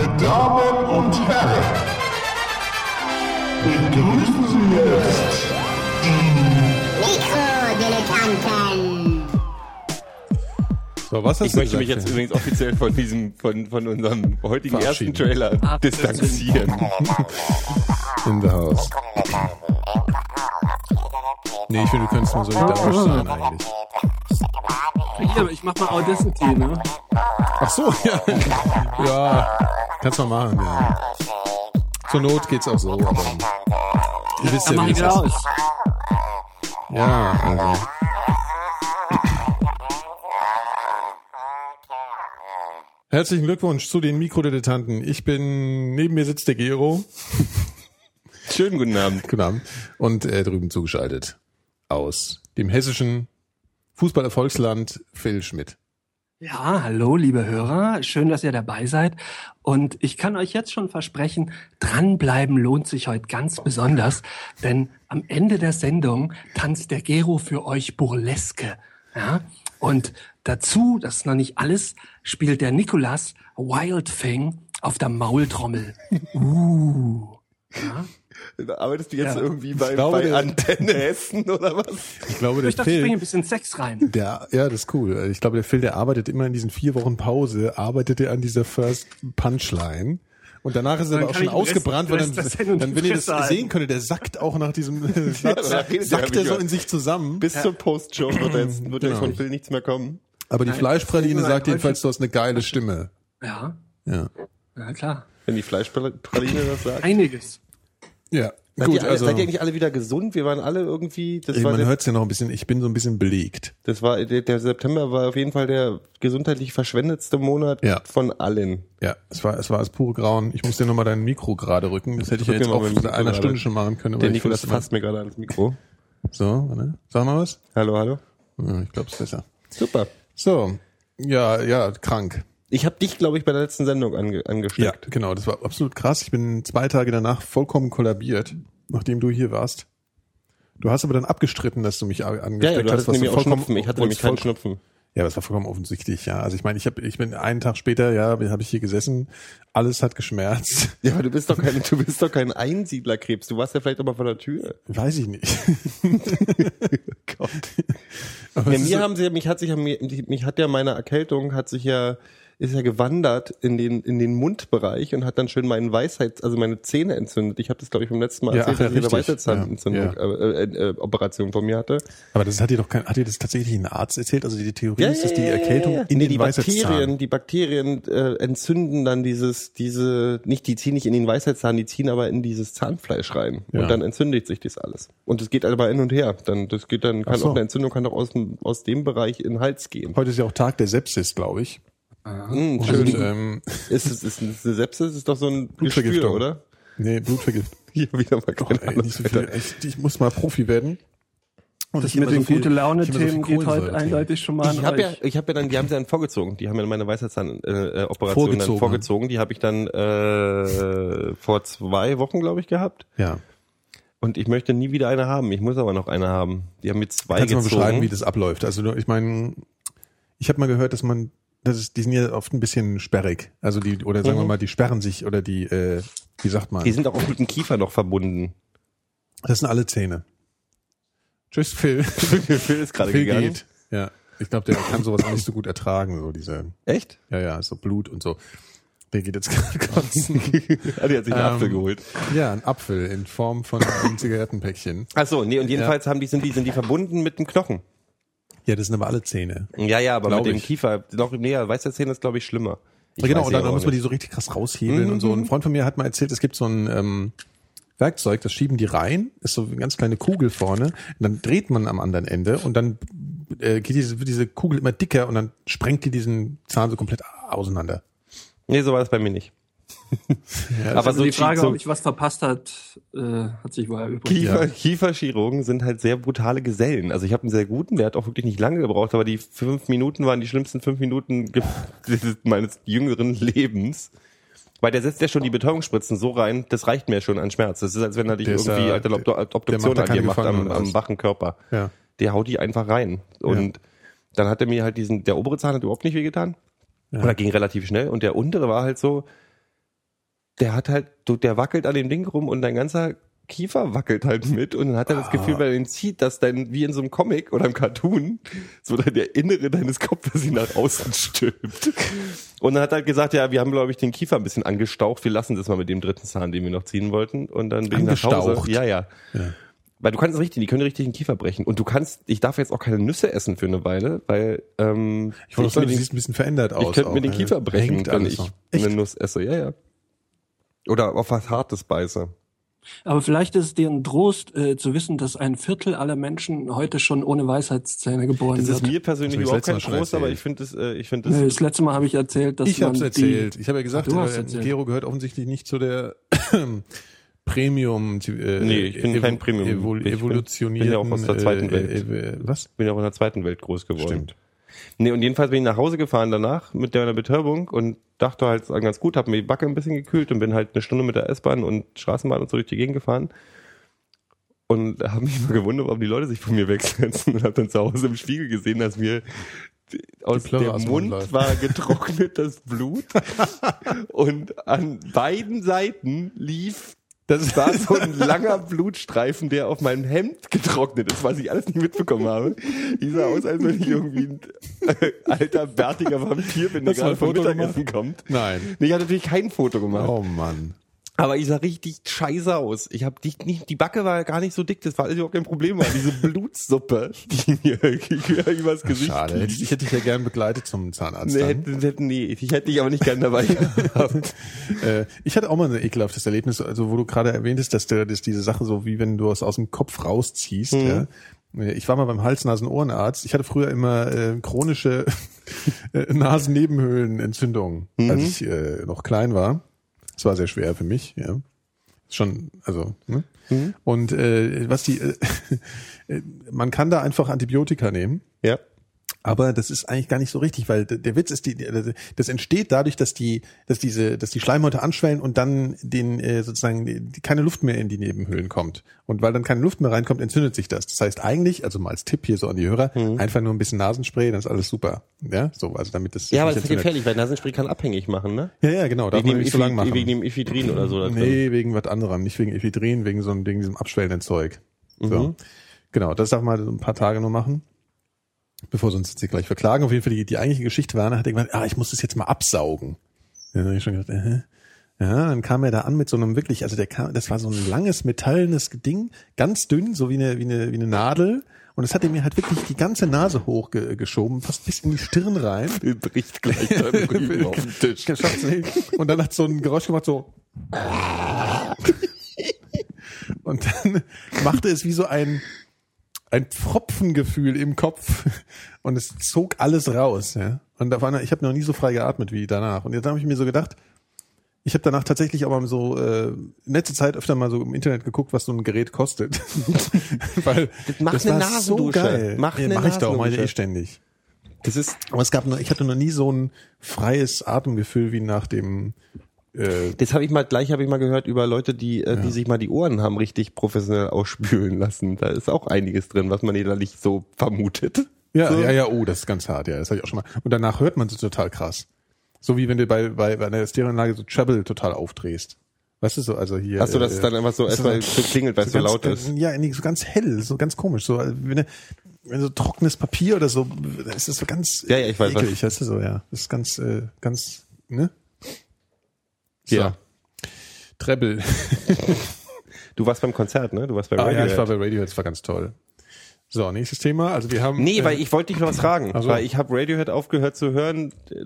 Meine Damen und Herren, begrüßen Sie jetzt Mikrodilettanten. So, was hast Ich du möchte mich jetzt übrigens offiziell von diesem, von, von unserem heutigen ersten. Trailer distanzieren. In the house. Nee, ich finde, du könntest mal solidarisch sein eigentlich. Hier, aber ich mach mal Audacity, ne? Ach so, ja. Ja, kannst mal machen, ja. Zur Not geht's auch so, aber ihr wisst ja, wie es ist. aus. Ja, also. Herzlichen Glückwunsch zu den Mikrodilettanten. Ich bin, neben mir sitzt der Gero. Schönen guten Abend. Guten Abend. Und äh, drüben zugeschaltet aus dem hessischen Fußballerfolgsland Phil Schmidt. Ja, hallo, liebe Hörer. Schön, dass ihr dabei seid. Und ich kann euch jetzt schon versprechen, dranbleiben lohnt sich heute ganz besonders, denn am Ende der Sendung tanzt der Gero für euch Burleske. Ja? Und dazu, das ist noch nicht alles, spielt der Nikolas Wildfang auf der Maultrommel. Uh. Ja? Arbeitest du jetzt Ja. irgendwie bei, glaube, bei Antenne Hessen oder was? Ich glaube, der Ich dachte, ich bringe Phil, ein bisschen Sex rein. der, ja, das ist cool. Ich glaube, der Phil, der arbeitet immer in diesen vier Wochen Pause, arbeitet er an dieser First Punchline. Und danach ist er Dann aber auch schon ausgebrannt, weil dann, dann, wenn ihr das sehen könntet, der sackt auch nach diesem Satz, redet sackt er so in sich zusammen. Bis zur Postshow wird jetzt, wird jetzt Genau. von Phil nichts mehr kommen. Aber die Fleischpraline Nein, sagt heute- jedenfalls, du hast eine geile Stimme. Ja, Ja. ja klar. Wenn die Fleischpraline das sagt. Einiges. Ja. Seid, Gut, ihr alle, also, seid ihr eigentlich alle wieder gesund? Wir waren alle irgendwie, das ey, war, man hört es ja noch ein bisschen, ich bin so ein bisschen belegt. das war der, der September war auf jeden Fall der gesundheitlich verschwendetste Monat Ja. von allen. Ja, es war, es war das pure Grauen. Ich muss dir nochmal dein Mikro gerade rücken. Das hätte ich ja jetzt auch Mikro einer. Stunde schon machen können. Der Nikolas fasst mir gerade ans Mikro. So, warte. Sag mal was. Hallo, hallo. Ja, ich glaube, es ist besser. Super. So, ja, ja, krank. Ich habe dich, glaube ich, bei der letzten Sendung ange Ja, angesteckt. genau. Das war absolut krass. Ich bin zwei Tage danach vollkommen kollabiert, nachdem du hier warst. Du hast aber dann abgestritten, dass du mich a- Ja, angesteckt ja, du hast. nämlich auch Schnupfen. Ich hatte nämlich keinen Schnupfen. Ja, das war vollkommen offensichtlich, ja. Also ich meine, ich habe, ich bin einen Tag später, ja, habe ich hier gesessen, alles hat geschmerzt. Ja, aber du bist doch kein, du bist doch kein Einsiedlerkrebs. Du warst ja vielleicht mal vor der Tür. Weiß ich nicht. Gott. Aber Ja, mir so- haben sie ja, mich hat sich ja, mir- mich hat ja meine Erkältung, hat sich ja, ist ja gewandert in den, in den Mundbereich und hat dann schön meinen Weisheits, also meine Zähne entzündet. Ich habe das, glaube ich, beim letzten Mal Ja, erzählt, ach ja, dass ich eine. Weisheitszahnentzündung, Ja, äh, äh, äh, Operation von mir hatte. Aber das hat dir doch kein, hat dir das tatsächlich ein Arzt erzählt? Also die Theorie ist, dass die Erkältung in nee, den die. Bakterien, die Bakterien äh, entzünden dann dieses, diese, nicht, die ziehen nicht in den Weisheitszahn, die ziehen aber in dieses Zahnfleisch rein. Und dann entzündet sich das alles. Und es geht aber hin und her. Dann, das geht dann, kann so. auch eine Entzündung kann auch aus dem, aus dem Bereich in den Hals gehen. Heute ist ja auch Tag der Sepsis, glaube ich. Hm, Und, schön. ähm, Ist es, ist es eine Sepsis? Ist doch so ein Blutvergiftung. oder? nee, Blutvergiftung. Hier wieder mal Oh, keine ey, Ahnung. nicht so viel. Ich, ich muss mal Profi werden. Und Das ich mit immer den so gute Laune ich immer so geht heute eindeutig schon mal Ich an habe ja, ich habe ja dann, die haben sie dann vorgezogen. Die haben ja meine Weisheitszahn-Operation äh, Operation Vorgezogen. dann vorgezogen. Die habe ich dann äh, vor zwei Wochen, glaube ich, gehabt. Ja. Und ich möchte nie wieder eine haben. Ich muss aber noch eine haben. Die haben mir zwei Kannst du mal gezogen. beschreiben, wie das abläuft? Also ich meine, ich habe mal gehört, dass man, das ist, die sind ja oft ein bisschen sperrig. Also die, oder sagen wir Mhm. mal, die sperren sich oder die, äh, wie sagt man? die sind auch mit dem Kiefer noch verbunden. Das sind alle Zähne. Tschüss, Phil. Phil ist gerade Phil gegangen. geht. Ja. Ich glaube, der kann sowas auch nicht so gut ertragen, so diese, Echt? ja, ja, so Blut und so. Der geht jetzt gerade kotzen. Ah, die hat sich einen Ähm, Apfel geholt. ja, ein Apfel in Form von einem Zigarettenpäckchen. Ach so, nee, und jedenfalls haben die, sind die, sind die verbunden mit dem Knochen. Ja, das sind aber alle Zähne. Ja, ja, aber Glaub mit dem ich. Kiefer, noch näher, Weisheitszähne ist, glaube ich, schlimmer. Ich Ja, genau, und dann, dann muss man die so richtig krass raushebeln Mhm. und so. Ein Freund von mir hat mal erzählt, es gibt so ein ähm, Werkzeug, das schieben die rein, ist so eine ganz kleine Kugel vorne, und dann dreht man am anderen Ende und dann äh, geht diese, wird diese Kugel immer dicker und dann sprengt die diesen Zahn so komplett auseinander. Nee, so war das bei mir nicht. Ja, aber Also so, die Frage, so ob ich was verpasst hat, äh, hat sich wohl erübrigt. Kiefer, Ja. Kieferchirurgen sind halt sehr brutale Gesellen. Also ich habe einen sehr guten, der hat auch wirklich nicht lange gebraucht, aber die fünf Minuten waren die schlimmsten fünf Minuten meines jüngeren Lebens. Weil der setzt ja schon die Betäubungsspritzen so rein, das reicht mir schon an Schmerz. Das ist, als wenn er dich Der ist irgendwie ja- alte Ob der- Obduktion macht an dir macht am, am wachen Körper. ja. Der haut die einfach rein. Und dann hat er mir halt diesen, der obere Zahn hat überhaupt nicht wehgetan. Ja. Oder ging relativ schnell. Und der untere war halt so, der hat halt, der wackelt an dem Ding rum und dein ganzer Kiefer wackelt halt mit und dann hat er das Gefühl, Ah. wenn er ihn zieht, dass dann wie in so einem Comic oder im Cartoon so der Innere deines Kopfes ihn nach außen stülpt. Und dann hat er halt gesagt, ja, wir haben glaube ich den Kiefer ein bisschen angestaucht, wir lassen das mal mit dem dritten Zahn, den wir noch ziehen wollten und dann bin ich nach Hause. Ja, ja. Ja. Weil du kannst es richtig, die können richtig den Kiefer brechen. Und du kannst, ich darf jetzt auch keine Nüsse essen für eine Weile, weil ähm, Ich wollte sagen, du den- siehst ein bisschen verändert aus. ich könnte mir den ja. Kiefer brechen, wenn ich eine Nuss esse. Ja, ja. Oder auf was Hartes beiße. Aber vielleicht ist es dir ein Trost äh, zu wissen, dass ein Viertel aller Menschen heute schon ohne Weisheitszähne geboren Das ist wird. mir persönlich Das überhaupt kein Trost, aber ich finde es, äh, ich finde es, Nee, das letzte Mal habe ich erzählt, dass Ich habe es erzählt. Die, Ich habe ja gesagt, äh. Gero gehört offensichtlich nicht zu der Premium. Äh, Nee, ich bin kein Premium. Evol Ich bin- bin ja auch aus der zweiten äh, Welt. Äh, äh, was? bin ja auch in der zweiten Welt groß geworden. Stimmt. Nee, und jedenfalls bin ich nach Hause gefahren danach mit der Betäubung und dachte halt ganz gut, habe mir die Backe ein bisschen gekühlt und bin halt eine Stunde mit der S-Bahn und Straßenbahn und so durch die Gegend gefahren. Und habe mich mal gewundert, warum die Leute sich von mir wegsetzen und habe dann zu Hause im Spiegel gesehen, dass mir aus dem Mund läuft. war getrocknetes Blut und an beiden Seiten lief das war so ein langer Blutstreifen, der auf meinem Hemd getrocknet ist, was ich alles nicht mitbekommen habe. Die sah aus, als wenn ich irgendwie ein äh, alter, bärtiger Vampir bin, der gerade vom ein Foto Mittagessen kommt. Nein. Nee, ich habe natürlich kein Foto gemacht. Oh Mann. Aber ich sah richtig scheiße aus. Ich habe die, nicht, die Backe war gar nicht so dick, das war alles überhaupt kein Problem. War diese Blutsuppe, die mir übers Gesicht Schade. lief. Ich hätte dich ja gern begleitet zum Zahnarzt. Nee, hätte, nee, ich hätte dich aber nicht gern dabei gehabt. äh, ich hatte auch mal ein ekelhaftes Erlebnis, also wo du gerade erwähntest, dass, der, dass diese Sache so wie wenn du es aus dem Kopf rausziehst. Ja. Äh, Ich war mal beim Hals-Nasen-Ohrenarzt. Ich hatte früher immer äh, chronische äh, Nasennebenhöhlenentzündungen, als ich äh, noch klein war. Das war sehr schwer für mich, ja. Schon, also, ne? Und äh, was die, äh, äh, man kann da einfach Antibiotika nehmen. Ja. Aber das ist eigentlich gar nicht so richtig, weil der Witz ist, die, die- das entsteht dadurch, dass die, dass diese, dass die Schleimhäute anschwellen und dann den äh, sozusagen die, keine Luft mehr in die Nebenhöhlen kommt. Und weil dann keine Luft mehr reinkommt, entzündet sich das. Das heißt eigentlich, also mal als Tipp hier so an die Hörer, einfach nur ein bisschen Nasenspray, dann ist alles super. Ja, so, also damit das Ja, aber das ist gefährlich, weil Nasenspray kann abhängig machen, ne? Ja, ja, genau. Darf Wegen man dem, nicht so Ephi- machen. wegen dem Ephedrin oder so. Nee, wegen was anderem, nicht wegen Ephedrin, wegen so einem, wegen diesem abschwellenden Zeug. Mhm. So. Genau, das darf man ein paar Tage nur machen. Bevor sonst sie gleich verklagen. Auf jeden Fall die, die eigentliche Geschichte war, hat er gemeint, ah, ich muss das jetzt mal absaugen. Dann habe ich schon gedacht, äh, ja, dann kam er da an mit so einem wirklich, also der kam, das war so ein langes metallenes Ding, ganz dünn, so wie eine, wie eine, wie eine Nadel. Und das hat er mir halt wirklich die ganze Nase hochgeschoben, fast bis in die Stirn rein. bricht gleich da auf den Tisch. Und dann hat so ein Geräusch gemacht, so. Und dann machte es wie so ein, ein Pfropfengefühl im Kopf und es zog alles raus. Ja? Und da war, ich habe noch nie so frei geatmet wie danach. Und jetzt habe ich mir so gedacht, ich habe danach tatsächlich aber so äh, letzte Zeit öfter mal so im Internet geguckt, was so ein Gerät kostet. Weil mach das eine war so Nasendusche. geil. Mach ja, eine mach ich doch, meine Nasendusche. eh ständig. Das ist, Aber es gab noch, ich hatte noch nie so ein freies Atemgefühl wie nach dem äh, das habe ich mal, gleich habe ich mal gehört über Leute, die, äh, die sich mal die Ohren haben richtig professionell ausspülen lassen. Da ist auch einiges drin, was man da nicht so vermutet. Ja, so. ja, ja, oh, das ist ganz hart, ja, das habe ich auch schon mal. Und danach hört man sie total krass. So wie wenn du bei, bei, bei einer Stereoanlage so Treble total aufdrehst. Weißt du so, also hier. Ach so, dass es dann einfach so das erstmal so klingelt, weil es so ganz, laut ist. Ja, nee, so ganz hell, so ganz komisch. So, also wenn, du- wenn so trockenes Papier oder so, dann ist das so ganz Ja, ja, ich weiß, was- eklig, weißt du so, ja. Das ist ganz, äh, ganz, ne? So. Ja. Treble. Du warst beim Konzert, ne? Du warst bei Ah, ja, ich war bei Radiohead, das war ganz toll. So, nächstes Thema. Also wir haben. Nee, äh, weil ich wollte dich noch was fragen. Ach so. Weil ich habe Radiohead aufgehört zu hören, äh,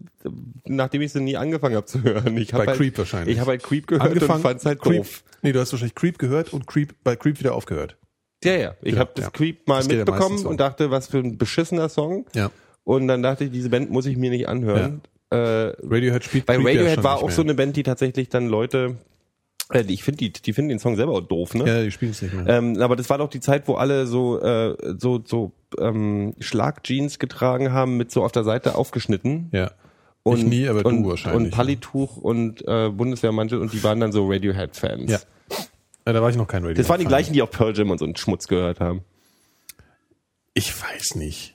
nachdem ich sie nie angefangen habe zu hören. Ich hab Bei halt, Creep wahrscheinlich. Ich habe halt Creep gehört und fand's halt Creep, doof. Nee, du hast wahrscheinlich Creep gehört und Creep bei Creep wieder aufgehört. Ja, ja. Ich Ja, habe das ja. Creep mal Das ja mitbekommen so. und dachte, was für ein beschissener Song. Ja. Und dann dachte ich, diese Band muss ich mir nicht anhören. Äh, Radiohead spielt bei ja Radiohead schon war auch mehr. so eine Band, die tatsächlich dann Leute, äh, ich finde die, die finden den Song selber auch doof, ne? Ja, die spielen es nicht mehr. Ähm, aber das war doch die Zeit, wo alle so äh, so so ähm, Schlagjeans getragen haben mit so auf der Seite aufgeschnitten ja. und ich nie, aber und, du wahrscheinlich. und Palituch und äh, Bundeswehrmantel und die waren dann so Radiohead-Fans. Ja. ja, da war ich noch kein Radiohead. Das waren die gleichen, die auch Pearl Jam und so einen Schmutz gehört haben. Ich weiß nicht.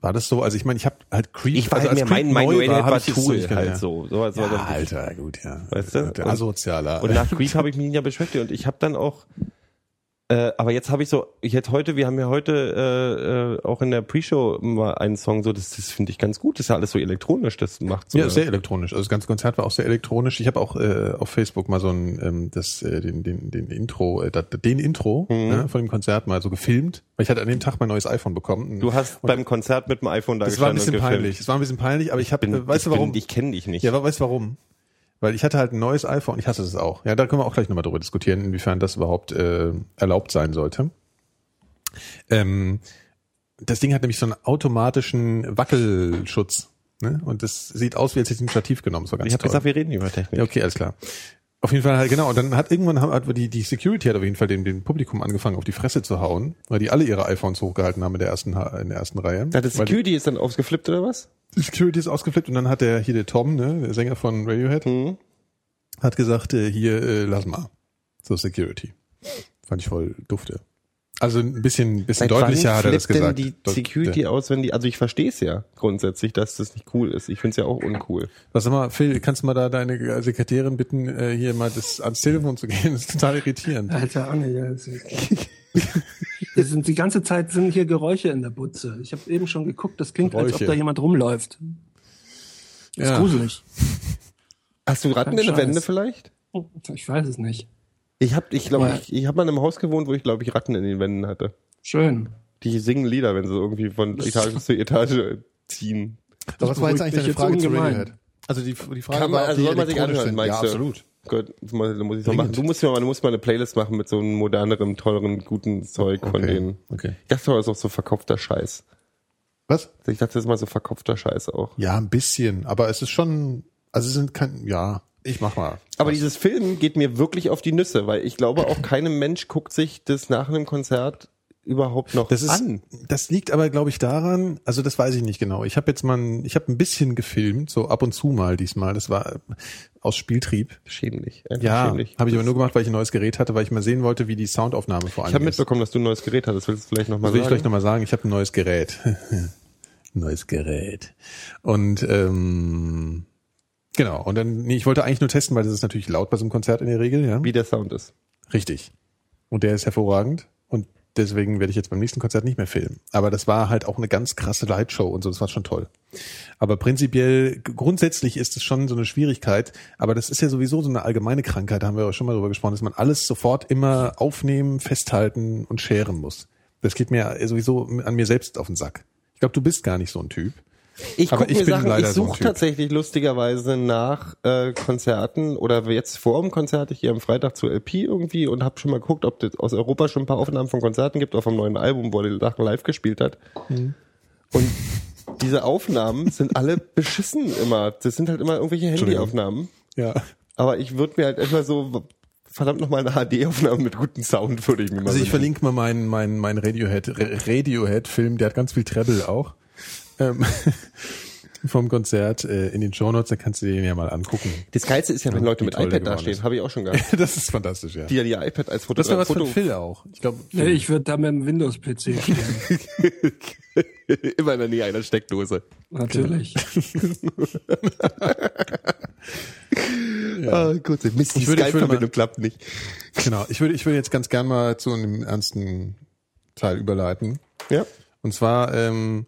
War das so? Also ich meine, ich habe halt Creep. Ich war also halt als mir, mein, hab war ich jetzt so halt so. so, so Ja, so- Alter, gut, ja. Weißt du? Der Und- Asozialer. Und nach Creep habe ich mich ja beschäftigt und ich habe dann auch, äh, aber jetzt habe ich so, ich hätte heute, wir haben ja heute äh, äh, auch in der Pre-Show mal einen Song so, das, das finde ich ganz gut, das ist ja alles so elektronisch, das macht so. ja, sehr elektronisch. Also das ganze Konzert war auch sehr elektronisch. Ich habe auch äh, auf Facebook mal so ein ähm, das äh, den den den Intro äh, den Intro Mhm. ne, von dem Konzert mal so gefilmt, weil ich hatte an dem Tag mein neues iPhone bekommen. Du hast beim Konzert mit dem iPhone da das war ein bisschen peinlich. Das war ein bisschen peinlich, aber ich habe äh, weißt ich du warum? Bin, ich kenne dich nicht. Ja, aber weißt du warum? Weil ich hatte halt ein neues iPhone, ich hasse das auch. Ja, da können wir auch gleich nochmal drüber diskutieren, inwiefern das überhaupt äh, erlaubt sein sollte. Ähm, das Ding hat nämlich so einen automatischen Wackelschutz. Ne? Und das sieht aus, wie als hätte ich ein Stativ genommen. War ganz ich habe gesagt, wir reden über Technik. ja, okay, alles klar. Auf jeden Fall halt, genau. Und dann hat irgendwann haben, hat die, die Security hat auf jeden Fall dem, dem Publikum angefangen, auf die Fresse zu hauen, weil die alle ihre iPhones hochgehalten haben in der ersten, in der ersten Reihe. Ja, das Weil die- Security ist dann ausgeflippt oder was? die Security ist ausgeflippt und dann hat der hier der Tom, ne, der Sänger von Radiohead, Mhm. hat gesagt, äh, hier äh, lass mal. So Security. Fand ich voll dufte. Also ein bisschen bisschen Seit wann deutlicher hat er das gesagt. denn die Security der- aus, wenn die, also ich verstehe es ja grundsätzlich, dass das nicht cool ist. Ich finde es ja auch uncool. Was sag mal, Phil, kannst du mal da deine Sekretärin bitten, äh, hier mal das ans Telefon zu gehen? Das ist total irritierend. Alter Anne, ja. Es sind die ganze Zeit sind hier Geräusche in der Butze. Ich habe eben schon geguckt, das klingt, als ob Geräusche. da jemand rumläuft. Das ist Ja. gruselig. Hast du Ratten in den Scheiß. Wänden vielleicht? Ich weiß es nicht. Ich habe, ich glaube, Ja. ich, ich habe mal in einem Haus gewohnt, wo ich glaube ich Ratten in den Wänden hatte. Schön. Die singen Lieder, wenn sie irgendwie von Etage zu Etage ziehen. Aber was war jetzt eigentlich deine jetzt Frage zu. Radiohead? Also die, die Frage Kann man, war, also die soll man sich anhören, meinst Ja, du? absolut. Gut, da muss ich noch machen. Du musst ja mal, du musst mal eine Playlist machen mit so einem moderneren, teureren, guten Zeug von Okay. denen. Okay. Ich dachte mal, das ist auch so verkopfter Scheiß. Was? Ich dachte, das ist mal so verkopfter Scheiß auch. Ja, ein bisschen, aber es ist schon, also es sind kein, ja, ich mach mal. Aber dieses Film geht mir wirklich auf die Nüsse, weil ich glaube auch keinem Mensch guckt sich das nach einem Konzert überhaupt noch Das ist, an. das liegt aber, glaube ich, daran, also das weiß ich nicht genau. Ich habe jetzt mal, ein- ich habe ein bisschen gefilmt, so ab und zu mal diesmal. Das war äh, aus Spieltrieb. Schämlich. Ja, habe ich aber nur gemacht, weil ich ein neues Gerät hatte, weil ich mal sehen wollte, wie die Soundaufnahme vor allem Ich habe mitbekommen, dass du ein neues Gerät hattest. Willst du vielleicht nochmal Das will ich sagen? vielleicht nochmal sagen, ich habe ein neues Gerät. neues Gerät. Und ähm, genau, und dann, nee, ich wollte eigentlich nur testen, weil das ist natürlich laut bei so einem Konzert in der Regel, ja. Wie der Sound ist. Richtig. Und der ist hervorragend. Und deswegen werde ich jetzt beim nächsten Konzert nicht mehr filmen. Aber das war halt auch eine ganz krasse Lightshow und so, das war schon toll. Aber prinzipiell, grundsätzlich ist es schon so eine Schwierigkeit, aber das ist ja sowieso so eine allgemeine Krankheit, da haben wir auch schon mal drüber gesprochen, dass man alles sofort immer aufnehmen, festhalten und scheren muss. Das geht mir sowieso an mir selbst auf den Sack. Ich glaube, du bist gar nicht so ein Typ. Ich gucke mir Sachen, ich so suche Typ. tatsächlich lustigerweise nach äh, Konzerten oder jetzt vor dem Konzert, ich gehe am Freitag zur LP irgendwie und habe schon mal geguckt, ob es aus Europa schon ein paar Aufnahmen von Konzerten gibt, auch vom neuen Album, wo er die Sachen live gespielt hat. Mhm. Und diese Aufnahmen sind alle beschissen immer. Das sind halt immer irgendwelche Handyaufnahmen. Ja. Aber ich würde mir halt immer so, verdammt nochmal eine HD-Aufnahme mit gutem Sound würde ich mir mal Also ich verlinke mal meinen meinen meinen Radiohead Ra- Radiohead Film, der hat ganz viel Treble auch. Ähm, vom Konzert äh, in den Shownotes, da kannst du den ja mal angucken. Das Geilste ist ja, wenn Leute mit iPad da geworden stehen. ist. Habe ich auch schon gehabt. Das ist fantastisch, ja. Die ja die iPad als Foto Das wäre was Foto von Phil auch. Ich glaube, Nee, ich würde da mit dem Windows-PC stehen. immer in der Nähe einer Steckdose. Natürlich. Ah, gut, Mist, die Skype-Verbindung klappt nicht. genau. Ich würde ich würde jetzt ganz gern mal zu einem ernsten Teil überleiten. Ja. Und zwar, ähm,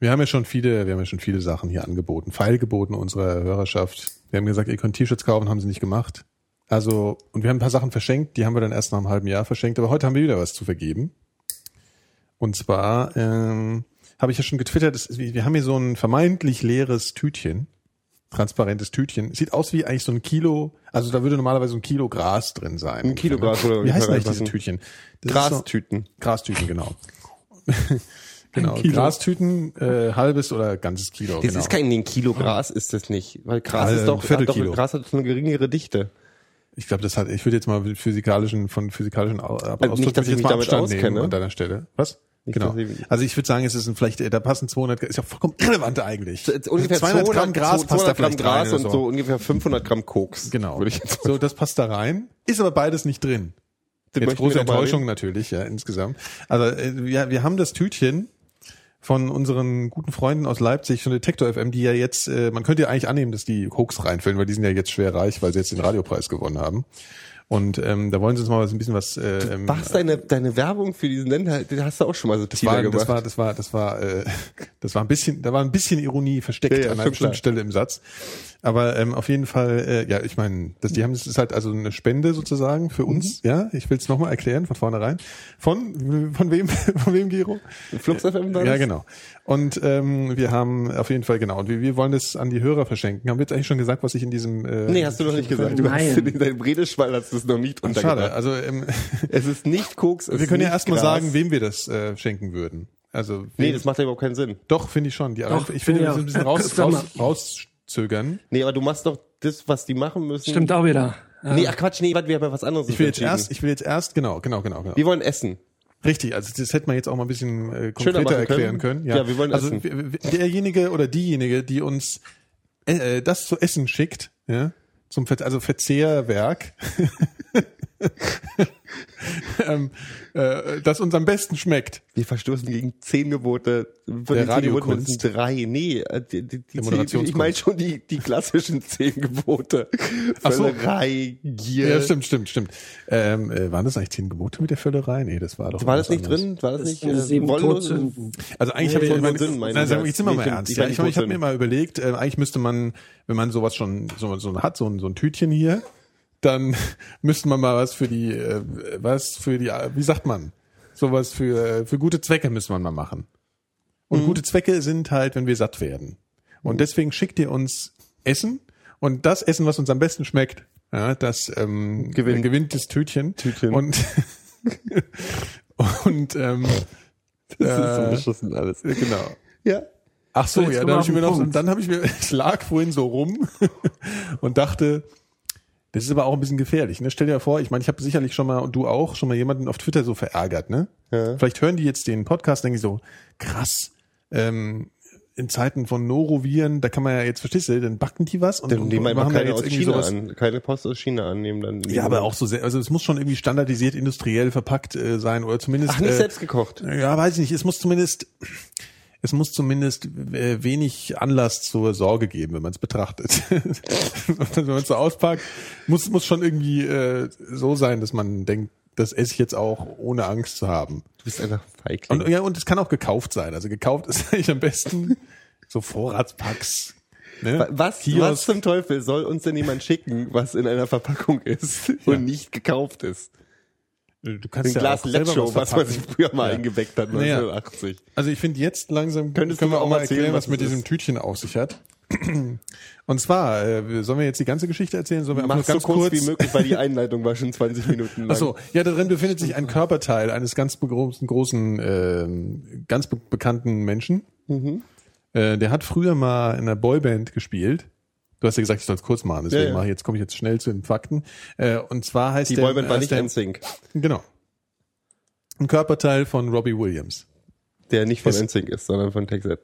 wir haben ja schon viele, wir haben ja schon viele Sachen hier angeboten, Feilgeboten unserer Hörerschaft. Wir haben gesagt, ihr könnt T-Shirts kaufen, haben sie nicht gemacht. Also, und wir haben ein paar Sachen verschenkt, die haben wir dann erst nach einem halben Jahr verschenkt, aber heute haben wir wieder was zu vergeben. Und zwar, ähm, habe ich ja schon getwittert, ist, wie- wir haben hier so ein vermeintlich leeres Tütchen, transparentes Tütchen. Sieht aus wie eigentlich so ein Kilo, also da würde normalerweise so ein Kilo Gras drin sein. Ein Kilo Gras Wie würde ungefähr heißen eigentlich diese. Tütchen? Das ist so- Grastüten. Grastüten, genau. genau, Kilo. Grastüten, äh, halbes oder ganzes Kilo. Das genau. ist kein ein Kilo Gras ist das nicht, weil Gras Äh, ist doch, Viertel hat doch Kilo. Gras hat eine geringere Dichte. ich glaube, das hat, ich würde jetzt mal physikalischen, von physikalischen Au- Ausdruck Also nicht, dass ich jetzt mich mal damit auskenne. an deiner Stelle. Was? Nicht, genau. Also ich würde sagen, es ist ein, vielleicht, äh, da passen 200, ist ja vollkommen irrelevant eigentlich. Ungefähr 200 Gramm Gras 200 passt da Gramm vielleicht rein Gras oder und so ungefähr 500 Gramm Koks. Genau. Würde ich jetzt so, das passt da rein. Ist aber beides nicht drin. Den Jetzt große Enttäuschung natürlich, ja, insgesamt. Also äh, wir, wir haben das Tütchen von unseren guten Freunden aus Leipzig von Detektor FM, die ja jetzt, äh, man könnte ja eigentlich annehmen, dass die Hoax reinfällen, weil die sind ja jetzt schwer reich, weil sie jetzt den Radiopreis gewonnen haben. Und ähm, da wollen sie uns mal was- ein bisschen was. Äh, ähm, Machst deine, deine Werbung für diesen Länder, den hast du auch schon mal so das war, gemacht. das war, das war, das war, äh, das war ein bisschen, da war ein bisschen Ironie versteckt Ja, ja, an einer bestimmten klar. Stelle im Satz. Aber ähm, auf jeden Fall, äh, ja, ich meine, das, die haben, das ist halt also eine Spende sozusagen für uns. Mhm. Ja, ich will es nochmal erklären von vornherein. Von von wem, von wem, Gero? Flux FM Ja, genau. Und ähm, wir haben auf jeden Fall genau. Und wir, wir wollen das an die Hörer verschenken. Haben wir jetzt eigentlich schon gesagt, was ich in diesem? Äh, Nee, hast du noch nicht gesagt. Du Nein. hast in deinem Redeschwall hast es noch nicht Schade. untergebracht. Also ähm, Es ist nicht Koks, es wir können ja ist erstmal sagen, wem wir das äh, schenken würden. Also Nee, das macht ja überhaupt keinen Sinn. Doch, finde ich schon. Die, Doch, ich finde, ja. wir sind ein bisschen raus, raus, rauszögern. Nee, aber du machst doch das, was die machen müssen. Stimmt auch wieder. Ja. Nee, ach Quatsch, nee, warte, wir haben ja was anderes Ich will jetzt erst, ich will jetzt erst, genau, genau, genau, genau. Wir wollen essen. Richtig, also das hätte man jetzt auch mal ein bisschen äh, konkreter erklären können. können. Ja, wir wollen also essen. w- derjenige oder diejenige, die uns äh, äh, das zu essen schickt, ja, zum Ver also Verzehrwerk, ähm, äh, das uns am besten schmeckt. Wir verstoßen gegen zehn Gebote. Von Der Geboten Radiokunst. drei. Nee, äh, die, die, die, Der zehn, ich meine schon die, die klassischen zehn Gebote. Ach so. Völlerei, Gier. Ja, stimmt, stimmt, stimmt. Ähm, äh, waren das eigentlich zehn Gebote mit der Völlerei? Nee, das war doch War das nicht anderes. drin? War das, nicht sind äh. Also eigentlich Nee, habe ich, Toten meine, Sünden meine nein, ich sagen wir, jetzt. sind wir Nee, mal ernst. ich Ja, ich habe ich hab mir mal überlegt, äh, eigentlich müsste man, wenn man sowas schon, so, so hat, so so ein Tütchen hier, dann müsste man mal was für die, äh, was für die, wie sagt man, sowas für, äh, für gute Zwecke müsste man mal machen. Und Mhm. gute Zwecke sind halt, wenn wir satt werden. Und deswegen schickt ihr uns Essen und das Essen, was uns am besten schmeckt, ja, das ähm, Gewinnt. gewinnt das Tütchen. Tütchen. Und, und ähm, Das ist so äh, beschissen alles. genau. Ja. Ach so, So, ja, dann wir habe ich mir noch, dann habe ich mir, ich lag vorhin so rum und dachte, das ist aber auch ein bisschen gefährlich. Ne? Stell dir vor, ich meine, ich habe sicherlich schon mal und du auch schon mal jemanden auf Twitter so verärgert. Ne? Ja. Vielleicht hören die jetzt den Podcast, denken die so, krass. Ähm, in Zeiten von Noroviren, da kann man ja jetzt, verstehst du, dann backen die was und, Dann nehmen da keine jetzt aus irgendwie China sowas. an. Keine Post aus China annehmen. Dann Ja, aber auch so sehr, also es muss schon irgendwie standardisiert industriell verpackt äh, sein oder zumindest. Ach, nicht äh, selbst gekocht. Ja, weiß ich nicht. Es muss zumindest, es muss zumindest äh, wenig Anlass zur Sorge geben, wenn man es betrachtet. wenn man es so auspackt, muss muss schon irgendwie äh, so sein, dass man denkt, das esse ich jetzt auch ohne Angst zu haben. Du bist einfach Feigling. Und ja, und es kann auch gekauft sein. Also gekauft ist eigentlich am besten so Vorratspacks. Ne? was, Kiosk. was zum Teufel soll uns denn jemand schicken, was in einer Verpackung ist und nicht gekauft ist? Du Ein kannst ja Glas Lecho, was man sich früher mal Ja. eingeweckt hat, Naja. 1980. Also ich finde jetzt langsam Könntest können wir auch mal erklären, was was mit es diesem ist? Tütchen auf sich hat. Und zwar, äh, sollen wir jetzt die ganze Geschichte erzählen? Sollen wir Mach nur so ganz kurz, kurz? wie möglich, weil die Einleitung war schon 20 Minuten lang. Achso, ja, darin befindet sich ein Körperteil eines ganz großen, großen ähm, ganz be bekannten Menschen. Mhm. Äh, der hat früher mal in einer Boyband gespielt. Du hast ja gesagt, ich soll es kurz machen, deswegen Ja, ja. mache ich jetzt komme ich jetzt schnell zu den Fakten. Äh, und zwar heißt Die der, Boyband war nicht der, NSYNC, Genau. Ein Körperteil von Robbie Williams. der nicht von Ist- NSYNC ist, sondern von Texas.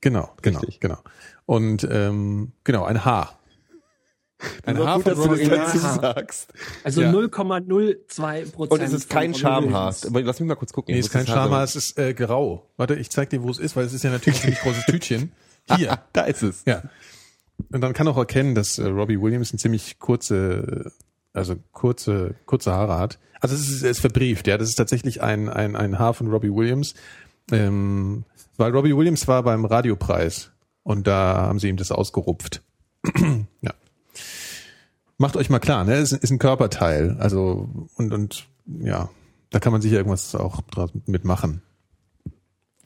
Genau, genau, Richtig. genau. Und ähm, genau, ein Haar. Ein Haar gut, von dass du Robbie das Williams. sagst. Also Ja. 0,02 Prozent. Und es ist kein Schamhaar. Lass mich mal kurz gucken. Nee, Ich ist kein Schamhaar, es ist äh, grau. Warte, ich zeig dir, wo es ist, weil es ist ja natürlich ein ziemlich großes Tütchen. Hier. Da ist es. Ja. Und dann kann auch erkennen, dass äh, Robbie Williams ein ziemlich kurze, also kurze, kurze Haare hat. Also es ist, es ist verbrieft, ja. Das ist tatsächlich ein, ein, ein Haar von Robbie Williams. Ähm, weil Robbie Williams war beim Radiopreis und da haben sie ihm das ausgerupft. ja. Macht euch mal klar, ne? Es ist, ein Körperteil. Also, und, und ja, da kann man sicher irgendwas auch draus mitmachen.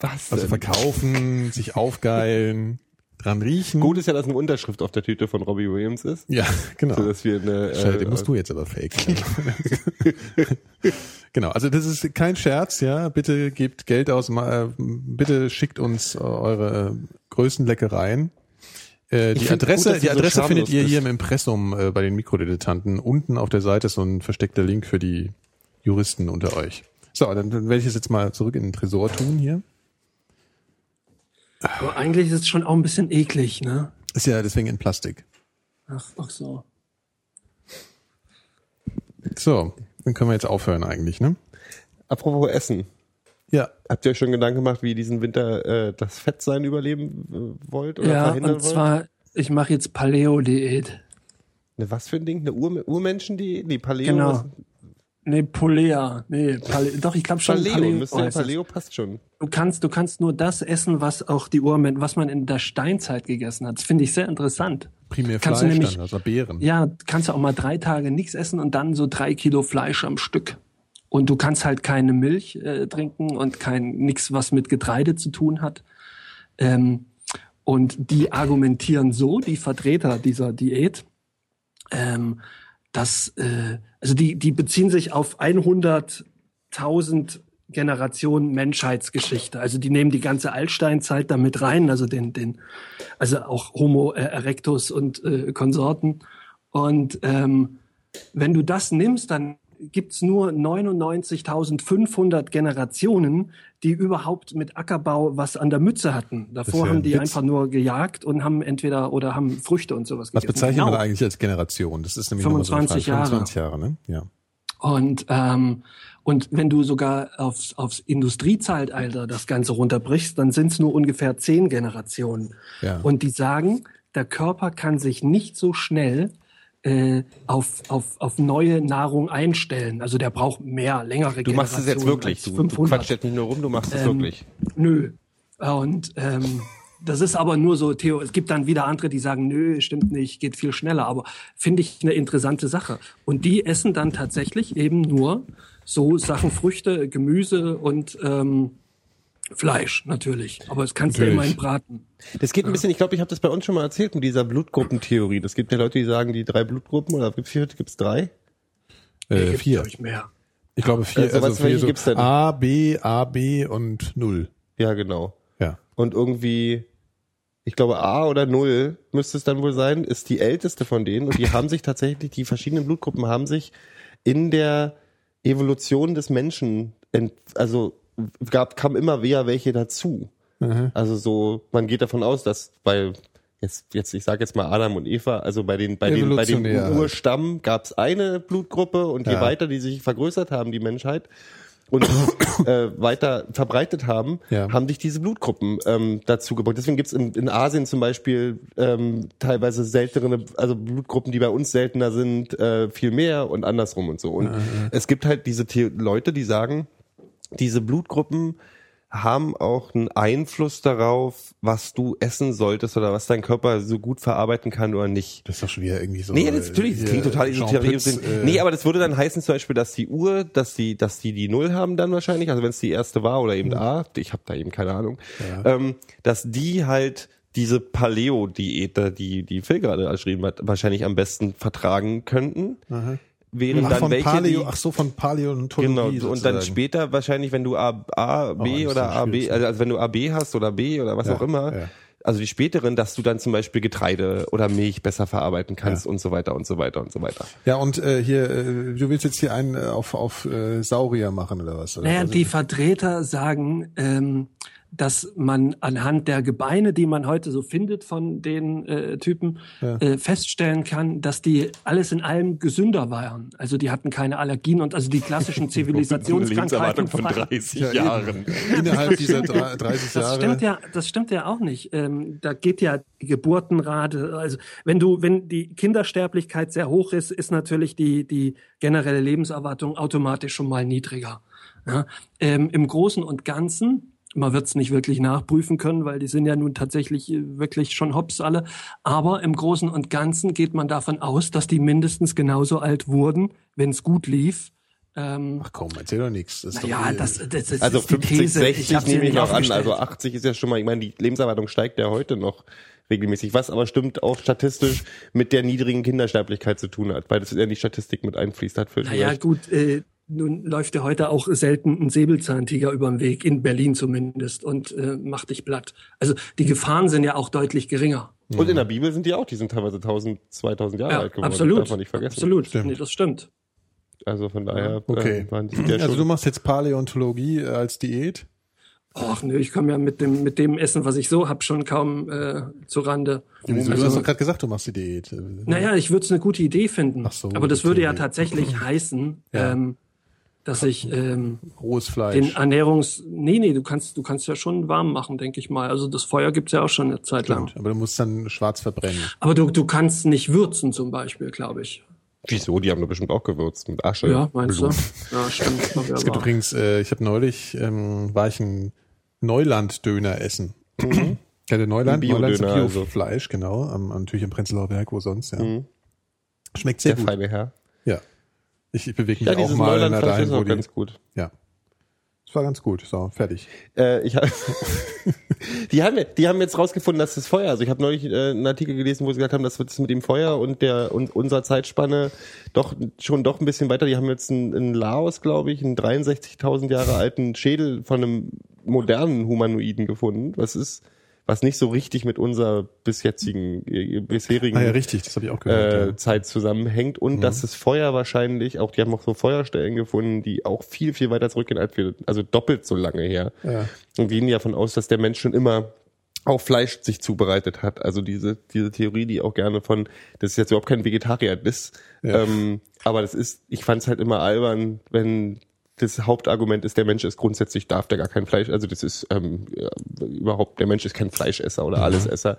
Was? Also verkaufen, sich aufgeilen, dran riechen. Gut ist ja, dass eine Unterschrift auf der Tüte von Robbie Williams ist. Ja, genau. So dass wir eine, Scheiße, äh, den musst du jetzt aber fake. genau, also das ist kein Scherz, ja. Bitte gebt Geld aus, äh, bitte schickt uns äh, eure größten Leckereien. Äh, die Adresse, gut, die du so Adresse findet ihr hier im Impressum äh, bei den Mikrodilettanten. Unten auf der Seite ist so ein versteckter Link für die Juristen unter euch. So, dann, dann werde ich es jetzt mal zurück in den Tresor tun hier. Aber eigentlich ist es schon auch ein bisschen eklig, ne? Ist ja deswegen in Plastik. Ach, ach so. So, dann können wir jetzt aufhören eigentlich, ne? Apropos Essen. Ja. Habt ihr euch schon Gedanken gemacht, wie ihr diesen Winter äh, das Fettsein überleben äh, wollt oder Ja, verhindern und wollt? zwar, ich mache jetzt Paleo-Diät. Eine was für ein Ding? Eine Ur Urmenschendiät? Nee, Paleo. Genau. Nee, Polea. Nee, Pale doch, ich glaube schon Paleo, Paleo. müsste es. Paleo passt schon. Du kannst, du kannst nur das essen, was auch die Urmen, was man in der Steinzeit gegessen hat. Das finde ich sehr interessant. Primär Kannst du Fleisch nämlich- dann, also Beeren. Ja, kannst du auch mal drei Tage nichts essen und dann so drei Kilo Fleisch am Stück. Und du kannst halt keine Milch äh, trinken und kein nix, was mit Getreide zu tun hat. Ähm, und die argumentieren so, die Vertreter dieser Diät, ähm, dass äh, also die die beziehen sich auf 100.000 Generationen Menschheitsgeschichte. Also die nehmen die ganze Altsteinzeit damit rein, also den den also auch Homo äh, erectus und äh, Konsorten. Und ähm, wenn du das nimmst, dann gibt's nur 99.500 Generationen, die überhaupt mit Ackerbau was an der Mütze hatten. Davor ja haben die Witz. einfach nur gejagt und haben entweder oder haben Früchte und sowas Was gegessen. bezeichnet Genau. man eigentlich als Generation? Das ist nämlich nochmal so eine 25 Frage. Jahre. 25 Jahre, ne? Ja. Und, ähm, und wenn du sogar aufs, aufs Industriezeitalter das Ganze runterbrichst, dann sind es nur ungefähr zehn Generationen. Ja. Und die sagen, der Körper kann sich nicht so schnell äh, auf, auf, auf neue Nahrung einstellen. Also der braucht mehr, längere Du machst es jetzt wirklich. Du, du 500. quatschst jetzt nicht nur rum, du machst es Ähm, wirklich. Nö. Und ähm, das ist aber nur so Theo. Es gibt dann wieder andere, die sagen, nö, stimmt nicht, geht viel schneller. Aber finde ich eine interessante Sache. Und die essen dann tatsächlich eben nur so Sachen, Früchte, Gemüse und ähm, Fleisch natürlich. Aber es kannst du ja immerhin braten. Das geht ein bisschen, ich glaube, ich habe das bei uns schon mal erzählt mit dieser Blutgruppentheorie. Das gibt ja Leute, die sagen, die drei Blutgruppen oder gibt's vier, gibt's drei? Äh, Gibt, vier. ich, mehr. Ich glaube vier. Also, Also, was- vier welche so gibt's denn? A, B, A, B und null. Ja, genau. Ja. Und irgendwie, ich glaube, A oder Null müsste es dann wohl sein, ist die älteste von denen. Und die haben sich tatsächlich, die verschiedenen Blutgruppen haben sich in der Evolution des Menschen, ent, also gab, kam immer wieder welche dazu. Also so, man geht davon aus, dass bei jetzt, jetzt ich sage jetzt mal Adam und Eva, also bei den bei den bei dem halt. Urstamm gab es eine Blutgruppe und je Ja. weiter die sich vergrößert haben, die Menschheit und äh, weiter verbreitet haben, Ja. haben sich diese Blutgruppen ähm, dazu gebracht. Deswegen gibt's in, in Asien zum Beispiel ähm, teilweise seltenere, also Blutgruppen, die bei uns seltener sind, äh, viel mehr und andersrum und so. Und es gibt halt diese The Leute, die sagen, diese Blutgruppen haben auch einen Einfluss darauf, was du essen solltest oder was dein Körper so gut verarbeiten kann oder nicht. Das ist doch schon wieder irgendwie so. Nee, das, natürlich, das hier klingt total esoterisch. Äh, nee, aber das würde dann heißen zum Beispiel, dass die Uhr, dass die, dass die die Null haben dann wahrscheinlich, also wenn es die erste war oder eben A, ich habe da eben keine Ahnung, ähm, dass die halt diese Paleo-Diät, die die Phil gerade erschrieben hat, wahrscheinlich am besten vertragen könnten. Während ach, dann von welche, Paleo, die, ach so, von Paläontologie. Genau, und sozusagen. dann später wahrscheinlich, wenn du A, A B Oh, oder AB, schwierig. also, also wenn du AB hast oder B oder was Ja, auch immer, ja. also die späteren, dass du dann zum Beispiel Getreide oder Milch besser verarbeiten kannst und so weiter und so weiter und so weiter. Ja, und äh, hier, äh, du willst jetzt hier einen äh, auf, auf äh, Saurier machen oder was? Oder? Naja, Also- die Vertreter sagen, ähm, dass man anhand der Gebeine, die man heute so findet von den äh, Typen, äh, feststellen kann, dass die alles in allem gesünder waren. Also die hatten keine Allergien und also die klassischen Zivilisationskrankheiten. frei- 30 Ja, eben. Innerhalb dieser drei- 30 Das Jahre. stimmt ja, das stimmt ja auch nicht. Ähm, da geht ja die Geburtenrate, also wenn du, wenn die Kindersterblichkeit sehr hoch ist, ist natürlich die, die generelle Lebenserwartung automatisch schon mal niedriger. Ja? Ähm, Im Großen und Ganzen, man wird es nicht wirklich nachprüfen können, weil die sind ja nun tatsächlich äh, wirklich schon hops alle, aber im Großen und Ganzen geht man davon aus, dass die mindestens genauso alt wurden, wenn es gut lief. Ähm, Ach komm, erzähl doch nichts. Das ist doch ja, eh- das, das, das Also ist die 50, These. 60 hab's hier nehme ich noch an, also 80 ist ja schon mal, ich meine, die Lebenserwartung steigt ja heute noch regelmäßig, was aber stimmt auch statistisch mit der niedrigen Kindersterblichkeit zu tun hat, weil das in die Statistik mit einfließt, hat Naja, gut, äh, nun läuft ja heute auch selten ein Säbelzahntiger über den Weg, in Berlin zumindest, und äh, macht dich platt. Also die Gefahren sind ja auch deutlich geringer. Und in der Bibel sind die auch, die sind teilweise 1000, 2000 Jahre Ja, alt geworden. absolut. Darf man nicht vergessen. Absolut. Stimmt. Nee, das stimmt. Also von daher Okay. äh, waren die ja Also schon, du machst jetzt Paläontologie äh, als Diät? Ach nö, ich komme ja mit dem, mit dem Essen, was ich so hab, schon kaum äh, zu Rande. Wieso? du hast doch gerade gesagt, du machst die Diät. Naja, ich würde es eine gute Idee finden. Ach so, aber das würde ja Idee. tatsächlich heißen, Ja. ähm, dass ich ähm, Rohes Fleisch. den Ernährungs... Nee, nee, du kannst, du kannst ja schon warm machen, denke ich mal. Also das Feuer gibt's ja auch schon eine Zeit lang. Aber du musst dann schwarz verbrennen. Aber du, du kannst nicht würzen zum Beispiel, glaube ich. Wieso? Die haben doch bestimmt auch gewürzt mit Asche. Ja, meinst Blut. du? Ja, stimmt. glaub ich Es gibt aber. übrigens, äh, ich habe neulich, ähm, war ich ein Neuland-Döner essen. Ja, der Neuland, Ein Neuland ist Bio-Döner, also. Bio-Fleisch, genau. Am, am- natürlich im Prenzlauer Berg, wo sonst, ja. Schmeckt sehr Der gut. feine Herr. Ja. Ich, ich bewege mich Ja, auch mal in ist wo auch die, ganz gut. Ja. Es war ganz gut. So, fertig. Äh, ich hab, die haben die haben jetzt rausgefunden, dass das Feuer, also ich habe neulich äh, einen Artikel gelesen, wo sie gesagt haben, dass das mit dem Feuer und der und unserer Zeitspanne doch schon doch ein bisschen weiter. Die haben jetzt in, in Laos, glaube ich, einen 63.000 Jahre alten Schädel von einem modernen Humanoiden gefunden. Was ist, was nicht so richtig mit unserer bis jetzigen, äh, bisherigen Ah ja, richtig, das ich auch gehört. äh, ja. Zeit zusammenhängt und dass das Feuer wahrscheinlich, auch die haben auch so Feuerstellen gefunden, die auch viel, viel weiter zurückgehen als wir, also doppelt so lange her. Ja. Und gehen davon aus, dass der Mensch schon immer auch Fleisch sich zubereitet hat. Also diese, diese Theorie, die auch gerne von, das ist jetzt überhaupt kein Vegetarier-Diss, Ja. ähm, aber das ist, ich fand es halt immer albern, wenn das Hauptargument ist, der Mensch ist grundsätzlich, darf der gar kein Fleisch, also das ist ähm, ja, überhaupt, der Mensch ist kein Fleischesser oder Allesesser.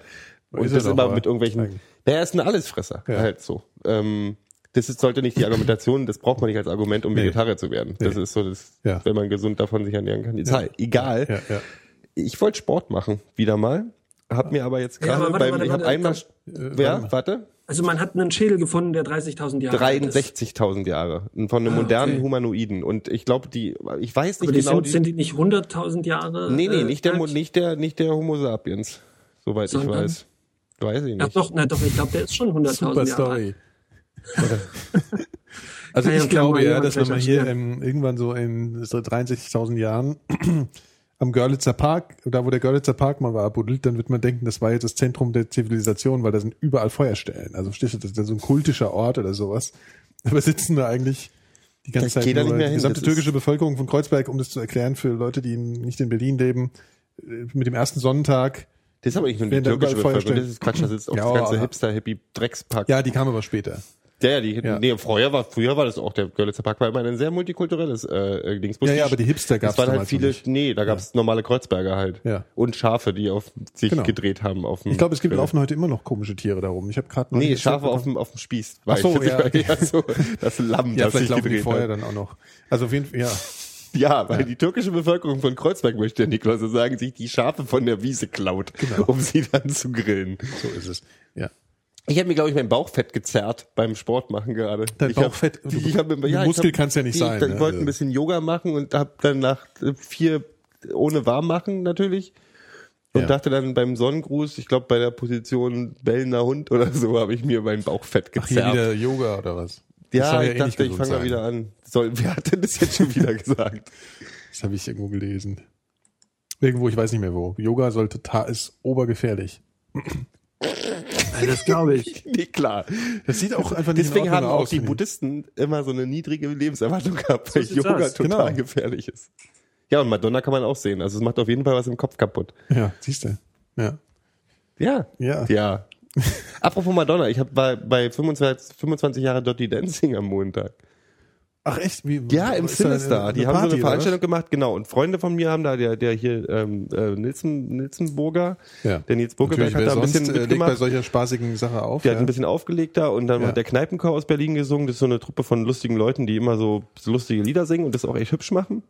Und Ist er das immer aber mit irgendwelchen, eigentlich. er ist ein Allesfresser, Ja. halt so. Ähm, das ist, sollte nicht die Argumentation, das braucht man nicht als Argument, um Nee. Vegetarier zu werden. Das Nee. ist so, das, Ja. wenn man gesund davon sich ernähren kann. Ist halt egal. Ja, ja. Ich wollte Sport machen, wieder mal. Hab mir aber jetzt Ja, gerade aber warte, beim, warte, ich habe einmal, ja, warte mal. warte, Also man hat einen Schädel gefunden, der 30.000 Jahre alt ist. 63.000 Jahre von einem modernen okay. Humanoiden. Und ich glaube, die, ich weiß nicht Aber die genau, sind, sind die nicht 100.000 Jahre? nee, nee, äh, nicht der, nicht der, nicht der Homo sapiens, soweit ich Sondern? weiß. Weiß ich Ja, nicht. doch, na, doch, ich glaube, der ist schon 100.000 Super Jahre alt. Story. also ich glaube ja, dass wenn man hier ähm, irgendwann so in so 63.000 Jahren am Görlitzer Park, da wo der Görlitzer Park mal war, buddelt, dann wird man denken, das war jetzt das Zentrum der Zivilisation, weil da sind überall Feuerstellen. Also verstehst du, das ist ja so ein kultischer Ort oder sowas. Aber sitzen da eigentlich die ganze Ich Zeit geh da nur nicht mehr die hin, gesamte türkische Bevölkerung von Kreuzberg, um das zu erklären für Leute, die nicht in Berlin leben, äh, mit dem ersten Sonnentag. Das ist aber nicht nur die da türkische Bevölkerung, das ist Quatsch, das ist auch Ja, das ganze Hipster-Hippie-Dreckspack. Ja, die kam aber später. Ja, ja, die, Ja. nee, früher war, früher war das auch, der Görlitzer Park war immer ein sehr multikulturelles äh, äh, Dings. Ja, ja, aber die Hipster gab's Es waren halt viele, nicht. nee, da gab's normale Kreuzberger halt. Ja. Und Schafe, die auf sich Genau. gedreht haben auf dem. Ich glaube, es gibt Grill. laufen heute immer noch komische Tiere darum. Ich habe gerade Nee, Schafe auf dem, auf dem Spieß. Ach so, ja. ja. so, das Lamm, Ja, das sich laufen die gedreht vorher hat. dann auch noch. Also auf jeden Fall, ja. Ja, weil die türkische Bevölkerung von Kreuzberg möchte ja Niklas so sagen, sich die Schafe von der Wiese klaut, Genau. um sie dann zu grillen. So ist es. Ja. Ich habe mir, glaube ich, mein Bauchfett gezerrt beim Sport machen gerade. Dein ich hab- Bauchfett? Du- ich hab, ja, Muskel hab, kann's ja nicht ich, sein, Ich ne? wollte ein Also- bisschen Yoga machen und habe dann nach vier ohne warm machen natürlich. Und Ja. dachte dann beim Sonnengruß, ich glaube bei der Position bellender Hund oder so, habe ich mir mein Bauchfett Ach, hier gezerrt. wieder Yoga oder was? Das ja, ich eh nicht dachte, ich fange mal wieder an. Soll, wer hat denn das jetzt schon wieder gesagt? Das habe ich irgendwo gelesen. Irgendwo, ich weiß nicht mehr wo. Yoga soll total, ist obergefährlich. Ja, das glaube ich. nee, klar. Das sieht auch einfach nicht Deswegen in haben auch aus, die ich. Buddhisten immer so eine niedrige Lebenserwartung gehabt, weil sieht's Yoga aus. total Genau. gefährlich ist. Ja, und Madonna kann man auch sehen. Also es macht auf jeden Fall was im Kopf kaputt. Ja, siehst du. Ja. Ja. Ja. Ja. Apropos Madonna, ich habe bei, bei 25, 25 Jahre Dirty Dancing am Montag. Ach echt? Wie, Ja, im ist da eine- Sinister. Die eine haben so Party, eine oder Veranstaltung gemacht, genau. Und Freunde von mir haben da, der, der hier, ähm, äh, Nilsen, Nilsenburger, Ja. der Nils Burgerberg hat da ein bisschen äh, legt bei solcher spaßigen Sache auf. Der ja. hat ein bisschen aufgelegter und dann Ja. hat der Kneipenchor aus Berlin gesungen. Das ist so eine Truppe von lustigen Leuten, die immer so, so lustige Lieder singen und das auch echt hübsch machen.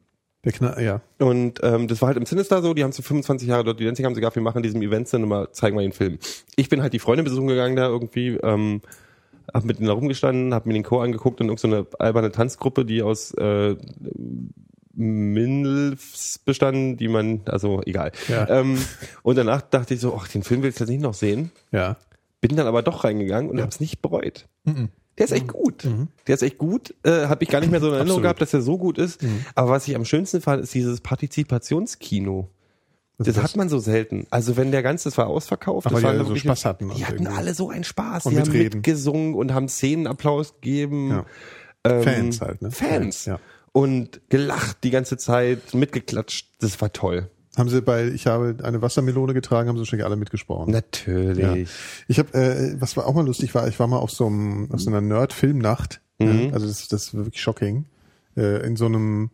Der Kna ja. Und ähm, das war halt im Sinister so, die haben zu 25 Jahre dort die Dancing haben sie gesagt, wir machen diesem Event immer, zeigen wir den Film. Ich bin halt die Freunde besuchen gegangen da irgendwie, ähm, hab mit denen da rumgestanden, hab mir den Chor angeguckt und irgend so eine alberne Tanzgruppe, die aus äh, Milfs bestanden, die man, also egal. Ja. Ähm, und danach dachte ich so, ach, den Film will ich jetzt nicht noch sehen. Ja. Bin dann aber doch reingegangen und hab's nicht bereut. Der ist echt gut. Der ist echt gut. Äh, Habe ich gar nicht mehr so in Erinnerung gehabt, dass er so gut ist. Aber was ich am schönsten fand, ist dieses Partizipationskino. Das, das? hat man so selten. Also wenn der ganze, das war ausverkauft, Ach, das die alle so Spaß hatten Die hatten irgendwie- alle so einen Spaß. Und die haben mitreden. mitgesungen und haben Szenenapplaus gegeben. Ja. Ähm, Fans halt, ne? Fans. Ja. Und gelacht die ganze Zeit, mitgeklatscht. Das war toll. Haben sie bei Ich habe eine Wassermelone getragen, haben sie wahrscheinlich alle mitgesprochen. Natürlich. Ja. Ich habe, äh, was war auch mal lustig war, ich war mal auf so einem, auf so einer Nerd-Filmnacht. Mhm. Ja, also das, das war wirklich shocking. äh, in so einem,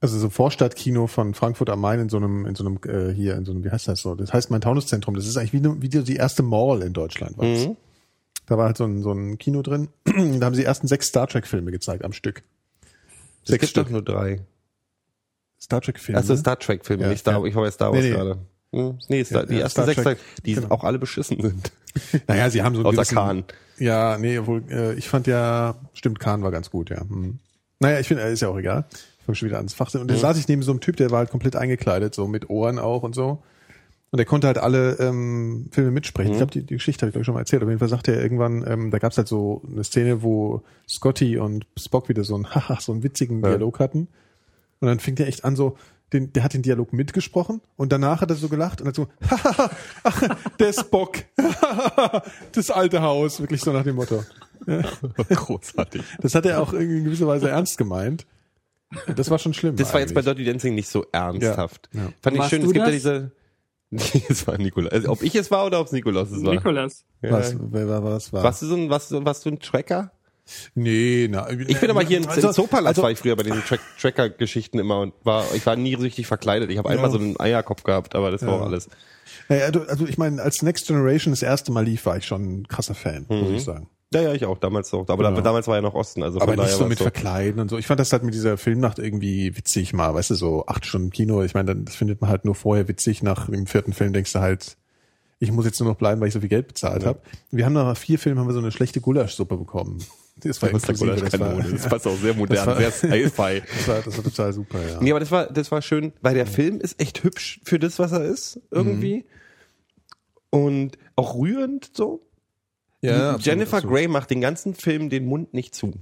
also so Vorstadtkino von Frankfurt am Main in so einem, in so einem, äh, hier, in so einem, wie heißt das so? Das heißt mein Taunuszentrum. Das ist eigentlich wie, ne- wie die erste Mall in Deutschland. War das. Da war halt so ein, so ein Kino drin. da haben sie die ersten sechs Star Trek Filme gezeigt am Stück. Es Sechs gibt Stück. nur drei. Star Trek Filme. Also Star Trek Filme, Ja, nicht Star, ja. ich war bei Star Wars Nee, nee. gerade. Hm, Nee, Star, Ja, die ersten Star sechs, Trek, die genau. auch alle beschissen sind. Naja, sie haben so einen Außer gewissen- Khan. Ja, nee, obwohl, äh, ich fand ja, stimmt, Kahn war ganz gut, ja. Hm. Naja, ich finde, äh, ist ja auch egal. Ich fange schon wieder ans Fach. Und da saß ich neben so einem Typ, der war halt komplett eingekleidet, so mit Ohren auch und so. Und der konnte halt alle ähm, Filme mitsprechen. Ich glaube, die, die Geschichte habe ich glaube ich schon mal erzählt. Auf jeden Fall sagte er irgendwann, ähm, da gab's halt so eine Szene, wo Scotty und Spock wieder so einen, haha, so einen witzigen Dialog hatten. Und dann fing der echt an so, den, der hat den Dialog mitgesprochen und danach hat er so gelacht und hat so, haha, ach, der Spock, das alte Haus, wirklich so nach dem Motto. Großartig. Das hat er auch irgendwie in gewisser Weise ernst gemeint. Das war schon schlimm. Das war jetzt bei eigentlich. Dirty Dancing nicht so ernsthaft. Ja, ja. Fand ich Warst schön, es gibt ja das? diese, Nee, es war Nikolaus. Also, ob ich es war oder ob es Nikolaus es war. Nikolas. Ja. Was, wer war, was war? Warst du so ein, warst du, warst du ein Tracker? Nee, na. Ich bin aber hier in, also, in Zoopalast also, war ich früher bei diesen Track, Tracker-Geschichten immer und war, ich war nie richtig verkleidet. Ich habe einmal so einen Eierkopf gehabt, aber das war auch alles. Naja, also, also ich meine, als Next Generation das erste Mal lief, war ich schon ein krasser Fan, muss ich sagen. Ja, ja, ich auch, damals auch. Aber da, damals war ja noch Osten, also Aber nicht so mit es Verkleiden und so. Ich fand das halt mit dieser Filmnacht irgendwie witzig mal, weißt du, so acht Stunden Kino. Ich meine, das findet man halt nur vorher witzig. Nach dem vierten Film denkst du halt, ich muss jetzt nur noch bleiben, weil ich so viel Geld bezahlt habe. Wir haben nach vier Filmen haben wir so eine schlechte Gulaschsuppe bekommen. Das war Das, inklusive, das war, Kanone. das passt auch sehr modern, war- sehr sci-fi. das war, das war total super, ja. Nee, aber das war, das war schön, weil der Film ist echt hübsch für das, was er ist, irgendwie. Und auch rührend so. ja Jennifer absolut. Grey macht den ganzen Film den Mund nicht zu.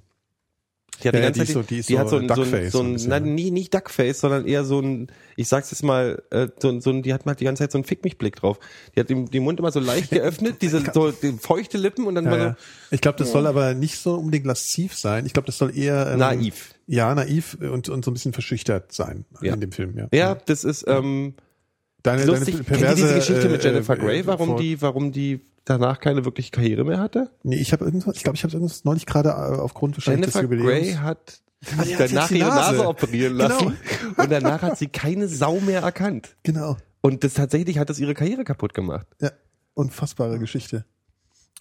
Die hat Ja, die ja, ganze die Zeit, ist so- die ist die hat so so ein, so ein, Duckface so so ein ein bisschen, nein, ne? nie, nicht Duckface, sondern eher so ein, ich sag's jetzt mal, äh, so, ein- so ein, die hat mal die ganze Zeit so einen Fick mich Blick drauf. Die hat den, den Mund immer so leicht geöffnet, diese so die feuchte Lippen und dann Ja, immer ja. Ich glaube, das soll aber nicht so unbedingt lasziv sein. Ich glaube, das soll eher ähm, Naiv. Ja, naiv und, und so ein bisschen verschüchtert sein Ja. in dem Film. Ja, so. Ja, das ist, ähm, deine, lustig. deine Kennt ihr diese Geschichte mit äh, Jennifer äh, Grey, warum die, warum die danach keine wirkliche Karriere mehr hatte? Nee, ich habe irgendwas. Ich glaube, ich habe irgendwas neulich gerade äh, aufgrund wahrscheinlich Jennifer des Jubiläums. Grey hat Ah, hat danach ihre Nase. Nase. operieren Genau. lassen und danach hat sie keine Sau mehr erkannt. Genau. Und das tatsächlich hat das ihre Karriere kaputt gemacht. Ja, unfassbare Geschichte.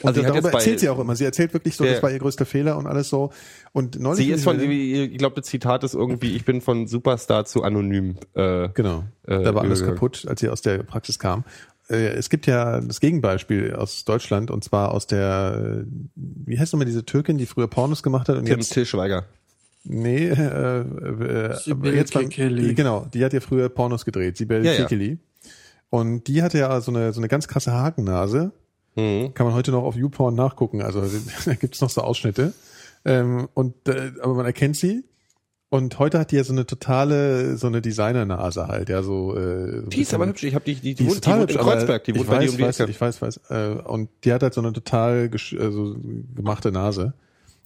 Und Also darüber erzählt sie auch immer. Sie erzählt wirklich so, Ja. das war ihr größter Fehler und alles so. Und neulich Sie ist von, ich ich glaube, das Zitat ist irgendwie, ich bin von Superstar zu anonym. Äh, Genau. äh, da war alles kaputt, als sie aus der Praxis kam. Äh, Es gibt ja das Gegenbeispiel aus Deutschland und zwar aus der, wie heißt nochmal diese Türkin, die früher Pornos gemacht hat und Tim jetzt Till Schweiger. Nee, äh, äh, aber jetzt beim, genau, die hat ja früher Pornos gedreht, Sibel Ja, ja. Kekili. Und die hatte ja so eine so eine ganz krasse Hakennase. Mhm. Kann man heute noch auf YouPorn nachgucken. Also da gibt's noch so Ausschnitte. Ähm, und äh, aber man erkennt sie. Und heute hat die ja so eine totale, so eine Designernase halt, ja so. Äh, so Die ist aber hübsch. Ich habe die, die, die, die wohnt, die wohnt in Kreuzberg. Die wohnt ich bei dir weiß, um die weiß, Ecke. ich weiß, weiß. Äh, und die hat halt so eine total gesch- also gemachte Nase.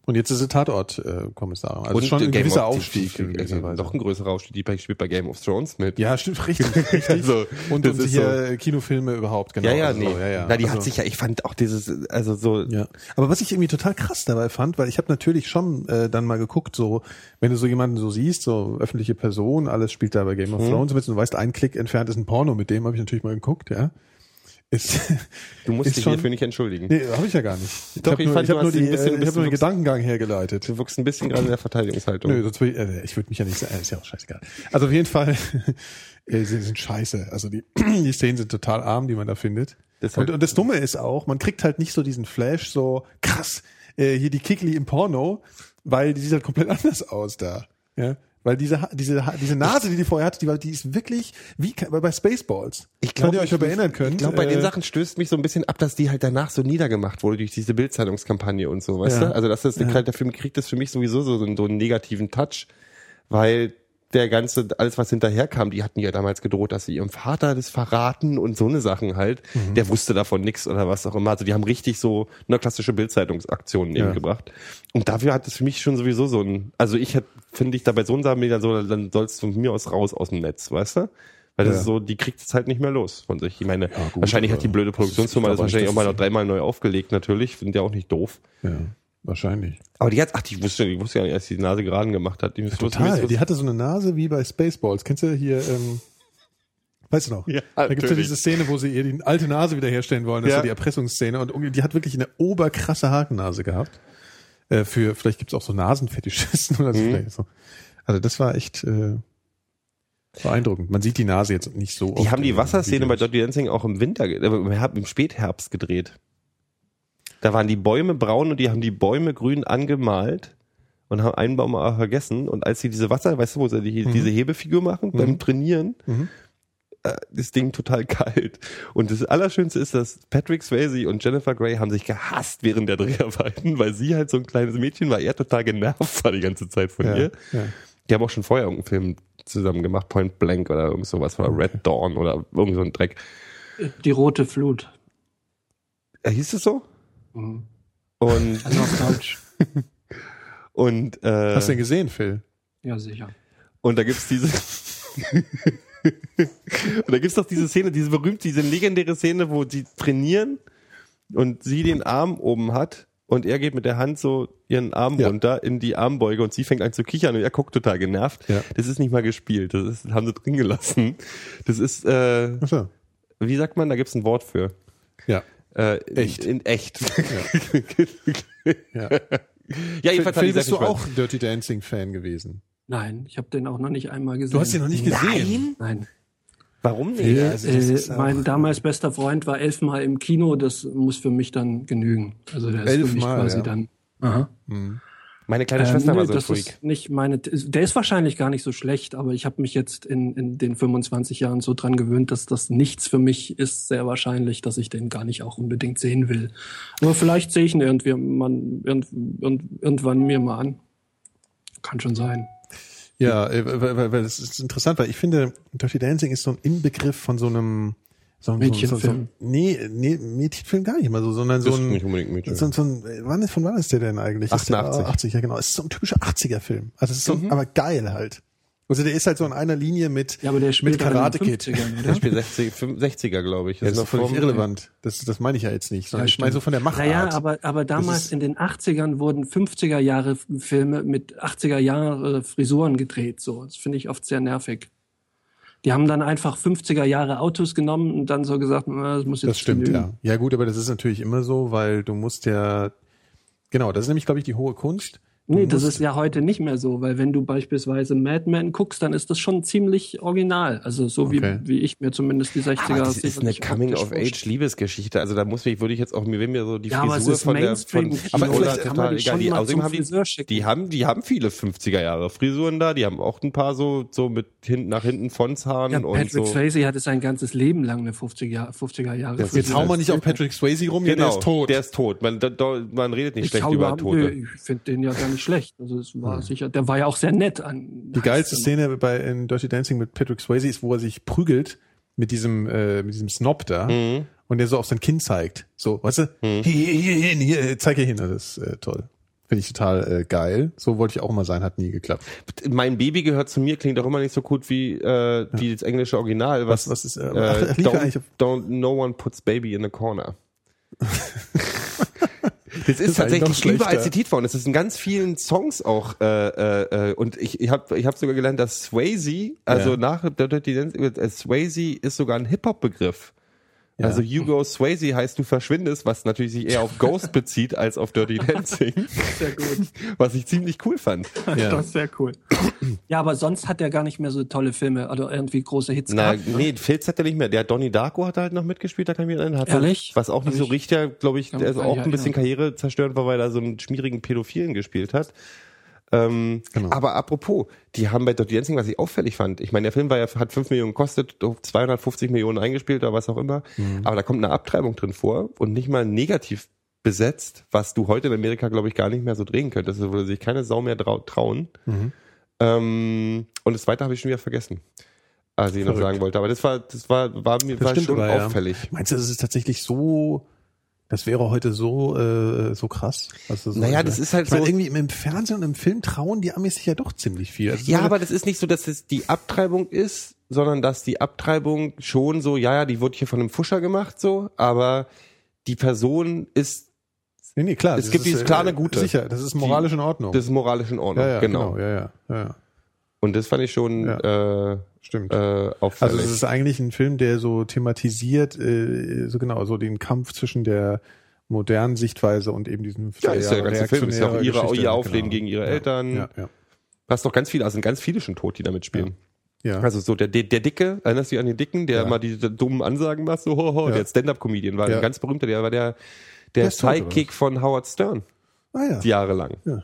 Und jetzt ist sie Tatortkommissarin. Äh, also Und schon ein Game gewisser Aufstieg. Weise. Noch ein größerer Aufstieg. Die spielt bei Game of Thrones mit. Ja, stimmt, richtig, richtig. Also, und und hier Kinofilme überhaupt, genau. ja, ja, also, nee. ja, ja. Na, die also, hat sich ja, ich fand auch dieses, also so, Ja, aber was ich irgendwie total krass dabei fand, weil ich habe natürlich schon äh, dann mal geguckt, so wenn du so jemanden so siehst, so öffentliche Person, alles spielt da bei Game of Mhm. Thrones mit, und du weißt, ein Klick entfernt ist ein Porno, mit dem habe ich natürlich mal geguckt, ja. Ist, du musst dich schon- hierfür nicht entschuldigen. Nee, habe ich ja gar nicht. Doch, hab ich nur, fand, ich hab du nur, die, bisschen- äh, ich hab nur den Gedankengang hergeleitet. Du wirkst ein bisschen gerade in der Verteidigungshaltung. Nö, sonst will ich, äh, ich würde mich ja nicht sagen, ist ja auch scheißegal. Also auf jeden Fall, äh, sie sind scheiße. Also die, die Szenen sind total arm, die man da findet. Halt- und, und das Dumme ist auch, man kriegt halt nicht so diesen Flash, so krass, äh, hier die Kikli im Porno, weil die sieht halt komplett anders aus da. Ja. Weil diese, diese, diese Nase, die die vorher hatte, die, war, die ist wirklich wie bei Spaceballs. Ich glaube, ihr euch noch erinnern könnt. Ich glaube, bei äh, den Sachen stößt mich so ein bisschen ab, dass die halt danach so niedergemacht wurde durch diese Bildzeitungskampagne und so, weißt Ja. du? Also das ist der Film kriegt das für mich sowieso so, so einen, so einen negativen Touch, weil der ganze, alles was hinterherkam, die hatten ja damals gedroht, dass sie ihrem Vater das verraten und so eine Sachen halt. Mhm. Der wusste davon nichts oder was auch immer. Also die haben richtig so eine klassische Bildzeitungsaktion eben Ja. gebracht. Und dafür hat es für mich schon sowieso so ein, also ich finde ich da bei so einem Sachen dann so, dann sollst du von mir aus raus aus dem Netz, weißt du? Weil das Ja. ist so, die kriegt es halt nicht mehr los von sich. Ich meine, gut, wahrscheinlich hat die blöde Produktionsfirma das glaube wahrscheinlich auch mal noch dreimal neu aufgelegt, natürlich. Sind ja auch nicht doof. Ja. Wahrscheinlich. Aber die hat, ach, die wusste, die wusste ja nicht, als sie die Nase geraden gemacht hat. Die wusste, Total. Die hatte so eine Nase wie bei Spaceballs. Kennst du hier, ähm, weißt du noch? Ja, da gibt's ja natürlich. diese Szene, wo sie ihr die alte Nase wiederherstellen wollen. Das Ja. ist ja die Erpressungsszene. Und irgendwie- die hat wirklich eine oberkrasse Hakennase gehabt. Äh, für, vielleicht gibt's auch so Nasenfetischisten oder so. Mhm. So. Also das war echt äh, beeindruckend. Man sieht die Nase jetzt nicht so Die oft haben die Wasserszene bei. Dirty Dancing auch im Winter, äh, im Spätherbst gedreht. Da waren die Bäume braun und die haben die Bäume grün angemalt und haben einen Baum aber vergessen. Und als sie diese Wasser, weißt du, wo sie die, diese Hebefigur machen, beim Trainieren, Mhm. äh, das Ding total kalt. Und das Allerschönste ist, dass Patrick Swayze und Jennifer Grey haben sich gehasst während der Dreharbeiten, weil sie halt so ein kleines Mädchen war, er total genervt war die ganze Zeit von Ja, ihr. ja. Die haben auch schon vorher irgendeinen Film zusammen gemacht, Point Blank oder irgend sowas, oder Red Dawn oder irgend so ein Dreck. Die rote Flut. Äh, hieß es so? Mhm. Und, Also auf Deutsch. und, äh, Hast du den gesehen, Phil? Ja, sicher. und da gibt's diese, und da gibt's doch diese Szene, diese berühmte, diese legendäre Szene, wo sie trainieren und sie den Arm oben hat und er geht mit der Hand so ihren Arm Ja. runter in die Armbeuge und sie fängt an zu kichern und er guckt total genervt. Ja. Das ist nicht mal gespielt, das ist, haben sie drin gelassen. Das ist, äh, so. wie sagt man, da gibt's ein Wort für. Ja. Äh, Echt. In, in echt. ja. ja, jedenfalls hat Phil, bist du auch Dirty Dancing Fan gewesen? Nein, ich habe den auch noch nicht einmal gesehen. Du hast ihn noch nicht gesehen? Nein. Warum nicht? Ja, also äh, mein damals bester Freund war elfmal im Kino, das muss für mich dann genügen. Also der ist für mich Elfmal, quasi ja. dann. Aha. Meine kleine Ähm, Schwester nö, war so ein das Freak. ist nicht meine. Der ist wahrscheinlich gar nicht so schlecht, aber ich habe mich jetzt in, in den 25 Jahren so dran gewöhnt, dass das nichts für mich ist. Sehr wahrscheinlich, dass ich den gar nicht auch unbedingt sehen will. Aber vielleicht sehe ich ihn irgendwie man, irgend, irgend, irgendwann mir mal an. Kann schon sein. Ja, äh, weil, weil, weil das ist interessant, weil ich finde, Dirty Dancing ist so ein Inbegriff von so einem so, ein- so, so, Mädchenfilm. nee, nee, Mädchenfilm gar nicht mal so, sondern so ein, nicht unbedingt Mädchen. so, ein- so ein, wann ist, von wann ist der denn eigentlich? Ist der, 88. ah, 80, ja genau. Es ist so ein typischer 80er-Film. Also es ist so, Mhm. aber geil halt. Also der ist halt so in einer Linie mit, Ja, aber der spielt mit Karate Kid. 50ern, Der spielt 60, 60er, glaube ich. Ja, das ist völlig vom- irrelevant. Das, das meine ich ja jetzt nicht. Sondern Ja, ich meine so von der Machart. Naja, aber, aber damals in den 80ern wurden 50er Jahre Filme mit 80er Jahre Frisuren gedreht. So, das finde ich oft sehr nervig. Die haben dann einfach 50er Jahre Autos genommen und dann so gesagt, na, das muss jetzt Das stimmt, genügen. ja. Ja gut, aber das ist natürlich immer so, weil du musst ja, genau, das ist nämlich, glaube ich, die hohe Kunst. Nee, das ist ja heute nicht mehr so, weil wenn du beispielsweise Mad Men guckst, dann ist das schon ziemlich original. Also so Okay. wie, wie ich mir zumindest die 60er Aber das ist eine Coming-of-Age-Liebesgeschichte. Also da muss ich, würde ich jetzt auch, mir wenn mir so die Ja, aber es Frisur ist von der, von, Aber oder vielleicht kann man total die egal. Die, mal außerdem zum haben die, die haben, die haben viele 50er Jahre Frisuren da. Die haben auch ein paar so, so mit hinten nach hinten Fonzhaaren Ja, und Patrick so. Swayze hatte sein ganzes Leben lang eine 50er, Jahr- 50er Jahre Das Jetzt hauen wir nicht auf Patrick Swayze rum, Genau, der ist tot. Der ist tot. Man, da, da, man redet nicht Ich schlecht über Tote. Ich finde den ja gar nicht schlecht. Also es war sicher, der war ja auch sehr nett an. Die geilste Szene bei in Dirty Dancing mit Patrick Swayze ist, wo er sich prügelt mit diesem äh, mit diesem Snob da Mhm. und der so auf sein Kinn zeigt. So, weißt du? Hier, hier, hier, hin, hier, zeig hier hin. Das ist äh, toll. Finde ich total äh, geil. So wollte ich auch immer sein, hat nie geklappt. Mein Baby gehört zu mir klingt auch immer nicht so gut wie, äh, wie das englische Original. Was- was ist, äh, äh, ja don't, don't, no one puts baby in a corner. Das ist, noch tatsächlich überall zitiert worden. Das ist in ganz vielen Songs auch. Äh, äh, äh, und ich, ich habe ich hab sogar gelernt, dass Swayze, also Ja. nach Dirty Dancing, äh, Swayze ist sogar ein Hip-Hop-Begriff. Also You Go Swayze heißt du verschwindest, was natürlich sich eher auf Ghost bezieht als auf Dirty Dancing. sehr gut. Was ich ziemlich cool fand. Ja. Das ist sehr cool. Ja, aber sonst hat er gar nicht mehr so tolle Filme oder irgendwie große Hits Na, gehabt. ne? nee, Filz hat er nicht mehr. Der Donnie Darko hat halt noch mitgespielt, da kann ich mich erinnern. Hat Ehrlich? Was auch nicht so richtig, glaube ich, der ist auch ein bisschen erinnern. Karriere zerstört war, weil er so einen schmierigen Pädophilen gespielt hat. Ähm, Genau. Aber apropos, die haben bei Dirty Dancing, was ich auffällig fand, ich meine, der Film war ja, hat 5 Millionen gekostet, 250 Millionen eingespielt oder was auch immer, Mhm. aber da kommt eine Abtreibung drin vor und nicht mal negativ besetzt, was du heute in Amerika, glaube ich, gar nicht mehr so drehen könntest. Da würde sich keine Sau mehr trau trauen. Mhm. Ähm, und das zweite habe ich schon wieder vergessen, als ich noch sagen wollte. Aber das war, das war, war mir war schon ja. auffällig. Meinst du, das ist tatsächlich so, das wäre heute so, äh, so krass? Also so, Naja, das ist halt ich meine, so- irgendwie im, Fernsehen und im Film trauen die Amis sich ja doch ziemlich viel. Also Ja, so- aber das ist nicht so, dass es die Abtreibung ist, sondern dass die Abtreibung schon so, ja, ja, die wurde hier von einem Fuscher gemacht, so, aber die Person ist Nee, nee, klar. Es gibt dieses äh, klare Gute. Sicher, das ist moralisch in Ordnung. Das ist moralisch in Ordnung, ja, ja, genau. Ja, ja, ja, ja. Und das fand ich schon äh, Stimmt. äh, Also es ist eigentlich ein Film, der so thematisiert, äh, so genau, so den Kampf zwischen der modernen Sichtweise und eben diesem ja, ist ja der ganze Film. Ist ja auch ihre, ihr Aufleben genau. gegen ihre ja, Eltern. Ja, ja. Hast doch ganz viele, also sind ganz viele schon tot, die damit spielen. ja. Also so der, der, der Dicke, erinnerst du dich an den Dicken, der Ja. mal diese dummen Ansagen macht, so ho, ho, Ja. der Stand-Up-Comedian war Ja. ein ganz berühmter, der war der, Der der Sidekick von Howard Stern, ah, ja. jahrelang. Ja.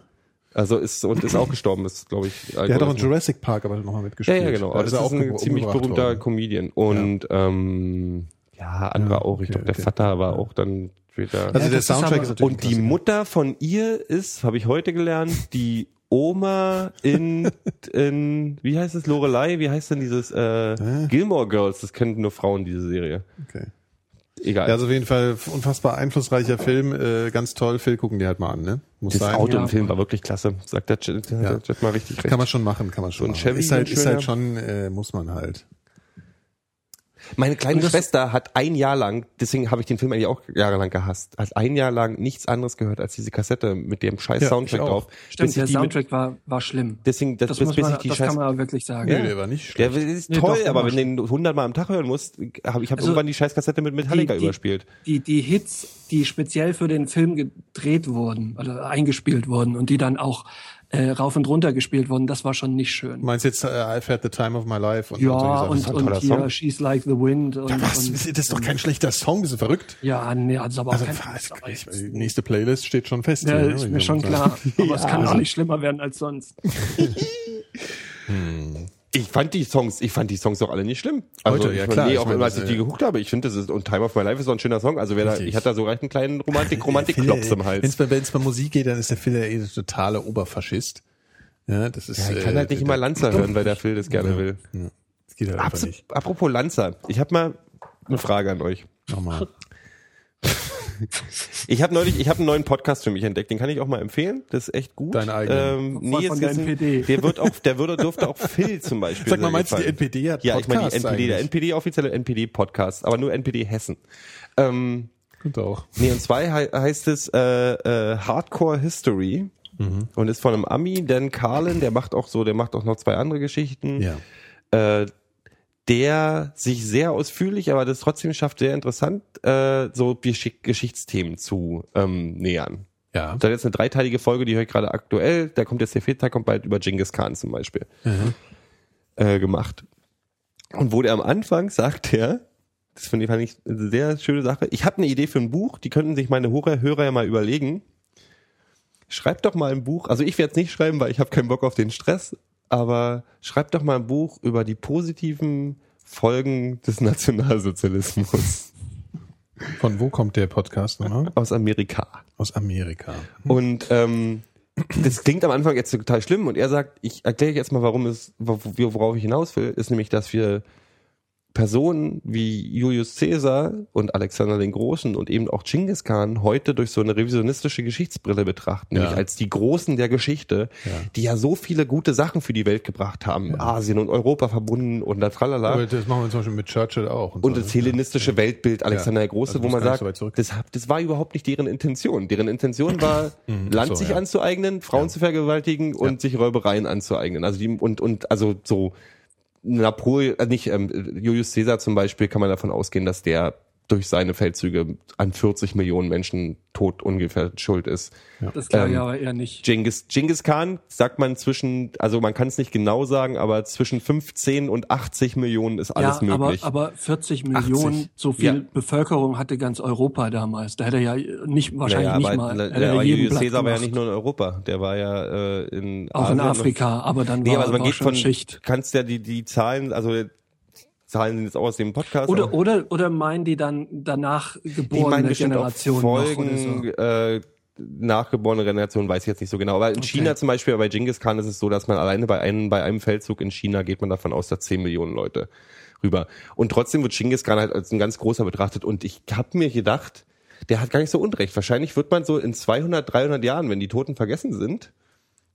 Also ist, und ist auch gestorben, ist, glaube ich. Der hat auch in Jurassic Park aber nochmal Ja, mitgespielt. ja, genau. Da Aber das er ist ein umge- ziemlich berühmter worden. Comedian. Und ähm, ja, andere Ja, auch. Ich okay, glaube, der okay. Vater war auch dann später. Also Ja, der Soundtrack ist natürlich und die ein. Mutter von ihr ist, habe ich heute gelernt, die Oma in, in wie heißt es, Lorelei? Wie heißt denn dieses äh, Gilmore Girls? Das kennen nur Frauen, diese Serie. Okay. Egal. Ja, also auf jeden Fall unfassbar einflussreicher Film, äh, ganz toll. Phil, gucken die halt mal an, ne? Muss das sein. Auto Ja. im Film war wirklich klasse. Sagt der Chat, Ja. Mal richtig recht. Kann man schon machen, kann man schon ein machen. Chevy, ist halt, ist halt schon, äh, muss man halt. Meine kleine Schwester hat ein Jahr lang, deswegen habe ich den Film eigentlich auch jahrelang gehasst, hat ein Jahr lang nichts anderes gehört als diese Kassette mit dem scheiß Ja, Soundtrack drauf. Stimmt, der die mit- Soundtrack war, war schlimm. Deswegen, das, Das, bis, muss bis man, ich die das scheiß kann man wirklich sagen. Nee, der war nicht Der schlecht. ist Nee, toll, doch, der aber wenn du den 100 Mal am Tag hören musst, habe ich hab Also, irgendwann die Scheißkassette mit Metallica die, überspielt. Die, die Hits, die speziell für den Film gedreht wurden oder eingespielt wurden und die dann auch äh, rauf und runter gespielt wurden, das war schon nicht schön. Du meinst jetzt äh, I've had the time of my life und, Ja, und, so und, und hier Song. She's Like the Wind. Und, Ja, was? Und, Das ist doch kein schlechter Song, bist du verrückt? ja, nee, also aber auch Also, kein was- aber ich, jetzt- die nächste Playlist steht schon fest. ja, hier, ne, ist wenn mir ich schon klar. Aber es kann auch nicht schlimmer werden als sonst. Ich fand die Songs, ich fand die Songs doch alle nicht schlimm. Also Heute, ja, ich klar, Nee, auch immer, als ich die geguckt habe, ich finde, das ist, und Time of My Life ist so ein schöner Song. Also wer da, ich hatte da so recht einen kleinen Romantik, Romantik-Klops im Wenn Hals. es bei, Musik geht, dann ist der Phil ja eh der totale Oberfaschist. Ja, das ist. Ja, ich kann äh, halt nicht immer Lanza hören, weil der Phil das gerne will. Ja, das geht halt einfach nicht. apropos Lanza, ich habe mal eine Frage an euch. Nochmal. Ich habe neulich, ich habe einen neuen Podcast für mich entdeckt, den kann ich auch mal empfehlen. Das ist echt gut. Deinen eigenen. Ähm, nee, von der NPD. Der wird auch, der würde, dürfte auch Phil zum Beispiel. Sag mal, meinst du, die. NPD hat Ja, ich meine die NPD, der? NPD offizielle NPD Podcast, aber nur NPD Hessen. Ähm, Kommt auch. nee, und zwei hei- heißt es äh, äh, Hardcore History Mhm. und ist von einem Ami, Dan Carlin, der macht auch so, der macht auch noch zwei andere Geschichten. Ja. äh, der sich sehr ausführlich, aber das trotzdem schafft, sehr interessant, äh, so Gesch Geschichtsthemen zu ähm, nähern. Ja. Da jetzt eine dreiteilige Folge, die höre ich gerade aktuell. Da kommt jetzt der vierte Teil, kommt bald über Genghis Khan zum Beispiel äh, gemacht. Und wo der am Anfang sagt er, das finde ich, fand ich eine sehr schöne Sache. Ich habe eine Idee für ein Buch, die könnten sich meine Hörer, Hörer ja mal überlegen. Schreibt doch mal ein Buch, also ich werde es nicht schreiben, weil ich habe keinen Bock auf den Stress, aber schreibt doch mal ein Buch über die positiven Folgen des Nationalsozialismus Von wo kommt der Podcast nochmal? aus Amerika. Aus Amerika. Und ähm, das klingt am Anfang jetzt total schlimm und er sagt, ich erkläre jetzt mal, warum es, wo- worauf ich hinaus will, ist nämlich, dass wir Personen wie Julius Caesar und Alexander den Großen und eben auch Genghis Khan heute durch so eine revisionistische Geschichtsbrille betrachten, Ja. nämlich als die Großen der Geschichte, Ja. die ja so viele gute Sachen für die Welt gebracht haben, Asien und Europa verbunden und da tralala. Aber das machen wir zum Beispiel mit Churchill auch. Und so, das hellenistische Weltbild Alexander Ja. der Große, Also wo man sagt, so das, das war überhaupt nicht deren Intention. Deren Intention war, Land so, sich ja. anzueignen, Frauen zu vergewaltigen und sich Räubereien anzueignen. Also die, und, und also so Napoleon, äh, nicht ähm, Julius Caesar zum Beispiel, kann man davon ausgehen, dass der durch seine Feldzüge an 40 Millionen Menschen tot ungefähr schuld ist. Das glaube ich Ähm, aber eher nicht. Genghis, Genghis Khan sagt man zwischen, also man kann es nicht genau sagen, aber zwischen 15 und 80 Millionen ist alles ja, möglich. Aber, aber 40 Millionen, so viel Ja. Bevölkerung hatte ganz Europa damals. Da hätte er ja nicht, wahrscheinlich Naja, nicht aber, mal. na, hätte er aber jeden Julius Caesar war ja nicht nur in Europa, der war ja äh, in Auch in Asien und- Afrika, aber dann Nee, war, aber also man war geht schon von, Schicht. kannst ja die, die Zahlen, also Zahlen sind jetzt auch aus dem Podcast. Oder, oder, oder meinen die dann danach geborene Generationen Folgen, so? äh, nachgeborene Generation weiß ich jetzt nicht so genau. Aber in China zum Beispiel, bei Genghis Khan ist es so, dass man alleine bei einem, bei einem Feldzug in China geht man davon aus, dass 10 Millionen Leute rüber. Und trotzdem wird Genghis Khan halt als ein ganz großer betrachtet. Und ich habe mir gedacht, der hat gar nicht so unrecht. Wahrscheinlich wird man so in 200, 300 Jahren, wenn die Toten vergessen sind,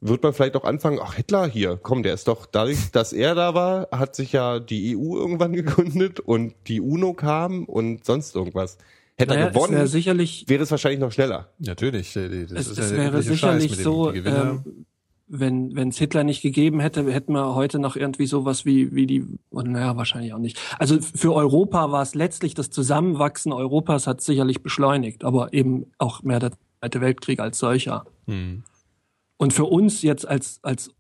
wird man vielleicht auch anfangen, ach Hitler hier, komm, der ist doch, dadurch, dass er da war, hat sich ja die EU irgendwann gegründet und die UNO kam und sonst irgendwas. Hätte Naja, er es gewonnen, wäre sicherlich, wäre es wahrscheinlich noch schneller. Natürlich. äh, Das es, ist es ja wäre sicherlich so, ähm, wenn wenn es Hitler nicht gegeben hätte, hätten wir heute noch irgendwie sowas wie wie die, und naja, wahrscheinlich auch nicht. Also für Europa war es letztlich das Zusammenwachsen Europas hat sicherlich beschleunigt, aber eben auch mehr der Zweite Weltkrieg als solcher. Hm. Und für uns jetzt als als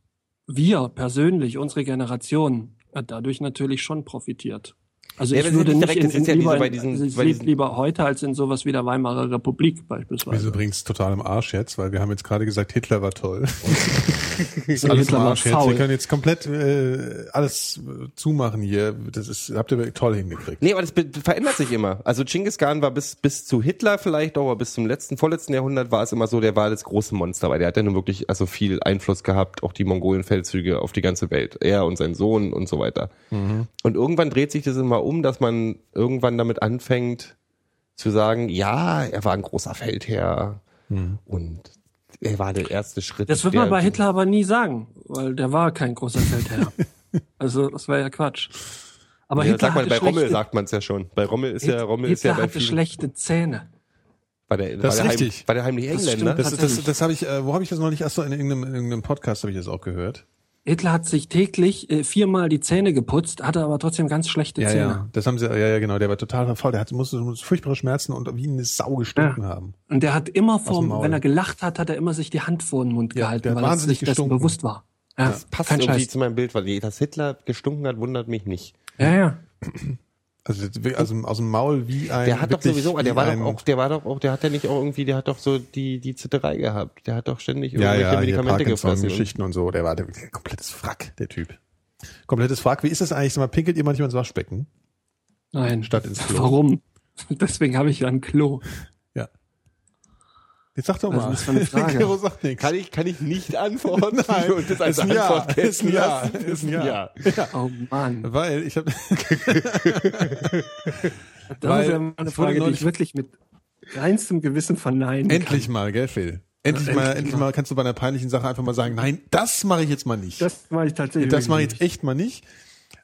wir persönlich, unsere Generation, hat dadurch natürlich schon profitiert. Also Ja, ich würde nicht direkt- in, in ja lieber, bei diesen- also ich bei diesen- lieber heute als in sowas wie der Weimarer Republik Wir beispielsweise. sind übrigens total im Arsch jetzt, weil wir haben jetzt gerade gesagt, Hitler war toll. ist alles im Hitler war Arsch jetzt. Wir können jetzt komplett äh, alles zumachen hier. Das ist, habt ihr toll hingekriegt. Nee, aber das verändert sich immer. Also Genghis Khan war bis, bis zu Hitler vielleicht auch, aber bis zum letzten, vorletzten Jahrhundert war es immer so, der war das große Monster, weil der hat ja nun wirklich also viel Einfluss gehabt, auch die Mongolenfeldzüge auf die ganze Welt. Er und sein Sohn und so weiter. Und irgendwann dreht sich das immer um, dass man irgendwann damit anfängt zu sagen, ja, er war ein großer Feldherr und er war der erste Schritt. Das wird man bei Hitler aber nie sagen, weil der war kein großer Feldherr. also das war ja Quatsch. Aber Ja, Hitler sagt man, bei Rommel sagt man es ja schon. Bei Rommel ist ja, Rommel ist Hitler ja bei hatte vielen, schlechte Zähne. war der, Das ist der, heim, richtig. war der heimlich Das Engländer. stimmt. Das, das, Tatsächlich. das habe ich, äh, wo habe ich das neulich? Achso, in irgendeinem, in irgendeinem Podcast habe ich das auch gehört. Hitler hat sich täglich äh, viermal die Zähne geputzt, hatte aber trotzdem ganz schlechte Ja, Zähne. ja. Das haben sie, ja, ja, genau. Der war total faul. Der hatte, musste, musste furchtbare Schmerzen und wie eine Sau gestunken Ja. haben. Und der hat immer Maul. wenn er gelacht hat, hat er immer sich die Hand vor den Mund Ja, gehalten, hat weil er wahnsinnig sich dessen gestunken. bewusst war. Ja, Das passt irgendwie Scheiß. zu meinem Bild, weil dass Hitler gestunken hat, wundert mich nicht. Ja, ja. Also aus dem, aus dem Maul wie ein. Der hat doch sowieso, wie der war doch auch, der war doch auch, der hat ja nicht auch irgendwie, der hat doch so die die Zitterei gehabt. Der hat doch ständig Ja, irgendwelche ja, hier Medikamente gefressen. Parkinson-Geschichten und so. Der war der, der komplettes Wrack, der Typ. Komplettes Wrack. Wie ist das eigentlich? Sag mal, pinkelt ihr manchmal ins Waschbecken? Nein. Statt ins Klo. Warum? Deswegen habe ich ja ein Klo. Ja. Jetzt sag doch Was mal. ist das für eine Frage? Gero sagt nichts. Kann ich kann ich nicht antworten Nein, und das als ist ein Ja, Antwort ist ein gelten Ja, lassen? ist ein Ja. Oh Mann. Weil ich habe Das ist ja eine Frage, die ich wirklich mit reinstem Gewissen verneinen endlich mal, gell, Phil? Endlich Ja, mal, endlich mal. mal kannst du bei einer peinlichen Sache einfach mal sagen, nein, das mache ich jetzt mal nicht. kann. Das mache ich tatsächlich. Das mache ich jetzt echt mal nicht.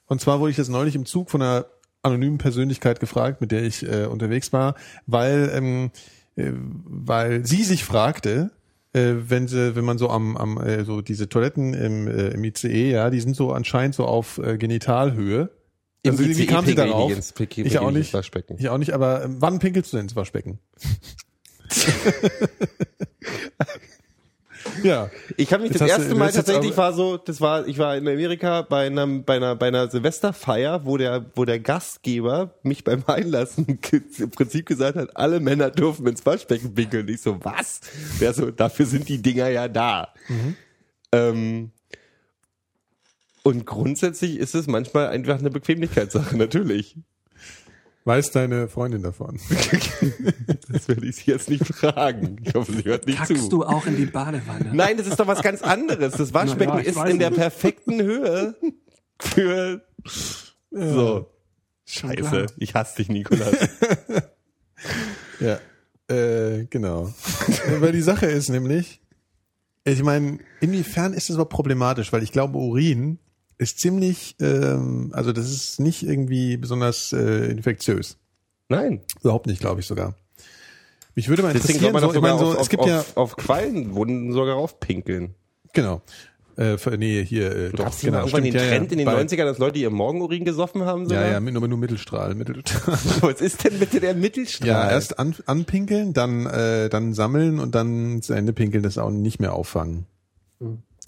Und zwar wurde ich das neulich im Zug von einer anonymen Persönlichkeit gefragt, mit der ich äh, unterwegs war, weil ähm, äh, weil sie sich fragte, äh, wenn sie, wenn man so am, am äh, so diese Toiletten im, äh, im ICE, ja, die sind so anscheinend so auf äh, Genitalhöhe. Im Also, wie ICE kam sie darauf? ins- Ich auch nicht. Ich auch nicht, aber ähm, wann pinkelst du denn ins Waschbecken? ja. Ich kann mich das du- erste du Mal tatsächlich war so, das war, ich war in Amerika bei einem, bei einer, bei einer Silvesterfeier, wo der, wo der Gastgeber mich beim Einlassen im Prinzip gesagt hat, alle Männer dürfen ins Waschbecken pinkeln. Ich so, was? Der so, dafür sind die Dinger ja da. Mhm. Ähm, und grundsätzlich ist es manchmal einfach eine Bequemlichkeitssache, natürlich. Weiß deine Freundin davon? Das werde ich sie jetzt nicht fragen. Ich hoffe, sie hört nicht Kackst zu. du auch in die Badewanne? Nein, das ist doch was ganz anderes. Das Waschbecken ja, ist in der nicht. perfekten Höhe für so. Scheiße, ich hasse dich, Nikolas. Ja, äh, genau. Weil die Sache ist nämlich, ich meine, inwiefern ist das überhaupt problematisch? Weil ich glaube, Urin ist ziemlich, ähm, also das ist nicht irgendwie besonders äh, infektiös. Nein, Überhaupt nicht, glaube ich sogar. Mich würde mal deswegen interessieren, man so, doch ich meine, so, auf, es gibt auf, ja, auf, auf Quallenwunden sogar raufpinkeln. genau, äh, für, nee, hier, äh, Du hast genau, irgendwann den stimmt, ja, Trend ja, in den bei- 90ern, dass Leute ihr Morgenurin gesoffen haben sogar? Ja, ja, mit- nur, nur Mittelstrahl, Mittelstrahl. Was ist denn bitte der Mittelstrahl? Ja, erst an, anpinkeln, dann, äh, dann sammeln und dann zu Ende pinkeln, das auch nicht mehr auffangen.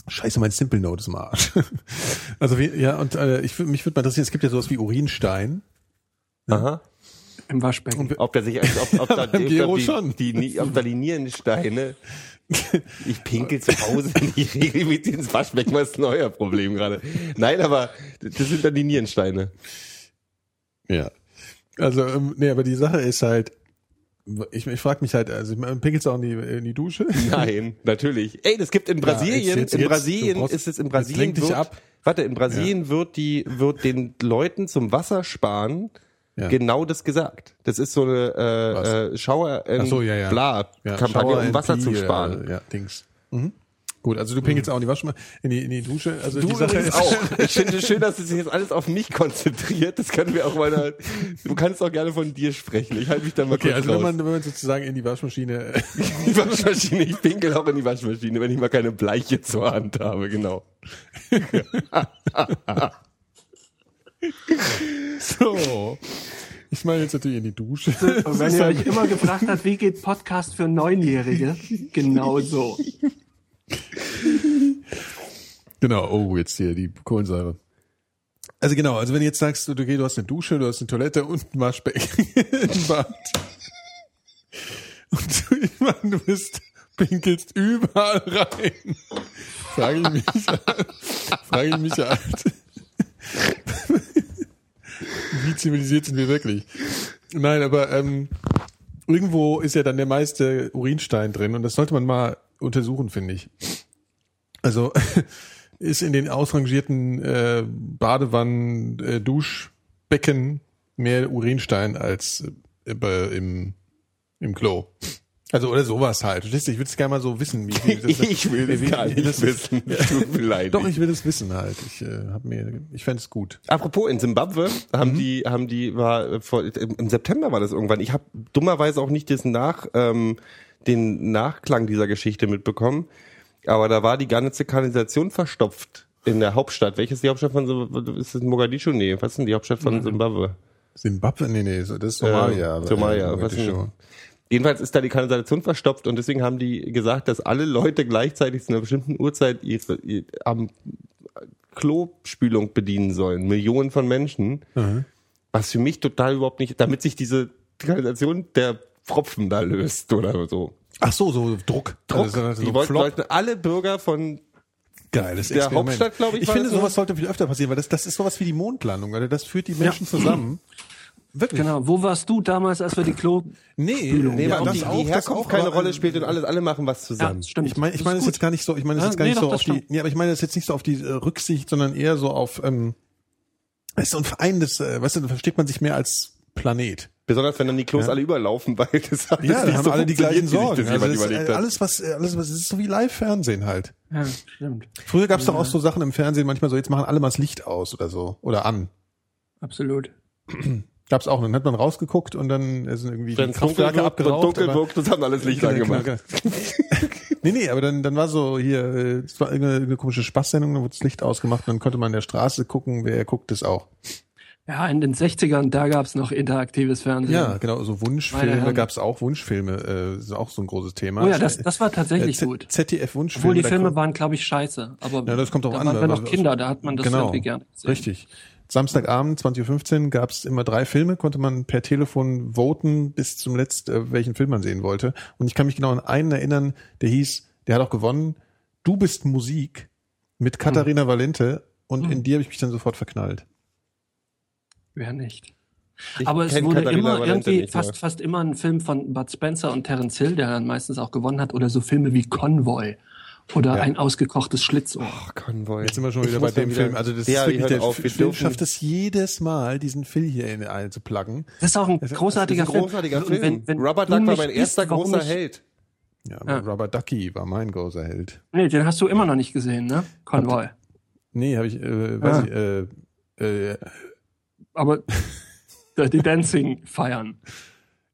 Scheiße, mein Simple Note ist im Arsch. also wie, ja, und äh, ich, mich würde mal interessieren, es gibt ja sowas wie Urinstein. Aha. Im Waschbecken. Ob der sich, ob, ob, da, ob, Gero da die, schon. Die, die, ob da die Nierensteine. Ich pinkel zu Hause nicht regelmäßig ins Waschbecken, was ist denn euer Problem gerade? Nein, aber das sind dann die Nierensteine. Ja. Also, ähm, nee, aber die Sache ist halt, ich, ich frage mich halt, also pinkelst du auch in die, in die Dusche? Nein, natürlich. Ey, das gibt in Brasilien, jetzt- in jetzt, Brasilien brauchst- ist es in Brasilien wird, ab. warte, in Brasilien wird die, wird den Leuten zum Wassersparen Ja. genau das gesagt. Das ist so eine Was? äh, äh, Schauer Ach so, ja, ja. bla Ja, Kampagne, um Wasser NP, zu sparen. Ja, ja Dings. Gut, also du pinkelst auch in die Waschmaschine, in die, in die Dusche. Also Du die Sache ist auch. Ich finde es schön, dass du sich jetzt alles auf mich konzentriert. Das können wir auch mal. Du kannst auch gerne von dir sprechen. Ich halte mich da mal Okay, kurz also wenn raus. man, wenn man sozusagen in die Waschmaschine, die Waschmaschine. Ich pinkel auch in die Waschmaschine, wenn ich mal keine Bleiche zur Hand habe. Genau. so. Ich meine jetzt natürlich in die Dusche. Und wenn ihr euch immer gefragt habt, wie geht Podcast für Neunjährige? Genau so. Genau, oh, jetzt hier die Kohlensäure. Also genau, also wenn du jetzt sagst, du, okay, du hast eine Dusche, du hast eine Toilette und ein Waschbecken im Bad. Und du, ich meine, du bist, pinkelst überall rein. Frage ich mich, frage ich mich halt. Wie zivilisiert sind wir wirklich? Nein, aber ähm, irgendwo ist ja dann der meiste Urinstein drin und das sollte man mal untersuchen, finde ich. Also ist in den ausrangierten äh, Badewannen, äh, Duschbecken mehr Urinstein als äh, bei, im, im Klo. Also oder sowas halt. Ich würde es gerne mal so wissen. Wie, wie das, Ich will das wie- gar nicht das wissen. Tut mir leid. Doch, ich will es wissen halt. Ich äh, hab mir, ich fände es gut. Apropos, in Zimbabwe Mhm. haben die, haben die, war äh, vor, im im September war das irgendwann. Ich habe dummerweise auch nicht diesen Nach, ähm, den Nachklang dieser Geschichte mitbekommen. Aber da war die ganze Kanalisation verstopft in der Hauptstadt. Welches ist die Hauptstadt von Zimbabwe? Ist das Mogadischu? Nee, was ist denn die Hauptstadt von Zimbabwe? Zimbabwe? Nee, nee, das ist Somalia. Äh, Somalia, was denn? Jedenfalls ist da die Kanalisation verstopft und deswegen haben die gesagt, dass alle Leute gleichzeitig zu einer bestimmten Uhrzeit ihre, ihre am Klospülung bedienen sollen. Millionen von Menschen. Was für mich total überhaupt nicht, damit sich diese Kanalisation der Pfropfen da löst oder so. Ach so, so Druck. Druck. Also, also die so wollten, alle Bürger von Geiles der Experiment. Hauptstadt, glaub ich, Ich finde, das, ne? sowas sollte viel öfter passieren, weil das, das ist sowas wie die Mondlandung, oder? Das führt die Menschen zusammen. Wirklich. Genau. Wo warst du damals, als wir die Klo... Nee, nee, ja, das die, auch, die das Herkunft auch, keine Rolle äh, spielt und alles, alle machen was Ja, zusammen. stimmt. Ich meine, ich Das meine ist es gut. jetzt gar nicht so, ich meine es Ja, jetzt gar nee, nicht doch, so das auf die, stimmt. nee, aber ich meine das jetzt nicht so auf die äh, Rücksicht, sondern eher so auf, ähm, es ist so ein Verein, das, äh, weißt du, da versteht man sich mehr als Planet. Besonders wenn dann die Klos alle überlaufen, weil das alles Ja, nicht haben so alle die gleichen Sorgen. das Also das, überlegt äh, hat. alles was, äh, alles was, es ist so wie Live-Fernsehen halt. Ja, stimmt. Früher gab es doch auch so Sachen im Fernsehen, manchmal so, jetzt machen alle mal das Licht aus oder so. Oder an. Absolut. Gab's auch. Und dann hat man rausgeguckt und dann sind irgendwie Wenn die Kraftwerke abgeraucht. dunkel wirkt, das haben alles Licht Genau, angemacht. genau, genau. nee, nee, aber dann, dann war so hier, äh, es war irgendeine, irgendeine komische Spaßsendung, da wurde das Licht ausgemacht und dann konnte man in der Straße gucken, wer guckt es auch. Ja, in den 60ern, da gab's noch interaktives Fernsehen. Ja, genau, so Meine Wunschfilme gab's auch, Wunschfilme, äh, ist auch so ein großes Thema. Oh ja, das, das war tatsächlich Äh, Z- gut. ZDF-Wunschfilme. Obwohl die Filme waren, glaube ich, scheiße. Aber Ja, das kommt auch da an. waren wir noch Kinder, da hat man das genau, irgendwie gerne gesehen. Richtig. Samstagabend, 20.15 Uhr, gab's immer drei Filme, konnte man per Telefon voten bis zum letzten, äh, welchen Film man sehen wollte. Und ich kann mich genau an einen erinnern, der hieß, der hat auch gewonnen, Du bist Musik mit Katharina Valente und in die habe ich mich dann sofort verknallt. Wer nicht? Ich Aber es wurde Katharina immer Valente irgendwie fast, ja. fast immer ein Film von Bud Spencer und Terence Hill, der dann meistens auch gewonnen hat, oder so Filme wie Convoy oder ein ausgekochtes Schlitzohr. Ach, Konvoi. Jetzt sind wir schon Ich wieder bei muss mal dem wieder- Film. Also das ja, ist wirklich, der auf, wir Film schafft es jedes Mal, diesen Phil hier in einzupluggen. Das ist auch ein großartiger Das ist ein großartiger Film. Wenn- wenn Robert du Duck war mein erster großer ich- Held. Ja, Ja. Robert Ducky war mein großer Held. Nee, den hast du immer noch nicht gesehen, ne? Convoy. Nee, habe ich, äh, weiß Ah. ich, äh, äh, Aber Dirty Dancing feiern.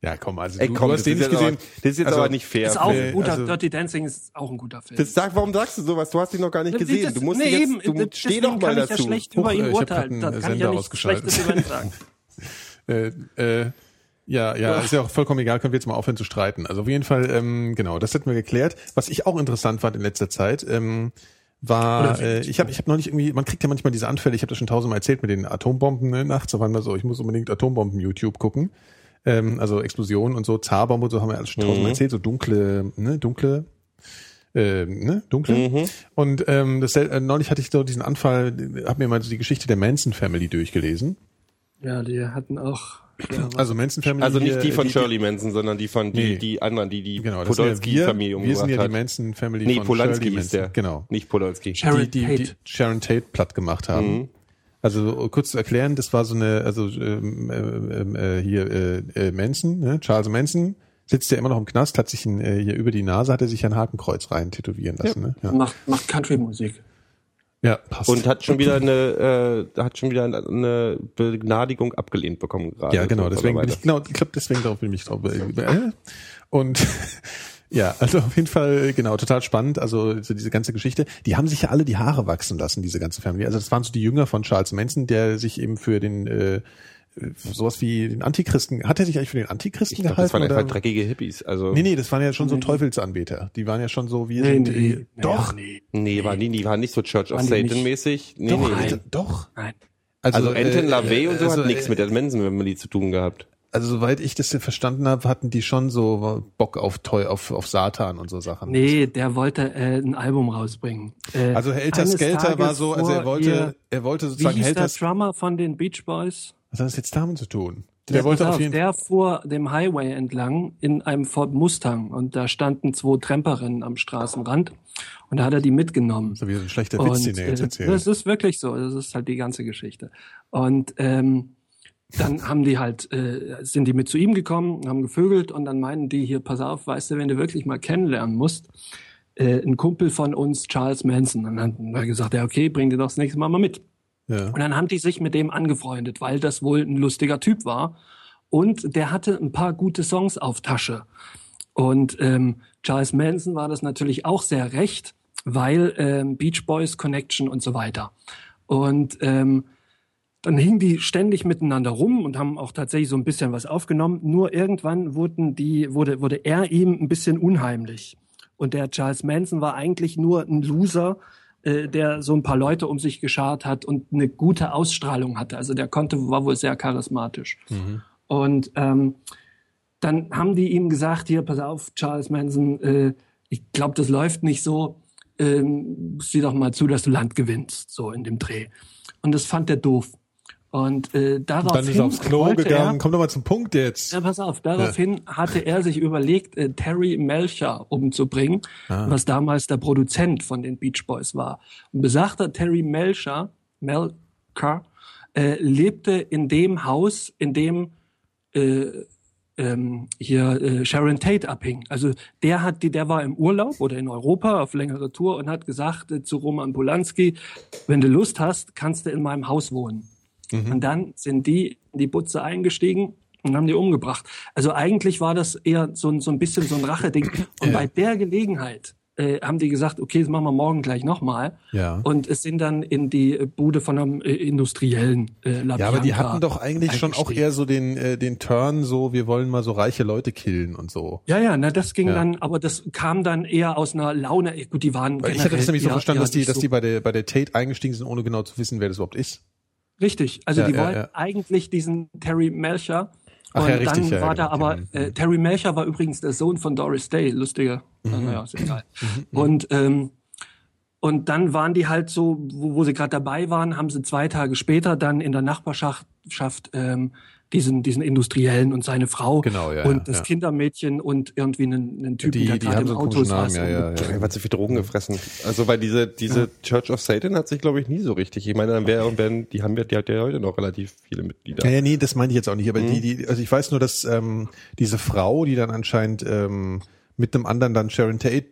ja komm, also Ey, du, komm, du hast den nicht gesehen. Aber, das ist jetzt Also, aber nicht fair. Ist auch ein guter, also- Dirty Dancing ist auch ein guter Film. Das sag, warum sagst du sowas? Du hast ihn noch gar nicht Das- gesehen. das- Du musst nee, jetzt, eben, du das- steh deswegen doch mal kann ich dazu. ja schlecht Huch, über ihn ich urteilen. Da kann ich Sender ja nichts. Schlechtes über ihn sagen. Äh, äh, ja, ja, ist ja auch vollkommen egal, können wir jetzt mal aufhören zu streiten. Also auf jeden Fall, ähm, genau, das hätten wir geklärt. Was ich auch interessant fand in letzter Zeit, ähm, war, äh, ich habe ich hab noch nicht irgendwie, man kriegt ja manchmal diese Anfälle, ich habe das schon tausendmal erzählt mit den Atombomben ne, nachts, auf einmal so, ich muss unbedingt Atombomben-YouTube gucken. Ähm, also Explosionen und so, Zarbombe und so haben wir alles schon tausendmal erzählt, so dunkle, ne, dunkle äh, ne, dunkle. Und ähm, das, äh, neulich hatte ich so diesen Anfall, habe mir mal so die Geschichte der Manson Family durchgelesen. Ja, die hatten auch. Ja, Also Manson Family. Also nicht die von die, Shirley Manson, sondern die von die, Nee. die anderen, die die Genau, das sind ja Podolski-Familie wir, wir sind umgebracht ja die hat. Manson Family Nee, von Polanski Shirley hieß der. Manson. Genau. Nicht Podolski. Sharon die, die, die Tate. Sharon Tate platt gemacht haben. Mhm. Also äh, kurz zu erklären, das war so eine, also ähm, ähm, äh, hier äh, äh, Manson, ne? Charles Manson, sitzt ja immer noch im Knast, hat sich ein, äh, hier über die Nase hat er sich ein Hakenkreuz rein tätowieren lassen. Ne? Ja. Macht, macht Country-Musik. Ja, passt. Und hat schon wieder eine, äh, hat schon wieder eine Begnadigung abgelehnt bekommen gerade. ja, genau, So, deswegen bin ich, genau, ich glaube, deswegen darauf bin ich drauf. Äh, und ja, also auf jeden Fall, genau, total spannend. Also so diese ganze Geschichte. Die haben sich ja alle die Haare wachsen lassen, diese ganze Familie. Also das waren so die Jünger von Charles Manson, der sich eben für den äh, sowas wie den Antichristen, hat er sich eigentlich für den Antichristen Ich glaube, gehalten? das waren oder? einfach dreckige Hippies. Also Nee, nee, das waren ja schon so Teufelsanbeter. Die waren ja schon so, wir Nee, sind nee, die, doch, nee. nee, waren die, die waren nicht so Church of Waren die nicht? Satan mäßig. Nee, doch, nee, nee. Alter, doch. Nein. Also äh, Anton LaVey und so also, hat nichts äh, mit der Manson-Family zu tun gehabt. Also soweit ich das verstanden habe, hatten die schon so Bock auf Teu auf, auf Satan und so Sachen. Nee, der wollte äh, ein Album rausbringen. Äh, Also Helter Skelter war so, also er wollte, ihr- er wollte Wie sozusagen hieß Helter. der Drummer von den Beach Boys? Was hat das jetzt damit zu tun? Der, Der, wollte pass auf jeden der fuhr dem Highway entlang in einem Ford Mustang und da standen zwei Tremperinnen am Straßenrand und da hat er die mitgenommen. so wie so ein schlechter Witz, den Und, er jetzt äh, erzählt. das ist wirklich so. Das ist halt die ganze Geschichte. Und ähm, dann haben die halt, äh, sind die mit zu ihm gekommen, haben gevögelt und dann meinen die hier, pass auf, weißt du, wenn du wirklich mal kennenlernen musst, äh, ein Kumpel von uns, Charles Manson. Und dann haben wir gesagt, ja okay, bring dir doch das nächste Mal mal mit. Ja. Und dann haben die sich mit dem angefreundet, weil das wohl ein lustiger Typ war. Und der hatte ein paar gute Songs auf Tasche. Und ähm, Charles Manson war das natürlich auch sehr recht, weil ähm, Beach Boys Connection und so weiter. Und ähm, dann hingen die ständig miteinander rum und haben auch tatsächlich so ein bisschen was aufgenommen. Nur irgendwann wurden die, wurde, wurde er ihm ein bisschen unheimlich. Und der Charles Manson war eigentlich nur ein Loser, äh, der so ein paar Leute um sich geschart hat und eine gute Ausstrahlung hatte. Also der konnte, war wohl sehr charismatisch. Und ähm, dann haben die ihm gesagt, hier, pass auf, Charles Manson, äh, ich glaube, das läuft nicht so. Ähm, sieh doch mal zu, dass du Land gewinnst, so in dem Dreh. Und das fand er doof. Und äh, daraufhin Dann ist er aufs Klo gegangen. Er, Komm doch mal zum Punkt jetzt. ja, pass auf, daraufhin hatte er sich überlegt, äh, Terry Melcher umzubringen, Ah. was damals der Produzent von den Beach Boys war. Und besagter Terry Melcher, Melcher, äh, lebte in dem Haus, in dem äh, ähm, hier äh, Sharon Tate abhing. Also der hat die, der war im Urlaub oder in Europa auf längere Tour und hat gesagt äh, zu Roman Polanski, wenn du Lust hast, kannst du in meinem Haus wohnen. Und dann sind die in die Butze eingestiegen und haben die umgebracht. Also eigentlich war das eher so, ein- so ein bisschen so ein Racheding. Und bei der Gelegenheit äh, haben die gesagt, okay, das machen wir morgen gleich nochmal. Ja. Und es sind dann in die Bude von einem äh, industriellen äh, La Ja, aber die hatten doch eigentlich schon auch eher so den, äh, den Turn, so wir wollen mal so reiche Leute killen und so. Ja, ja, na, das ging Ja. dann, aber das kam dann eher aus einer Laune. Gut, die waren. Weil ich hatte das nämlich so verstanden, dass die, dass so- die bei der, bei der Tate eingestiegen sind, ohne genau zu wissen, wer das überhaupt ist. Richtig, also Ja, die ja, wollten ja. eigentlich diesen Terry Melcher. Ach und ja, richtig, dann war da genau. aber, Mhm. äh, Terry Melcher war übrigens der Sohn von Doris Day, lustiger. Mhm. Naja, ist egal. Und, ähm, und dann waren die halt so, wo, wo sie gerade dabei waren, haben sie zwei Tage später dann in der Nachbarschaft ähm, diesen, diesen Industriellen und seine Frau Genau, ja, und ja, das ja. Kindermädchen und irgendwie einen, einen Typen, Die, der die gerade im so Auto saß. ja, ja, ja. Er hat zu viel Drogen gefressen. Also weil diese diese Church of Satan hat sich glaube ich nie so richtig. Ich meine, dann wäre werden die haben ja die hat ja heute noch relativ viele Mitglieder. Ja, ja, nee, das meine ich jetzt auch nicht. Aber Mhm. die, die, also ich weiß nur, dass ähm, diese Frau, die dann anscheinend ähm, mit einem anderen dann Sharon Tate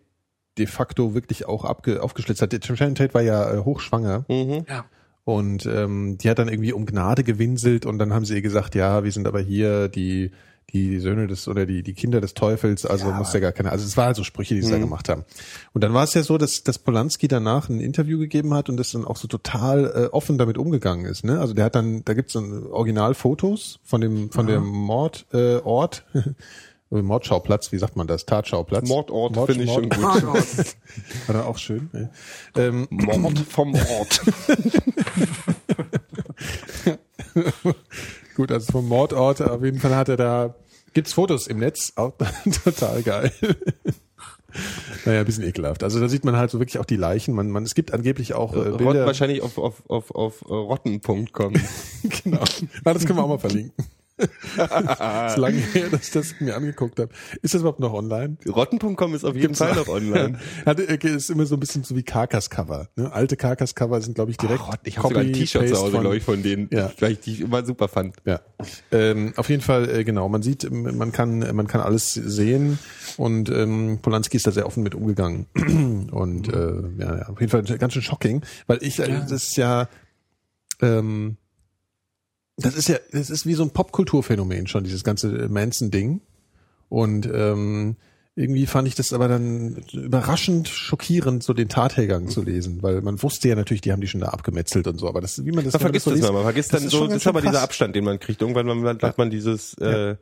de facto wirklich auch abge, aufgeschlitzt hat. Sharon Tate war ja äh, hochschwanger Mhm. Ja. Und ähm, die hat dann irgendwie um Gnade gewinselt und dann haben sie ihr gesagt, ja, wir sind aber hier die die Söhne des oder die die Kinder des Teufels, also muss ja gar keine. Also es war also Sprüche, die sie da gemacht haben. Und dann war es ja so, dass dass Polanski danach ein Interview gegeben hat und das dann auch so total äh, offen damit umgegangen ist. Ne? Also der hat dann, da gibt's dann Originalfotos von dem von dem Mordort. Äh, Ort. Mordschauplatz, wie sagt man das? Tatschauplatz. Mordort Mord- finde ich schon gut. War dann auch schön. Ähm, Mord vom Ort. Gut, also vom Mordort, auf jeden Fall hat er da, gibt's Fotos im Netz, auch total geil. naja, ein bisschen ekelhaft. Also da sieht man halt so wirklich auch die Leichen. Man, man, es gibt angeblich auch äh, Rott Bilder. wahrscheinlich auf auf auf auf äh, rotten.com. genau. Na, das können wir auch mal verlinken. ist lange her, dass ich das mir angeguckt habe. Ist das überhaupt noch online? Rotten.com ist auf jeden Gibt's Fall noch? online. Hat, äh, ist immer so ein bisschen so wie Carcass-Cover. Ne? Alte Carcass-Cover sind, glaube ich, direkt Ach, ich habe sogar ein T-Shirt zu Hause, von- glaube ich, von denen, Ja. weil ich die immer super fand. Ja, ähm, auf jeden Fall äh, genau. Man sieht, man kann, man kann alles sehen und ähm, Polanski ist da sehr offen mit umgegangen und äh, ja, ja, auf jeden Fall ganz schön shocking, weil ich, äh, das ist ja, ähm, das ist ja, das ist wie so ein Popkulturphänomen schon dieses ganze Manson-Ding und ähm, irgendwie fand ich das aber dann überraschend schockierend, so den Tathergang zu lesen, weil man wusste ja natürlich, die haben die schon da abgemetzelt und so, aber das, wie man das, Man vergisst so das liest, mal, man vergisst das dann ist so, das ist aber dieser. Abstand, den man kriegt. Irgendwann man, hat man dieses, äh,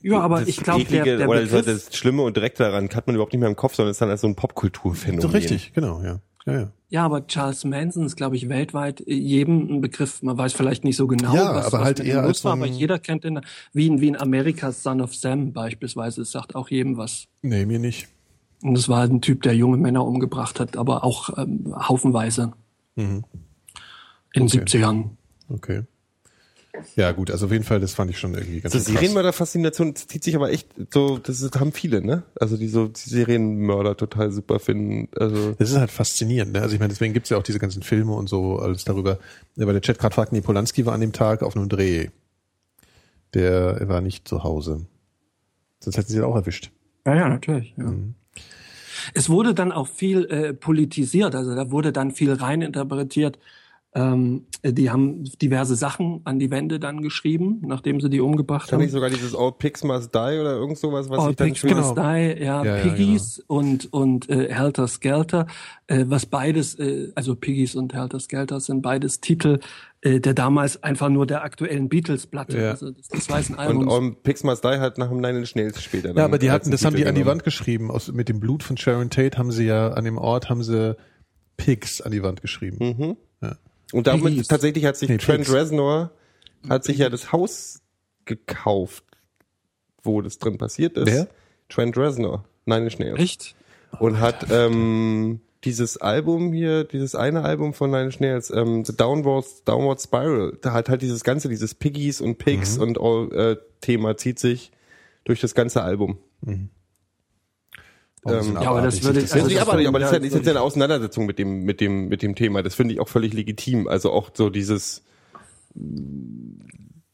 Ja, aber ich glaube, der, der oder das, Begriff, das Schlimme und Direkte daran hat man überhaupt nicht mehr im Kopf, sondern ist dann als so ein Popkulturphänomen. So richtig, genau, ja. Ja, ja. ja, aber Charles Manson ist, glaube ich, weltweit jedem ein Begriff. Man weiß vielleicht nicht so genau, Ja, was, aber was halt eher als war, aber jeder kennt ihn, wie in, wie in Amerikas Son of Sam beispielsweise, es sagt auch jedem was. Nee, mir nicht. Und es war ein Typ, der junge Männer umgebracht hat, aber auch ähm, haufenweise. In den Mhm. Okay. 70ern. Okay. Ja, gut, also auf jeden Fall, das fand ich schon irgendwie ganz So krass. Serienmörder-Faszination zieht sich aber echt so, das ist, haben viele, ne? Also die so die Serienmörder total super finden. Also Das ist halt faszinierend. Ne? Also ich meine, deswegen gibt's ja auch diese ganzen Filme und so alles darüber. Weil der Chat gerade fragt, nee, Polanski war an dem Tag auf einem Dreh. Der war nicht zu Hause. Sonst hätten sie ihn auch erwischt. Ja, ja, natürlich. Ja. Mhm. Es wurde dann auch viel äh, politisiert, also da wurde dann viel reininterpretiert. Ähm, die haben diverse Sachen an die Wände dann geschrieben, nachdem sie die umgebracht kann haben. nicht sogar dieses All Pigs Must Die oder irgend sowas, was All ich dann Pigs schon- Must Die, ja, Ja, ja, Piggies und und äh, Helter Skelter, äh, was beides, äh, also Piggies und Helter Skelter sind beides Titel äh, der damals einfach nur der aktuellen Beatles-Platte, Ja. also des, des weißen Und Albums. All Pigs Must Die hat nach dem Nine Inch Nails später. Ja, aber die hatten, das haben die Titel an die genommen. Wand geschrieben. Aus, mit dem Blut von Sharon Tate haben sie ja an dem Ort haben sie Pigs an die Wand geschrieben. Mhm. Ja. Und damit tatsächlich hat sich Nee, Trent Pigs. Reznor hat sich ja das Haus gekauft, wo das drin passiert ist. Wer? Trent Reznor, Nine Inch Nails. Echt? Und hat ähm, dieses Album hier, dieses eine Album von Nine Inch Nails, ähm, The Downward, Downward Spiral, da hat halt dieses ganze, dieses Piggies und Pigs Mhm. und all, äh, Thema zieht sich durch das ganze Album. Sind Ähm, ja, aber das würde- Das Also Also nicht das abartig, von- aber das ist, jetzt ja eine Auseinandersetzung mit dem, mit dem, mit dem Thema. Das finde ich auch völlig legitim. Also auch so dieses,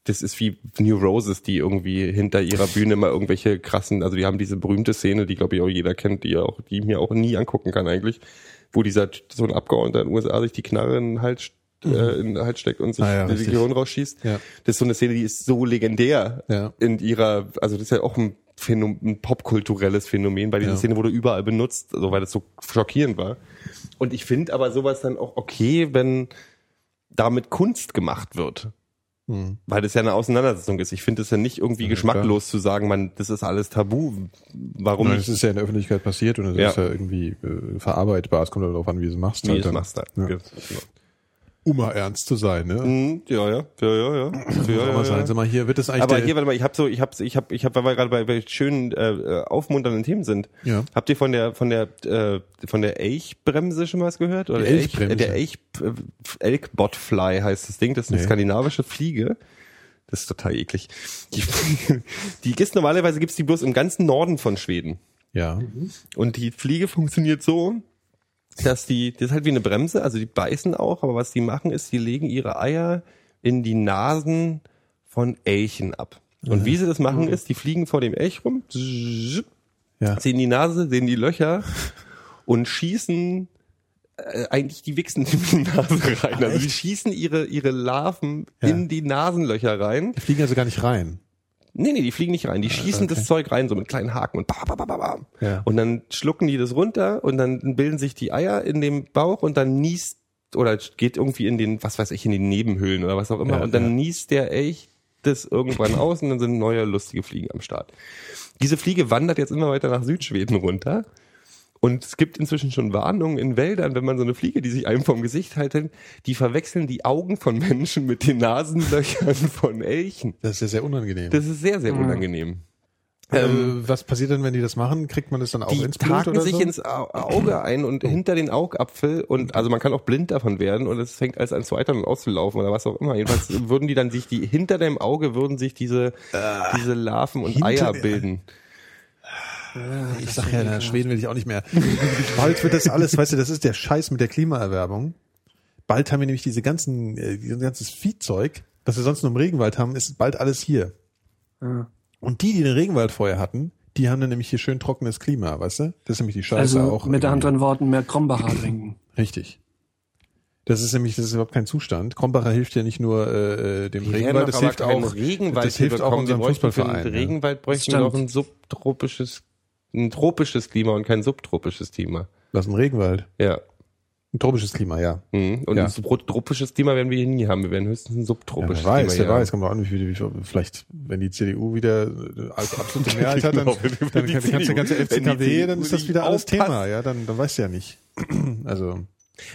das ist wie New Roses, die irgendwie hinter ihrer Bühne mal irgendwelche krassen, also die haben diese berühmte Szene, die glaube ich auch jeder kennt, die ja auch, die ich mir auch nie angucken kann eigentlich, wo dieser, so ein Abgeordneter in den USA sich die Knarre in den Hals, äh, in den Hals steckt und sich Ah ja, die. Gehirn rausschießt. Ja. Das ist so eine Szene, die ist so legendär Ja. in ihrer, also das ist ja auch ein, Phänomen, ein popkulturelles Phänomen bei dieser Ja. Szene wurde überall benutzt, also weil das so schockierend war. Und ich finde aber sowas dann auch okay, wenn damit Kunst gemacht wird. Hm. Weil das ja eine Auseinandersetzung ist. Ich finde es ja nicht irgendwie Ja, geschmacklos zu sagen, man, das ist alles tabu. Warum Nein, das ist ja in der Öffentlichkeit passiert und das Ja. ist ja irgendwie äh, verarbeitbar. Es kommt ja darauf an, wie du es machst. Wie halt es dann. machst halt. Ja. Um mal ernst zu sein, ne? Mhm, ja, ja, ja, ja, ja. Muss ja, auch ja, mal sein. Sag mal, hier wird es eigentlich Aber hier, warte mal, ich habe so, ich habe, ich habe, ich habe, weil wir gerade bei, bei schönen äh, aufmunternden Themen sind. Ja. Habt ihr von der von der äh, von der Elchbremse schon was gehört? Oder Elch- Elchbremse? der Elch äh, Elkbotfly heißt das Ding. Das ist eine Nee. skandinavische Fliege. Das ist total eklig. Die, die gibt's normalerweise gibt's die bloß im ganzen Norden von Schweden. ja. Und die Fliege funktioniert so, dass die, das ist halt wie eine Bremse, also die beißen auch, aber was die machen ist, die legen ihre Eier in die Nasen von Elchen ab. Und wie sie das machen ist, die fliegen vor dem Elch rum, Ja. sehen die Nase, sehen die Löcher und schießen äh, eigentlich die wichsen in die Nase rein. Also die schießen ihre, ihre Larven Ja. in die Nasenlöcher rein. Die fliegen also gar nicht rein. Nee, nee, die fliegen nicht rein. Die schießen das Zeug rein, so mit kleinen Haken und ba, ba, ba, ba, ba. Ja. Und dann schlucken die das runter und dann bilden sich die Eier in dem Bauch und dann niest oder geht irgendwie in den, was weiß ich, in die Nebenhöhlen oder was auch immer. Ja, und dann ja. niest der Elch das irgendwann aus und dann sind neue lustige Fliegen am Start. Diese Fliege wandert jetzt immer weiter nach Südschweden runter. Und es gibt inzwischen schon Warnungen in Wäldern, wenn man so eine Fliege, die sich einem vom Gesicht halten, die verwechseln die Augen von Menschen mit den Nasenlöchern von Elchen. Das ist ja sehr unangenehm. Das ist sehr, sehr unangenehm. äh, was passiert denn, wenn die das machen? Kriegt man das dann auch Die ins Blut taken oder sich so? ins Au- Auge ein und hinter den Augapfel und also man kann auch blind davon werden und es fängt alles an zu eitern und auszulaufen oder was auch immer. Jedenfalls würden die dann sich die hinter dem Auge würden sich diese diese Larven und hinter Eier der- bilden. ich sag ja, na, Schweden will ich auch nicht mehr. Bald wird das alles, weißt du, das ist der Scheiß mit der Klimaerwärmung. Bald haben wir nämlich diese ganzen, äh, dieses ganzes Viehzeug, das wir sonst nur im Regenwald haben, ist bald alles hier. Und die, die den Regenwald vorher hatten, die haben dann nämlich hier schön trockenes Klima, weißt du? Das ist nämlich die Scheiße Also auch. mit irgendwie. anderen Worten mehr Krombacher trinken. Richtig. Das ist nämlich, das ist überhaupt kein Zustand. Krombacher hilft ja nicht nur äh, äh, dem Die Regenwald, das aber hilft auch, Regenwald das hilft auch unserem für Fußballverein. den ja. Regenwald bräuchten Stimmt. doch ein subtropisches ein tropisches Klima und kein subtropisches Klima. Was ein Regenwald? Ja. Ein tropisches Klima, ja. Mhm. Und Ja. ein subtropisches Klima werden wir hier nie haben. Wir werden höchstens ein Ja, subtropisches wer weiß, Klima wer weiß, kommt doch an, wie viel, wie viel, vielleicht, wenn die CDU wieder äh, als absolute Mehrheit hat, dann, Genau, dann die du CDU ganze FCKW, dann ist das wieder alles aufpasst. Thema, ja, dann, dann weißt du ja nicht. Also,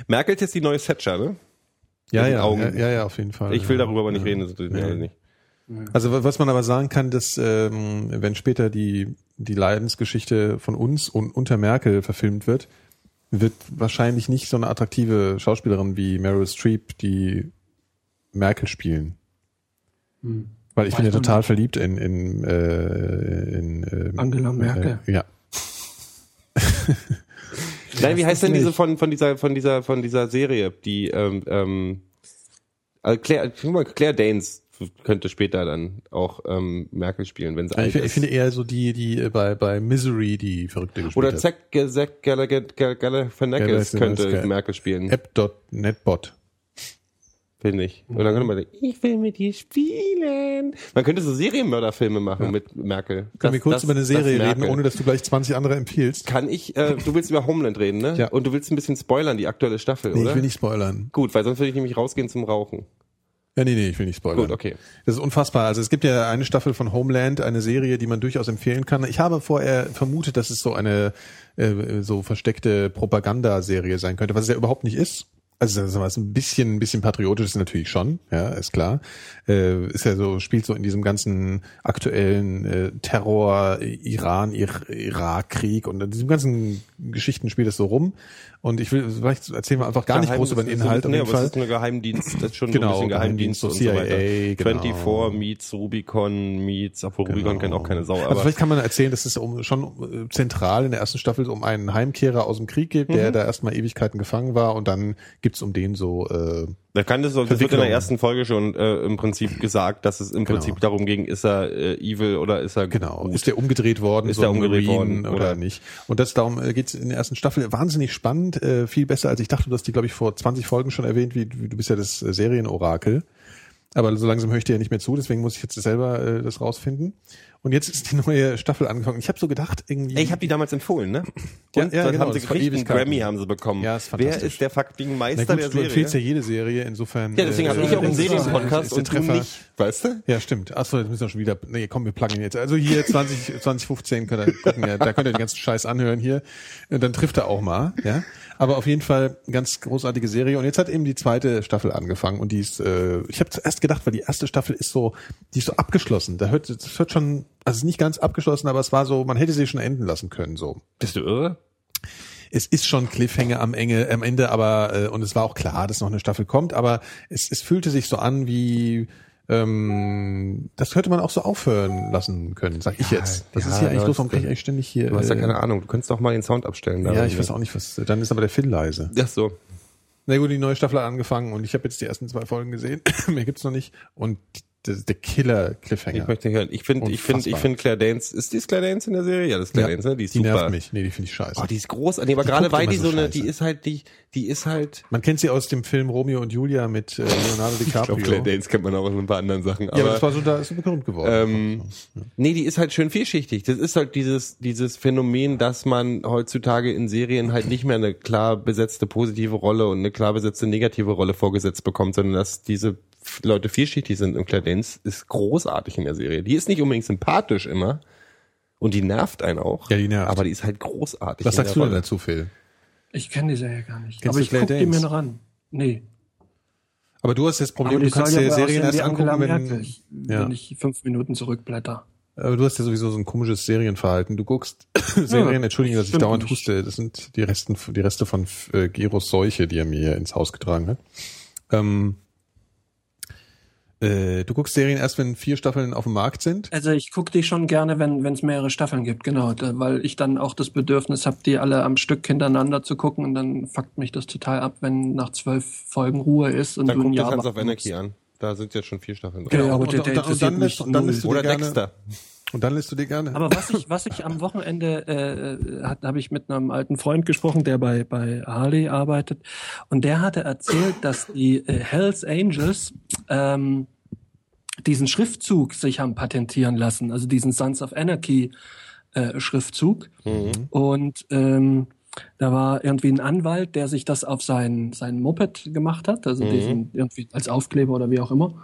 Merkel ist jetzt die neue Thatcher, ne? ja, ja, Augen. ja, ja, ja, auf jeden Fall. Ich will ja. darüber aber nicht reden, das interessiert mich alle nicht. Also wa- was man aber sagen kann, dass ähm, wenn später die die Leidensgeschichte von uns und unter Merkel verfilmt wird, wird wahrscheinlich nicht so eine attraktive Schauspielerin wie Meryl Streep die Merkel spielen. Weil ich bin ja Weiß total verliebt in in, äh, in ähm, Angela Merkel. Äh, ja. Nein, wie heißt denn nicht. diese von, von dieser, von dieser, von dieser Serie, die, ähm, ähm, also Claire, Claire Danes könnte später dann auch ähm, Merkel spielen, wenn sie alt Ich, ich finde eher so die die äh, bei bei Misery die verrückte gespielt Oder. Zack, Zack Galifianakis könnte ja. Merkel spielen, App.netbot. finde ich. Und dann könnte man sagen, ich will mit dir spielen. Man könnte so Serienmörderfilme machen mit Merkel. Können wir Das- kurz das- über eine das Serie reden, Merkel. ohne dass du gleich 20 andere empfiehlst? Kann ich, äh, du willst über Homeland reden, ne? Ja. Und du willst ein bisschen spoilern, die aktuelle Staffel, Nee, oder? ich will nicht spoilern. Gut, weil sonst würde ich nämlich rausgehen zum Rauchen. Ja, nee, nee, ich will nicht spoilern. Gut, okay. Das ist unfassbar. Also es gibt ja eine Staffel von Homeland, eine Serie, die man durchaus empfehlen kann. Ich habe vorher vermutet, dass es so eine äh, so versteckte Propagandaserie sein könnte, was es ja überhaupt nicht ist. Also das ist ein bisschen, ein bisschen patriotisch ist natürlich schon, ja, ist klar. Äh, ist ja so, spielt so in diesem ganzen aktuellen äh, Terror, Iran, Ir Irak-Krieg und in diesem ganzen Geschichten spielt es so rum. Und ich will, vielleicht erzählen wir einfach gar nicht groß über den Inhalt nee, aber Fall. es ist eine Geheimdienst, das ist schon Genau, so ein bisschen Geheimdienst, und so weiter. CIA, genau. 24 meets Rubicon meets, obwohl Rubicon kennt auch keine Sau, Also aber vielleicht kann man erzählen, dass es um, schon äh, zentral in der ersten Staffel um einen Heimkehrer aus dem Krieg geht, der Mhm. da erstmal Ewigkeiten gefangen war und dann gibt's um den so äh, da kann das, das wird in der ersten Folge schon äh, im Prinzip gesagt, dass es im Genau. Prinzip darum ging, ist er äh, evil oder ist er genau, gut? ist der umgedreht worden, Ist so der umgedreht worden, oder, oder- nicht. Und das darum äh, geht's in der ersten Staffel wahnsinnig spannend, äh, viel besser als ich dachte. Du hast die glaube ich vor 20 Folgen schon erwähnt, wie, wie du bist ja das äh, Serienorakel. Aber so langsam höre ich dir ja nicht mehr zu, deswegen muss ich jetzt selber äh, das rausfinden. Und jetzt ist die neue Staffel angefangen. Ich habe so gedacht, irgendwie. Ey, ich habe die damals empfohlen, ne? Ja, Und ja, dann genau, haben sie gekriegt, einen. Grammy haben sie bekommen. Ja, ist Wer fantastisch. ist der fucking Na Meister gut, der du Serie? empfiehlst ja jede Serie, insofern. ja, deswegen äh, habe ich auch einen Serienpodcast und du Treffer. nicht, weißt du? Ja, stimmt. Achso, jetzt müssen wir schon wieder. Nee, komm, wir pluggen jetzt. Also hier 20, 2015 könnt ihr gucken, ja, da könnt ihr den ganzen Scheiß anhören hier. Und dann trifft er auch mal, ja. Aber auf jeden Fall ganz großartige Serie. Und jetzt hat eben die zweite Staffel angefangen und die ist, äh, ich habe zuerst gedacht, weil die erste Staffel ist so, die ist so abgeschlossen. Da hört, das hört schon, also es ist nicht ganz abgeschlossen, aber es war so, man hätte sie schon enden lassen können, so. Bist du irre? Es ist schon Cliffhanger am, Enge, am Ende, aber äh, und es war auch klar, dass noch eine Staffel kommt, aber es, es fühlte sich so an wie ähm, das könnte man auch so aufhören lassen können, sag ich jetzt. Das ja, ist hier eigentlich los, warum kann ich eigentlich ständig hier. Du hast ja äh, keine Ahnung, du könntest doch mal den Sound abstellen. ja, ich weiß auch nicht, was. Dann ist aber der Phil leise. Ach so. Na gut, die neue Staffel hat angefangen und ich habe jetzt die ersten zwei Folgen gesehen. Mehr gibt's noch nicht. Und ist der Killer Cliffhanger. Ich möchte hören. Ich finde, ich finde, ich finde Claire Danes, ist die Claire Danes in der Serie? Ja, das ist Claire ja, Danes, ne? Die ist die super. nervt mich. Nee, die finde ich scheiße. Oh, die ist groß. Nee, aber Die gerade weil die so so eine, die ist halt, die, die ist halt. man kennt sie aus dem Film Romeo und Julia mit äh, Leonardo Ich DiCaprio. glaube, Claire Danes kennt man auch aus ein paar anderen Sachen. ja, aber Aber, das war so, da ist sie berühmt geworden. ähm, nee, die ist halt schön vielschichtig. Das ist halt dieses, dieses Phänomen, dass man heutzutage in Serien halt nicht mehr eine klar besetzte positive Rolle und eine klar besetzte negative Rolle vorgesetzt bekommt, sondern dass diese Leute vielschichtig sind. Und Danes ist großartig in der Serie. Die ist nicht unbedingt sympathisch immer. Und die nervt einen auch. Ja, die nervt. Aber die ist halt großartig. Was sagst du denn dazu, Phil? Ich kenne die Serie gar nicht. Kennst aber ich gucke die mir noch an. Nee. Aber du hast das Problem, du kannst dir aber Serien erst angucken, wenn, ich- ja. wenn ich fünf Minuten zurückblätter. Aber du hast ja sowieso so ein komisches Serienverhalten. Du guckst Serien, entschuldige, dass ich dauernd nicht. huste. Das sind die Resten, die Reste von äh, Geros Seuche, die er mir hier ins Haus getragen hat. Ähm, äh, du guckst Serien erst, wenn vier Staffeln auf dem Markt sind. Also ich gucke die schon gerne, wenn es mehrere Staffeln gibt, genau, da, weil ich dann auch das Bedürfnis habe, die alle am Stück hintereinander zu gucken und dann fuckt mich das total ab, wenn nach zwölf Folgen Ruhe ist und Dann du ein guck dir Jahr Sons of Anarchy an. Da sind jetzt schon vier Staffeln Genau, drin. aber und, der, und, der und, und, dann mich dann null. lässt du Oder gerne, Dexter. Und dann lässt du dir gerne. Aber was ich, was ich am Wochenende äh, hat, habe ich mit einem alten Freund gesprochen, der bei bei Harley arbeitet, und der hatte erzählt, dass die äh, Hells Angels ähm, diesen Schriftzug sich haben patentieren lassen, also diesen Sons of Anarchy äh, Schriftzug. Und ähm, da war irgendwie ein Anwalt, der sich das auf sein sein Moped gemacht hat, also diesen irgendwie als Aufkleber oder wie auch immer.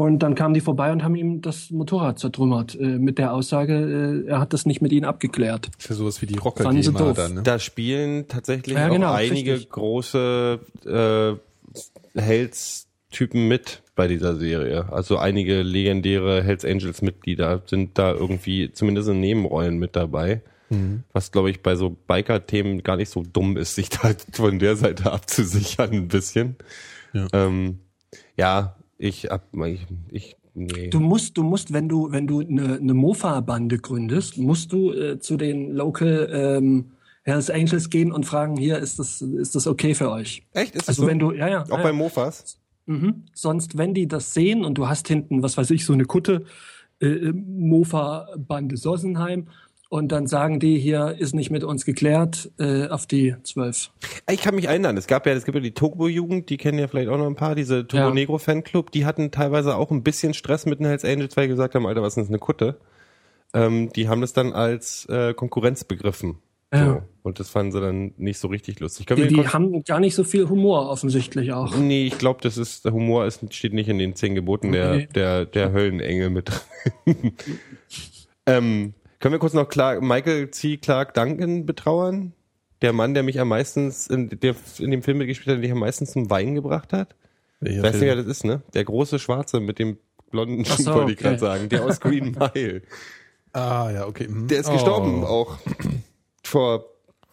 Und dann kamen die vorbei und haben ihm das Motorrad zertrümmert äh, mit der Aussage, äh, er hat das nicht mit ihnen abgeklärt. Das ist ja sowas wie die rocker Fanden sie GEMA doof. dann, ne? Da spielen tatsächlich Ja, auch genau, einige richtig. große äh, Hells-Typen mit bei dieser Serie. Also einige legendäre Hells Angels-Mitglieder sind da irgendwie zumindest in Nebenrollen mit dabei. Mhm. Was, glaube ich, bei so Biker-Themen gar nicht so dumm ist, sich da von der Seite abzusichern ein bisschen. Ja. Ähm, ja ich hab, ich, ich nee. Du musst, du musst, wenn du, wenn du eine, eine Mofa-Bande gründest, musst du äh, zu den Local ähm, Hells Angels gehen und fragen, hier ist das, ist das okay für euch? Echt? Ist das Also so? wenn du, ja, ja, auch ja, bei. Mofas? Mhm. Sonst, wenn die das sehen und du hast hinten, was weiß ich, so eine Kutte, äh, Mofa-Bande Sossenheim, und dann sagen die, hier ist nicht mit uns geklärt, äh, auf die zwölf. Ich kann mich erinnern, es gab ja, es gibt ja die Togo-Jugend, die kennen ja vielleicht auch noch ein paar, diese Togo. Negro Fanclub, die hatten teilweise auch ein bisschen Stress mit den Hells Angels, weil die gesagt haben, Alter, was ist denn das, eine Kutte? Ähm, die haben das dann als äh, Konkurrenz begriffen. Ja. So. Und das fanden sie dann nicht so richtig lustig. Können Die, die haben gar nicht so viel Humor offensichtlich auch. Nee, ich glaube, das ist, der Humor ist, steht nicht in den zehn Geboten der, Okay. der, der Höllenengel mit drin. ähm, können wir kurz noch Clark, Michael C. Clark Duncan betrauern? Der Mann, der mich am meisten, in, der in dem Film mitgespielt hat, der mich am meisten zum Weinen gebracht hat? Welcher Weißt du, wer das ist, ne? Der große Schwarze mit dem blonden Schuh, so, wollte ich gerade okay. sagen. Der aus Green Mile. Ah, ja, okay. mhm. Der ist Oh. gestorben auch vor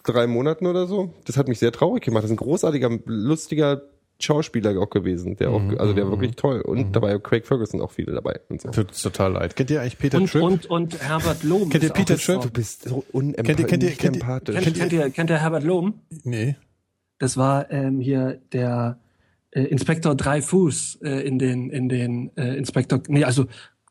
drei Monaten oder so. Das hat mich sehr traurig gemacht. Das ist ein großartiger, lustiger Schauspieler auch gewesen. Der auch, Mhm, also der wirklich toll. Und dabei Craig Ferguson auch viele dabei und so. Tut's total leid. Kennt ihr eigentlich Peter Und, Tripp? und, und Herbert Lohm. Kennt ihr Peter. Tripp? bist so Kennt ihr- kennt ihr- kennt ihr- empathisch. Kennt, kennt, ihr, kennt ihr Herbert Lohm? nee. Das war ähm, hier der äh, Inspektor Dreifuß äh, in den in den äh, Inspektor nee also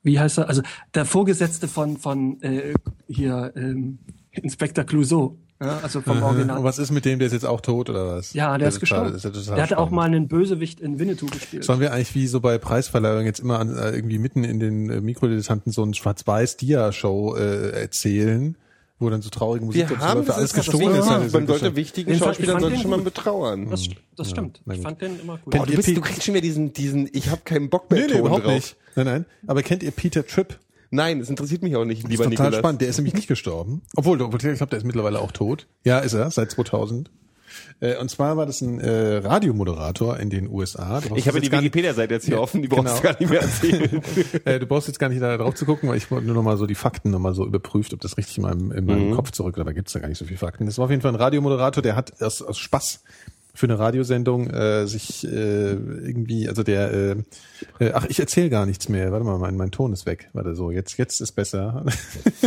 wie heißt er also der Vorgesetzte von von äh, hier ähm, Inspektor Clouseau ja, also vom Und Original was ist mit dem, der ist jetzt auch tot oder was? ja der ist total- gestorben ist der hatte auch spannend. mal einen Bösewicht in Winnetou gespielt Sollen wir eigentlich wie so bei Preisverleihungen jetzt immer an, äh, irgendwie mitten in den äh, Mikrodilettanten so ein Schwarz-Weiß-Dia-Show äh, erzählen, wo dann so traurige Musik Wir haben das alles ist gestohlen ist. Man sollte gestohlen. wichtigen Den Schauspielern sollte schon mal betrauern. das, das stimmt ich fand den immer gut Oh, du, bist, du kriegst schon wieder diesen, diesen, ich habe keinen Bock mehr Nee, nee, überhaupt drauf. nicht. Nein, nein. Aber kennt ihr Peter Tripp? Nein, das interessiert mich auch nicht, Das lieber ist total Nikolas. spannend. Der ist nämlich nicht gestorben. Obwohl, ich glaube, der ist mittlerweile auch tot. Ja, ist er, seit 2000. Äh, Und zwar war das ein äh, Radiomoderator in den USA. Du Ich habe die Wikipedia-Seite jetzt hier Ja, offen, die brauchst du genau. gar nicht mehr erzählen. äh, du brauchst jetzt gar nicht da drauf zu gucken, weil ich wollte nur noch mal so die Fakten noch mal so überprüft, ob das richtig in meinem, in meinem Kopf zurück, dabei gibt's da gar nicht so viele Fakten. Das war auf jeden Fall ein Radiomoderator, der hat aus, aus Spaß für eine Radiosendung äh, sich äh, irgendwie, also der, äh, äh, ach, ich erzähle gar nichts mehr. Warte mal, mein, mein Ton ist weg. Warte so, jetzt, jetzt ist besser.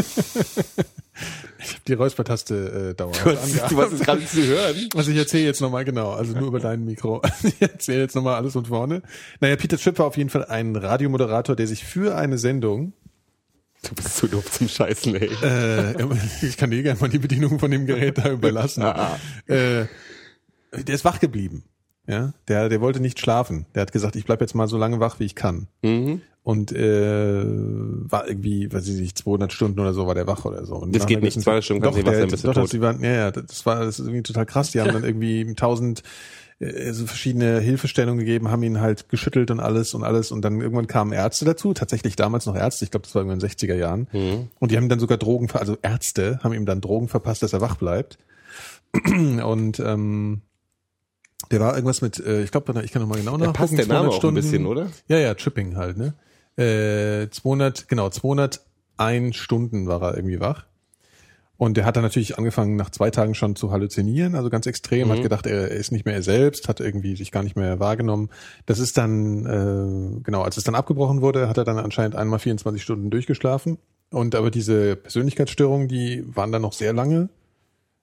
ich habe die Räuspertaste äh, dauerhaft Du hast, du hast es gerade zu hören. Also ich erzähle jetzt nochmal genau, also nur über dein Mikro. Ich erzähle jetzt nochmal alles von vorne. Naja, Peter Tripp war auf jeden Fall ein Radiomoderator, der sich für eine Sendung, Du bist zu doof zum Scheißen, ey. äh, ich kann dir gerne mal die Bedienung von dem Gerät da überlassen, Ah. äh, der ist wach geblieben. Ja, der, der wollte nicht schlafen. Der hat gesagt, ich bleib jetzt mal so lange wach, wie ich kann. Mhm. Und äh, war irgendwie, weiß ich nicht, 200 Stunden oder so war der wach oder so. Und Das geht nicht, gewissen- 200 Stunden kannst Doch, nicht wach sein, bist du doch, tot. das, die waren, ja, ja, das war das ist irgendwie total krass. Die haben dann irgendwie tausend äh, so verschiedene Hilfestellungen gegeben, haben ihn halt geschüttelt und alles und alles und dann irgendwann kamen Ärzte dazu, tatsächlich damals noch Ärzte, ich glaube, das war irgendwann in den 60er Jahren. Mhm. Und die haben ihm dann sogar Drogen, also Ärzte haben ihm dann Drogen verpasst, dass er wach bleibt. Und ähm, der war irgendwas mit, äh, ich glaube, ich kann noch mal genau Da nachgucken. passt der 200 Name auch ein bisschen, oder? Ja, ja, Tripping halt, ne? Äh, 200, genau, 200 Stunden war er irgendwie wach. Und der hat dann natürlich angefangen, nach zwei Tagen schon zu halluzinieren, also ganz extrem, hat gedacht, er ist nicht mehr er selbst, hat irgendwie sich gar nicht mehr wahrgenommen. Das ist dann, äh, genau, als es dann abgebrochen wurde, hat er dann anscheinend einmal 24 Stunden durchgeschlafen. Und aber diese Persönlichkeitsstörungen, die waren dann noch sehr lange.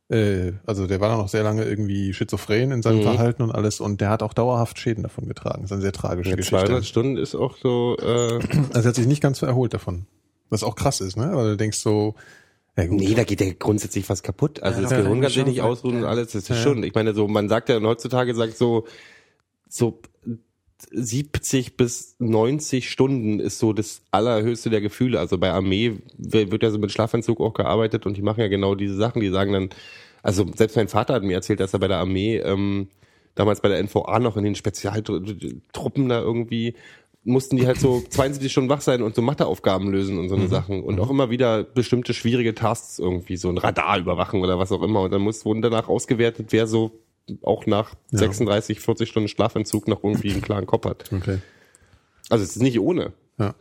Äh, also der war dann noch sehr lange irgendwie schizophren in seinem Mhm. Verhalten und alles. Und der hat auch dauerhaft Schäden davon getragen. Das ist eine sehr tragische Ja, Geschichte. 200 Stunden ist auch so, äh, Also er hat sich nicht ganz so erholt davon. Was auch krass ist, ne? Weil du denkst so, ja gut. Nee, da geht ja grundsätzlich was kaputt. Also Ja, das Gehirn kann kann ich sich nicht ausruhen und alles. Das ist Ja. schon. Ich meine, so man sagt ja heutzutage sagt so so 70 bis 90 Stunden ist so das allerhöchste der Gefühle. Also bei Armee wird ja so mit Schlafanzug auch gearbeitet und die machen ja genau diese Sachen. Die sagen dann, also selbst mein Vater hat mir erzählt, dass er bei der Armee ähm, damals bei der NVA noch in den Spezialtruppen da irgendwie mussten die halt so 72 Stunden wach sein und so Matheaufgaben lösen und so eine Sachen und auch immer wieder bestimmte schwierige Tasks irgendwie so ein Radar überwachen oder was auch immer und dann muss wurden danach ausgewertet, wer so auch nach 36, 40 Stunden Schlafentzug noch irgendwie einen klaren Kopf hat. Okay. Also es ist nicht ohne. Ja.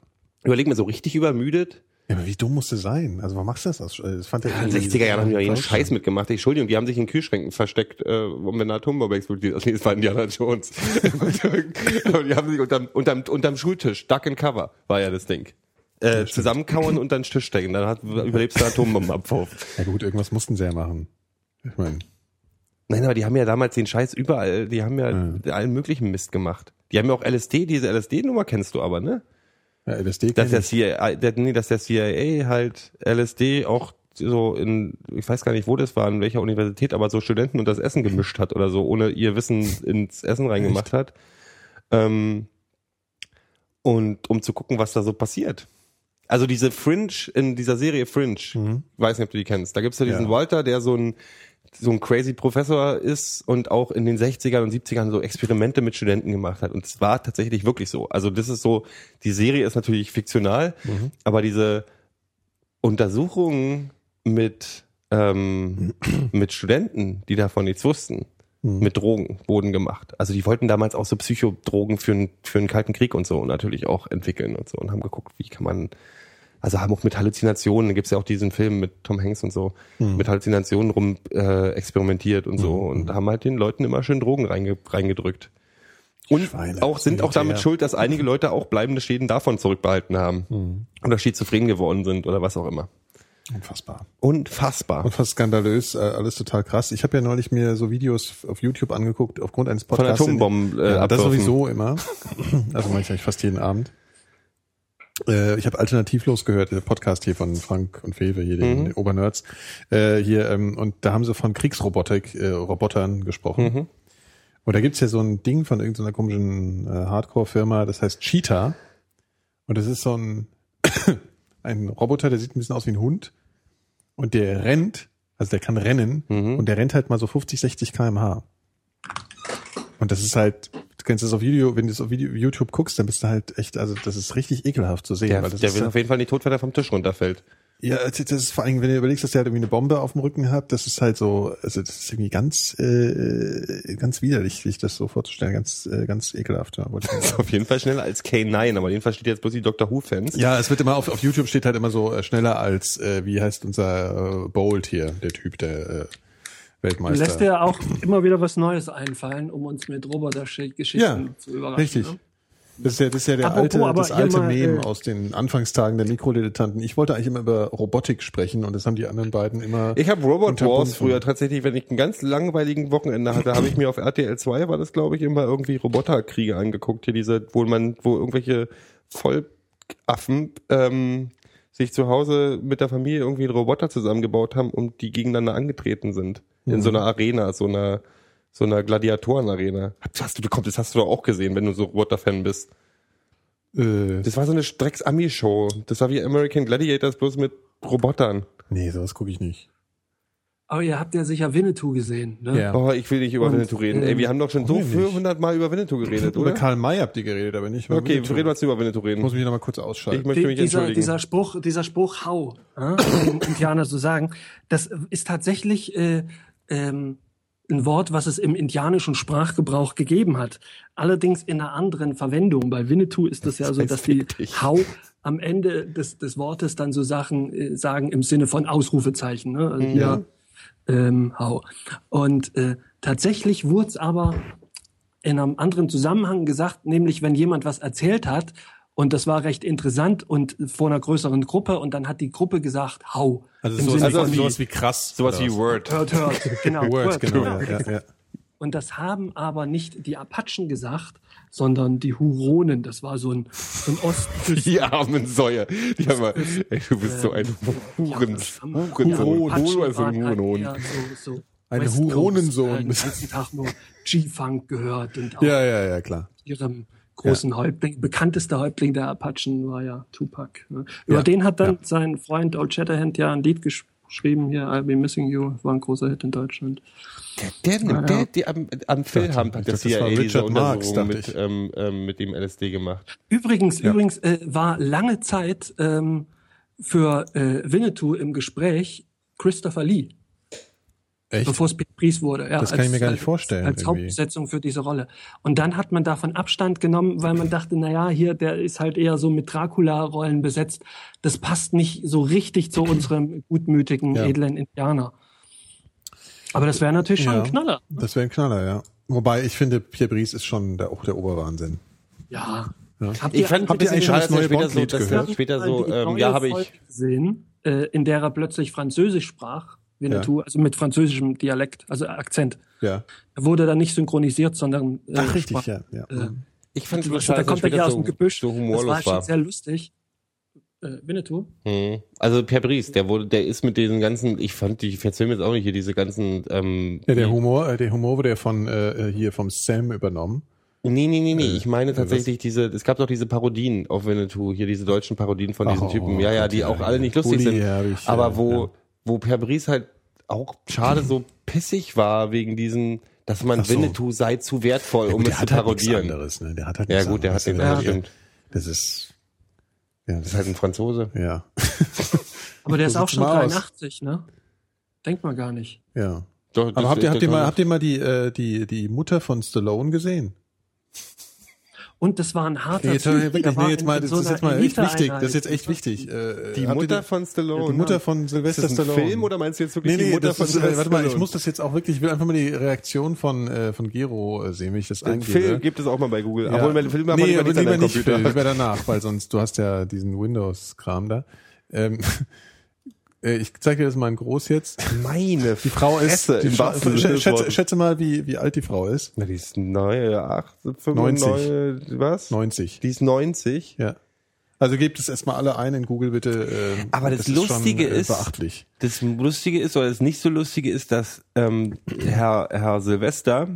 Überleg mal, so richtig übermüdet. Ja, aber wie dumm musst du sein? Also warum machst du das? Das fand er In den 60er Jahren haben die ja jeden Scheiß mitgemacht. Entschuldigung, die haben sich in Kühlschränken versteckt, äh, um wenn eine Atombombe explodiert. Also, nee, das war Indiana Jones. Aber die haben sich unterm, unterm, unterm Schultisch, Duck and Cover, war ja das Ding. Äh, zusammenkauen und dann Tisch stecken. Dann hat, überlebst du Atombombenabwurf. Ja gut, irgendwas mussten sie ja machen. Ich meine, Nein, aber die haben ja damals den Scheiß überall, die haben ja allen möglichen Mist gemacht. Die haben ja auch LSD, diese LSD-Nummer kennst du aber, ne? ja, LSD Dass der. CIA, der, nee, dass der CIA halt LSD auch so in, ich weiß gar nicht, wo das war, in welcher Universität, aber so Studenten und das Essen gemischt hat oder so, ohne ihr Wissen ins Essen reingemacht hat. Ähm, und um zu gucken, was da so passiert. Also diese Fringe, in dieser Serie Fringe, weiß nicht, ob du die kennst. Da gibt's ja diesen Ja. Walter, der so ein so ein crazy Professor ist und auch in den 60ern und 70ern so Experimente mit Studenten gemacht hat. Und es war tatsächlich wirklich so. Also das ist so, die Serie ist natürlich fiktional, aber diese Untersuchungen mit, ähm, mit Studenten, die davon nichts wussten, mit Drogen wurden gemacht. Also die wollten damals auch so Psychodrogen für, einen- für einen kalten Krieg und so natürlich auch entwickeln und so und haben geguckt, wie kann man, also haben auch mit Halluzinationen, da gibt's ja auch diesen Film mit Tom Hanks und so, mit Halluzinationen rum äh, experimentiert und so und haben halt den Leuten immer schön Drogen reinge, reingedrückt. Und Schweine, auch sind auch damit schuld, dass einige Leute auch bleibende Schäden davon zurückbehalten haben. Oder schizophren geworden sind oder was auch immer. Unfassbar. Unfassbar. Und fast skandalös, äh, alles total krass. Ich habe ja neulich mir so Videos auf YouTube angeguckt, aufgrund eines Von Podcasts. Atombomben äh, ja, das sowieso immer. Also eigentlich fast jeden Abend. Äh, ich habe alternativlos gehört, der Podcast hier von Frank und Fewe, hier den, Mhm. Obernerds. Äh, hier, ähm, und da haben sie von Kriegsrobotik, äh, Robotern gesprochen. Mhm. Und da gibt's ja so ein Ding von irgendeiner komischen äh, Hardcore-Firma, das heißt Cheetah. Und das ist so ein, ein Roboter, der sieht ein bisschen aus wie ein Hund. Und der rennt, also der kann rennen, Mhm. und der rennt halt mal so 50, 60 kmh. Und das ist halt, du kennst das auf Video, wenn du es auf Video, YouTube guckst, dann bist du halt echt, also das ist richtig ekelhaft zu sehen. Der, weil das der ist will halt, auf jeden Fall nicht tot, wenn er vom Tisch runterfällt. Ja, das das ist vor allem, wenn du überlegst, dass der halt irgendwie eine Bombe auf dem Rücken hat, das ist halt so, also das ist irgendwie ganz, äh, ganz widerlich, sich das so vorzustellen, ganz, äh, ganz ekelhaft. Ja, wollte. Auf jeden Fall schneller als K9, aber den versteht jetzt bloß die Doctor Who-Fans. ja, es wird immer auf, auf YouTube steht halt immer so äh, schneller als, äh, wie heißt unser äh, Bolt hier, der Typ, der äh, Weltmeister. Lässt dir auch immer wieder was Neues einfallen, um uns mit Roboter-Geschichten Ja, zu überraschen. Richtig. Ne? Das ist ja, das ist ja der Apropos, alte, das alte mal, Meme äh, aus den Anfangstagen der Mikrodilettanten. Ich wollte eigentlich immer über Robotik sprechen und das haben die anderen beiden immer. Ich habe Robot. Wars früher tatsächlich, wenn ich einen ganz langweiligen Wochenende hatte, habe ich mir auf RTL 2 war das glaube ich immer irgendwie Roboterkriege angeguckt, hier diese, wo man, wo irgendwelche Vollaffen ähm, sich zu Hause mit der Familie irgendwie einen Roboter zusammengebaut haben und die gegeneinander angetreten sind in so einer Arena, so einer so einer Gladiatorenarena. Hast du, du kommst, das hast du doch auch gesehen, wenn du so Roboter-Fan bist. Äh, Das war so eine Strecks-Ami-Show. Das war wie American Gladiators bloß mit Robotern. nee, sowas gucke ich nicht. Aber ihr habt ja sicher Winnetou gesehen, ne? Ja. Oh, ich will nicht über Und, Winnetou reden. Ey, wir haben doch schon so denn nicht? 400 Mal über Winnetou geredet, Über oder? Karl May habt ihr geredet, aber nicht über Okay, Winnetou. reden wir jetzt über Winnetou Ich reden. muss mich noch mal kurz Ich ausschalten. möchte Die- mich dieser, entschuldigen. dieser Spruch, dieser Spruch Hau, äh, den Indianer so sagen, das ist tatsächlich äh, ähm, ein Wort, was es im indianischen Sprachgebrauch gegeben hat. Allerdings in einer anderen Verwendung. Bei Winnetou ist es ja so, dass die. Hau am Ende des, des Wortes dann so Sachen äh, sagen im Sinne von Ausrufezeichen. Ne? Also hier, ähm, hau. Und äh, tatsächlich wurde es aber in einem anderen Zusammenhang gesagt, nämlich wenn jemand was erzählt hat und das war recht interessant und vor einer größeren Gruppe und dann hat die Gruppe gesagt, hau. Also sowas, Sinne wie, von, sowas wie krass. Sowas wie was? Word. hört, hört, genau. Words, Word, genau. Ja, ja, ja. Und das haben aber nicht die Apachen gesagt, sondern die Huronen. Das war so ein, so ein Ost Die armen Säue. Die haben mal, ey, du bist so ein Hurens, Hurensohn. Apachen Du bist ein halt Hurensohn. eher so, so Ein Huronensohn. Den ganzen Tag nur G-Funk gehört und auch ja, ja, ja, klar. ihrem großen Häuptling, bekanntester Häuptling der Apachen war ja Tupac. Ne? Über Ja, den hat dann ja. sein Freund Old Shatterhand ja ein Lied gesch geschrieben, hier I'll Be Missing You, war ein großer Hit in Deutschland. Der, der, Ja, der, ja. der am, am Film hat das das war Richard Marx, mit, ähm, ähm, mit dem LSD gemacht. Übrigens, übrigens äh, war lange Zeit ähm, für äh, Winnetou im Gespräch Christopher Lee, Echt? bevor es Pries wurde. Ja, Das kann ich mir gar nicht vorstellen, Als irgendwie. Hauptbesetzung für diese Rolle. Und dann hat man davon Abstand genommen, weil man dachte, na ja, hier, der ist halt eher so mit Dracula-Rollen besetzt. Das passt nicht so richtig zu unserem gutmütigen, Ja. edlen Indianer. Aber das wäre natürlich schon Ja. ein Knaller. Das wäre ein Knaller, ja. Wobei ich finde, Pierre Brice ist schon der, auch der Oberwahnsinn. Ja. Ja. Habt Ich fand habt ihr eigentlich schon das neue später so, gehört? später so, ähm, ja, habe ich, gesehen, äh, in der er plötzlich Französisch sprach, Winnetou, also mit französischem Dialekt, also Akzent. Ja. Er wurde dann nicht synchronisiert, sondern äh, Ach, richtig, sprach- ja. ja. Äh, ich fand es da dass kommt er ja aus so, dem Gebüsch. so das war humorlos schon war. sehr lustig. Äh, Winnetou? Mhm. Also Per Brice, der wurde, der ist mit diesen ganzen, ich fand, die erzählen mir jetzt auch nicht hier diese ganzen, ähm, Ja, der Humor, äh, der Humor wurde ja von äh, hier vom Sam übernommen. Nee, nee, nee, nee. Ich meine äh, tatsächlich diese, es gab doch diese Parodien auf Winnetou, hier diese deutschen Parodien von diesen Ach, Typen. oh Ja, ja, die ja, auch ja. alle nicht lustig Uli, sind. ja, ich, aber äh, wo, ja. Wo Per Brice halt auch schade so pissig war wegen diesen, dass man so. Winnetou sei zu wertvoll, Ja, um es der zu hat halt nichts parodieren. anderes, ne? Der hat halt Ja gut, der hat anderes. den, Ja, das stimmt. Das ist, ja, Das ist halt ein Franzose. ja, Aber der ist auch schon mal aus. 83, ne? Denkt man gar nicht. ja. Doch, Aber habt ihr, habt ihr mal, habt ihr mal die, äh, die, die Mutter von Stallone gesehen? Und das war ein harter Nee, jetzt, Typ. wirklich, nee, jetzt mal, das so ist jetzt mal echt wichtig. Das ist jetzt echt wichtig. Äh, die Mutter von Stallone? die Mutter von ist Sylvester das ein Stallone. Film oder meinst du jetzt wirklich Nee, die nee, Mutter das von ist, äh, Sylvester warte mal, ich muss das jetzt auch wirklich, ich will einfach mal die Reaktion von, äh, von Gero äh, sehen, wenn ich das Den eingebe. Film gibt es auch mal bei Google. Ja. Obwohl, bei Film hat man nee, lieber aber lieber nicht, Computer. Phil, lieber danach, weil sonst, du hast ja diesen Windows-Kram da. Ähm, äh, ich zeige dir das mal in groß jetzt. Meine Die Frau ist, Fresse, die Frau, schätze, schätze, schätze mal, wie, wie alt die Frau ist. Na, die ist neue, acht, 90. 95, was? 90. Die ist 90. Ja. Also gebt es erstmal alle ein in Google bitte. ähm, Aber das ist Lustige schon, äh, ist- beachtlich. Das Lustige ist, oder das nicht so Lustige ist, dass ähm, Herr, Herr Silvester,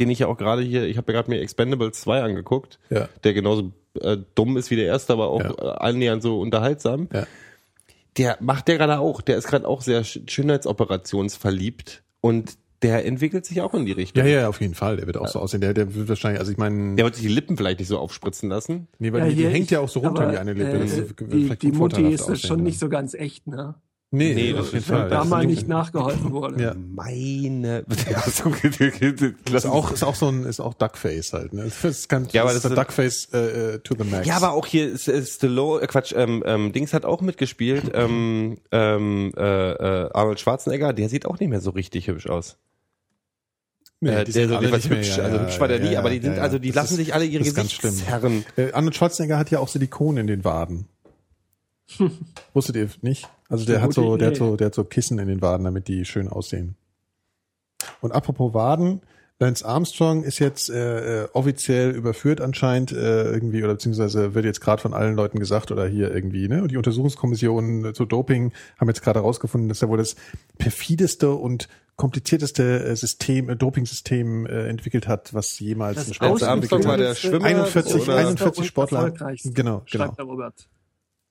den ich ja auch gerade hier, ich habe ja gerade mir Expendables 2 angeguckt, Ja. der genauso äh, dumm ist wie der erste, aber auch Ja. äh, annähernd so unterhaltsam. Ja. Der macht der gerade auch, der ist gerade auch sehr sch- schönheitsoperationsverliebt und der entwickelt sich auch in die Richtung. Ja, ja, auf jeden Fall. Der wird auch so aussehen. Der, der wird wahrscheinlich, also ich meine, Der wird sich die Lippen vielleicht nicht so aufspritzen lassen. nee, weil Ja, die, die hängt ich- ja auch so runter aber, wie eine Lippe. Äh, Das ist die, die Mutti ist aussehen, schon nicht so ganz echt, ne? Nee, Nee, das ist Fall. halt Da Das mal ist- nicht nachgeholfen wurde. Ja. Meine. Das ist auch, ist auch so ein, ist auch Duckface halt, ne? Das ist ganz, Ja, aber das das ist der ist- Duckface äh, äh, to the max. Ja, aber auch hier ist, ist Stallone, äh, Quatsch, ähm, ähm, Dings hat auch mitgespielt. Ähm, ähm, äh, äh, Arnold Schwarzenegger, der sieht auch nicht mehr so richtig hübsch aus. nee, äh, die der sind so hübsch, ja, also ja, hübsch war der ja, nie, ja, aber die sind, ja, ja. also die Das lassen ist- sich alle ihre das ist ganz schlimm. Gesichtsherren. Äh, Arnold Schwarzenegger hat ja auch Silikon in den Waden. Wusstet ihr nicht? Also der hat so, der hat so, der hat so Kissen in den Waden, damit die schön aussehen. Und apropos Waden, Lance Armstrong ist jetzt äh, äh, offiziell überführt anscheinend äh, irgendwie oder beziehungsweise wird jetzt gerade von allen Leuten gesagt oder hier irgendwie ne und die Untersuchungskommissionen zu Doping haben jetzt gerade herausgefunden, dass er wohl das perfideste und komplizierteste äh, System, äh, Dopingsystem äh, entwickelt hat, was jemals Das ein Sportler entwickelt war hat. der Schwimmer 41, oder- 41 und Sportler. Genau, genau. Schreibt der Robert.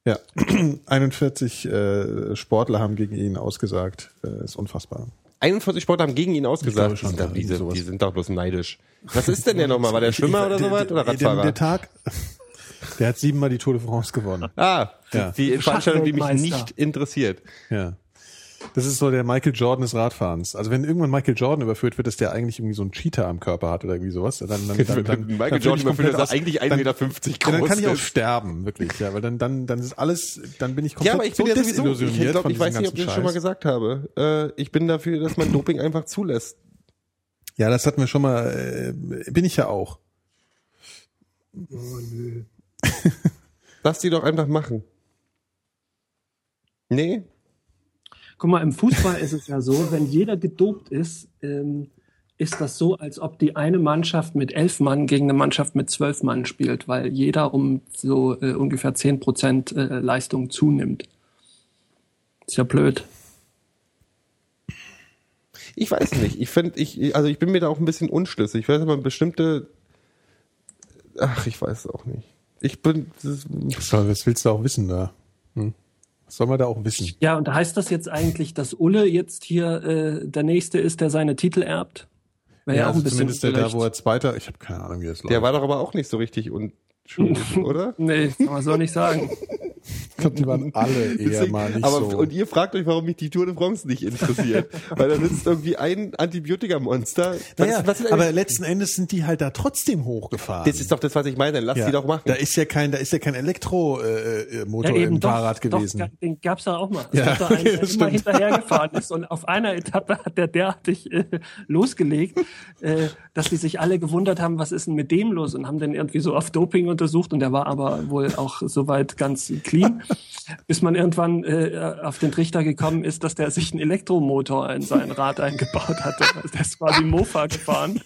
Ja, 41 äh, Sportler haben gegen ihn ausgesagt. Äh, ist unfassbar. 41 Sportler haben gegen ihn ausgesagt. Die schon, sind, ja, doch, sowas. die sind doch bloß neidisch. Was ist denn der nochmal? War der Schwimmer oder Der- sowas? der- Oder Der, Radfahrer? der Tag, der hat siebenmal die Tour de France gewonnen. Ah, die, Ja. die Veranstaltung, die mich nicht interessiert. Ja. Das ist so der Michael Jordan des Radfahrens. Also wenn irgendwann Michael Jordan überführt wird, dass der eigentlich irgendwie so ein Cheater am Körper hat oder irgendwie sowas, dann, dann, dann, dann, Michael dann Jordan überführt, dass er eigentlich 1,50 dann- Meter Ja, dann groß kann ich auch sterben, wirklich, ja, weil dann, dann, dann ist alles, dann bin ich komplett Ja, aber ich bin so ja sowieso, ich, desillusioniert glaub, ich weiß nicht, ob ich das schon mal gesagt habe. Äh, ich bin dafür, dass man Doping einfach zulässt. Ja, das hatten wir schon mal, äh, bin ich ja auch. Lass die doch einfach machen. Nee? Guck mal, im Fußball ist es ja so, wenn jeder gedopt ist, ähm, ist das so, als ob die eine Mannschaft mit elf Mann gegen eine Mannschaft mit zwölf Mann spielt, weil jeder um so äh, ungefähr zehn Prozent äh, Leistung zunimmt. Ist ja blöd. Ich weiß nicht. Ich finde, ich, also ich bin mir da auch ein bisschen unschlüssig. Ich weiß aber bestimmte, ach, ich weiß auch nicht. Ich bin, was willst du auch wissen da? Hm? Was soll man da auch wissen? Ja, und heißt das jetzt eigentlich, dass Ulle jetzt hier äh, der Nächste ist, der seine Titel erbt? Wäre ja, auch also ein bisschen zumindest der da, wo er Zweiter, ich habe keine Ahnung, wie das läuft. der war doch aber auch nicht so richtig unschuldig, oder? Nee, kann man so nicht sagen. ich glaube, die waren alle eher Deswegen- mal nicht aber so. und ihr fragt euch, warum mich die Tour de France nicht interessiert, weil da sitzt irgendwie ein Antibiotikamonster. Naja, ist- ist aber letzten Endes sind die halt da trotzdem hochgefahren. das ist doch das, was ich meine. Lass ja. die doch machen. Da ist ja kein, da ist ja kein Elektromotor äh, äh, Motor im doch, Fahrrad gewesen. Doch, den gab's da auch mal. Es Ja, da einen, der immer hinterhergefahren ist und auf einer Etappe hat der derartig äh, losgelegt, äh, dass die sich alle gewundert haben, was ist denn mit dem los und haben den irgendwie so auf Doping untersucht und der war aber wohl auch soweit ganz clean, bis man irgendwann äh, auf den Trichter gekommen ist, dass der sich einen Elektromotor in sein Rad eingebaut hatte. Also Der ist quasi Mofa gefahren,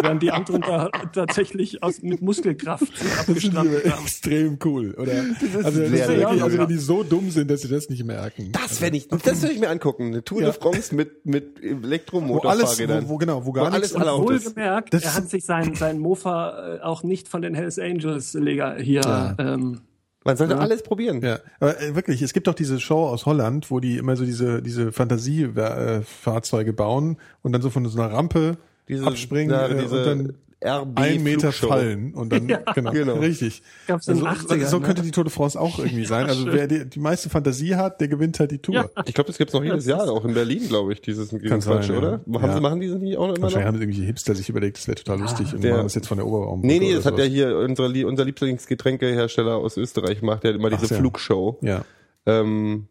während die anderen da tatsächlich aus, mit Muskelkraft sich das ist abgestrampelt haben. extrem cool, oder? also, das sehr, ist sehr wirklich, also wenn die so dumm sind, dass sie das nicht merken. Das werde ich, das würde ich mir angucken. Eine Tour Ja. de France mit, mit wo alles, Elektromotorfahrrädern. wo, wo genau, wo gar alles nichts erlaubt ist. Wohlgemerkt, Das er hat sich sein, sein Mofa äh, auch nicht von den Hells Angels Lega hier. Ja. Ähm, Man sollte alles probieren. Ja, aber äh, wirklich, es gibt doch diese Show aus Holland, wo die immer so diese diese Fantasiefahrzeuge bauen und dann so von so einer Rampe Diese- abspringen ja, äh, diese und dann RB ein Meter Flugshow. fallen und dann Ja. genau, Genau. richtig. Gab's also, 80ern, so ne? könnte die Tour de France auch irgendwie sein. Also wer die, die meiste Fantasie hat, der gewinnt halt die Tour. Ja. Ich glaube, das gibt's noch jedes Jahr, auch in Berlin, glaube ich, dieses, sein, Quatsch, ja. oder? Haben Ja. sie, machen die das nicht auch immer Wahrscheinlich noch? haben irgendwelche Hipster sich überlegt, das wäre total lustig und der- machen das jetzt von der Oberraum. Nee, nee, das hat ja hier unser, unser Lieblingsgetränkehersteller aus Österreich gemacht, der hat immer diese Ach. Flugshow. Ja. Ähm,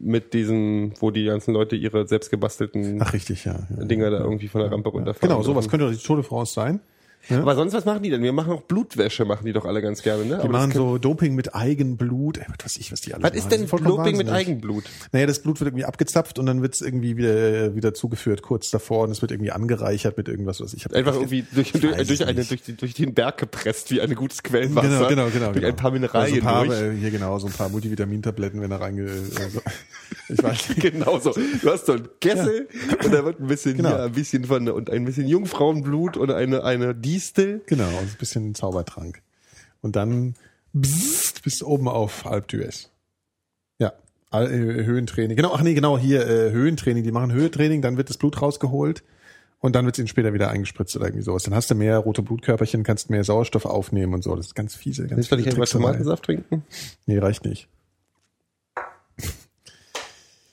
mit diesen, wo die ganzen Leute ihre selbst gebastelten Ach richtig, ja. ja. Dinger da irgendwie von der Rampe runterfahren. Genau, sowas könnte doch die Tour de France sein. Aber sonst, was machen die denn? Wir machen auch Blutwäsche, machen die doch alle ganz gerne, ne? Die Aber machen so Doping mit Eigenblut, was weiß ich, was die alle was machen. ist Die denn vollkommen Doping mit wahnsinnig. Eigenblut? Naja, das Blut wird irgendwie abgezapft und dann wird es irgendwie wieder, wieder zugeführt kurz davor und es wird irgendwie angereichert mit irgendwas, was ich habe. Einfach irgendwie durch, durch, durch, eine, durch, die, durch den Berg gepresst, wie ein gutes Quellwasser. Genau, genau, genau. Durch genau. ein paar Also Mineralien ein paar, durch. äh, Hier genau, so ein paar Multivitamintabletten, wenn er reinge... Also, ich weiß nicht. Genau so. Du hast so einen Kessel und da wird ein bisschen Genau. hier, ein bisschen von und ein bisschen Jungfrauenblut oder eine eine Distel. Genau, und ein bisschen Zaubertrank. Und dann bzzzt, bis oben auf Alp d'Huez. Ja, äh, Höhentraining. Genau, ach nee, genau, hier äh, Höhentraining. Die machen Höhentraining, dann wird das Blut rausgeholt und dann wird es ihnen später wieder eingespritzt oder irgendwie sowas. Dann hast du mehr rote Blutkörperchen, kannst mehr Sauerstoff aufnehmen und so. Das ist ganz fiese, ganz Willst du nicht fiese etwa Tricks dabei. Tomatensaft trinken? Nee, reicht nicht.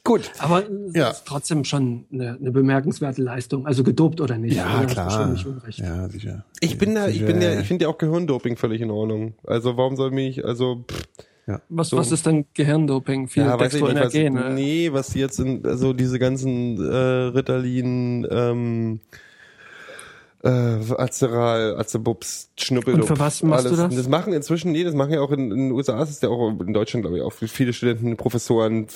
Gut. aber es Ja. ist trotzdem schon eine, eine bemerkenswerte Leistung. Also gedopt oder nicht. Ja, oder? Klar. schon nicht unrecht. Ja, sicher. Ich bin da, ich bin ja, ich finde ja auch Gehirndoping völlig in Ordnung. Also warum soll mich, also pff, Was, So. was ist denn Gehirndoping? Viel ja, weiß ich nicht, was, Dextroenergen. ne? nee, was jetzt sind, also diese ganzen äh, Ritalin, ähm, äh, Azeral, Azebubs, Schnuppel. Und für was machst du das? Das machen inzwischen, nee, das machen ja auch in, in den USA, das ist ja auch in Deutschland, glaube ich, auch viele Studenten, Professoren,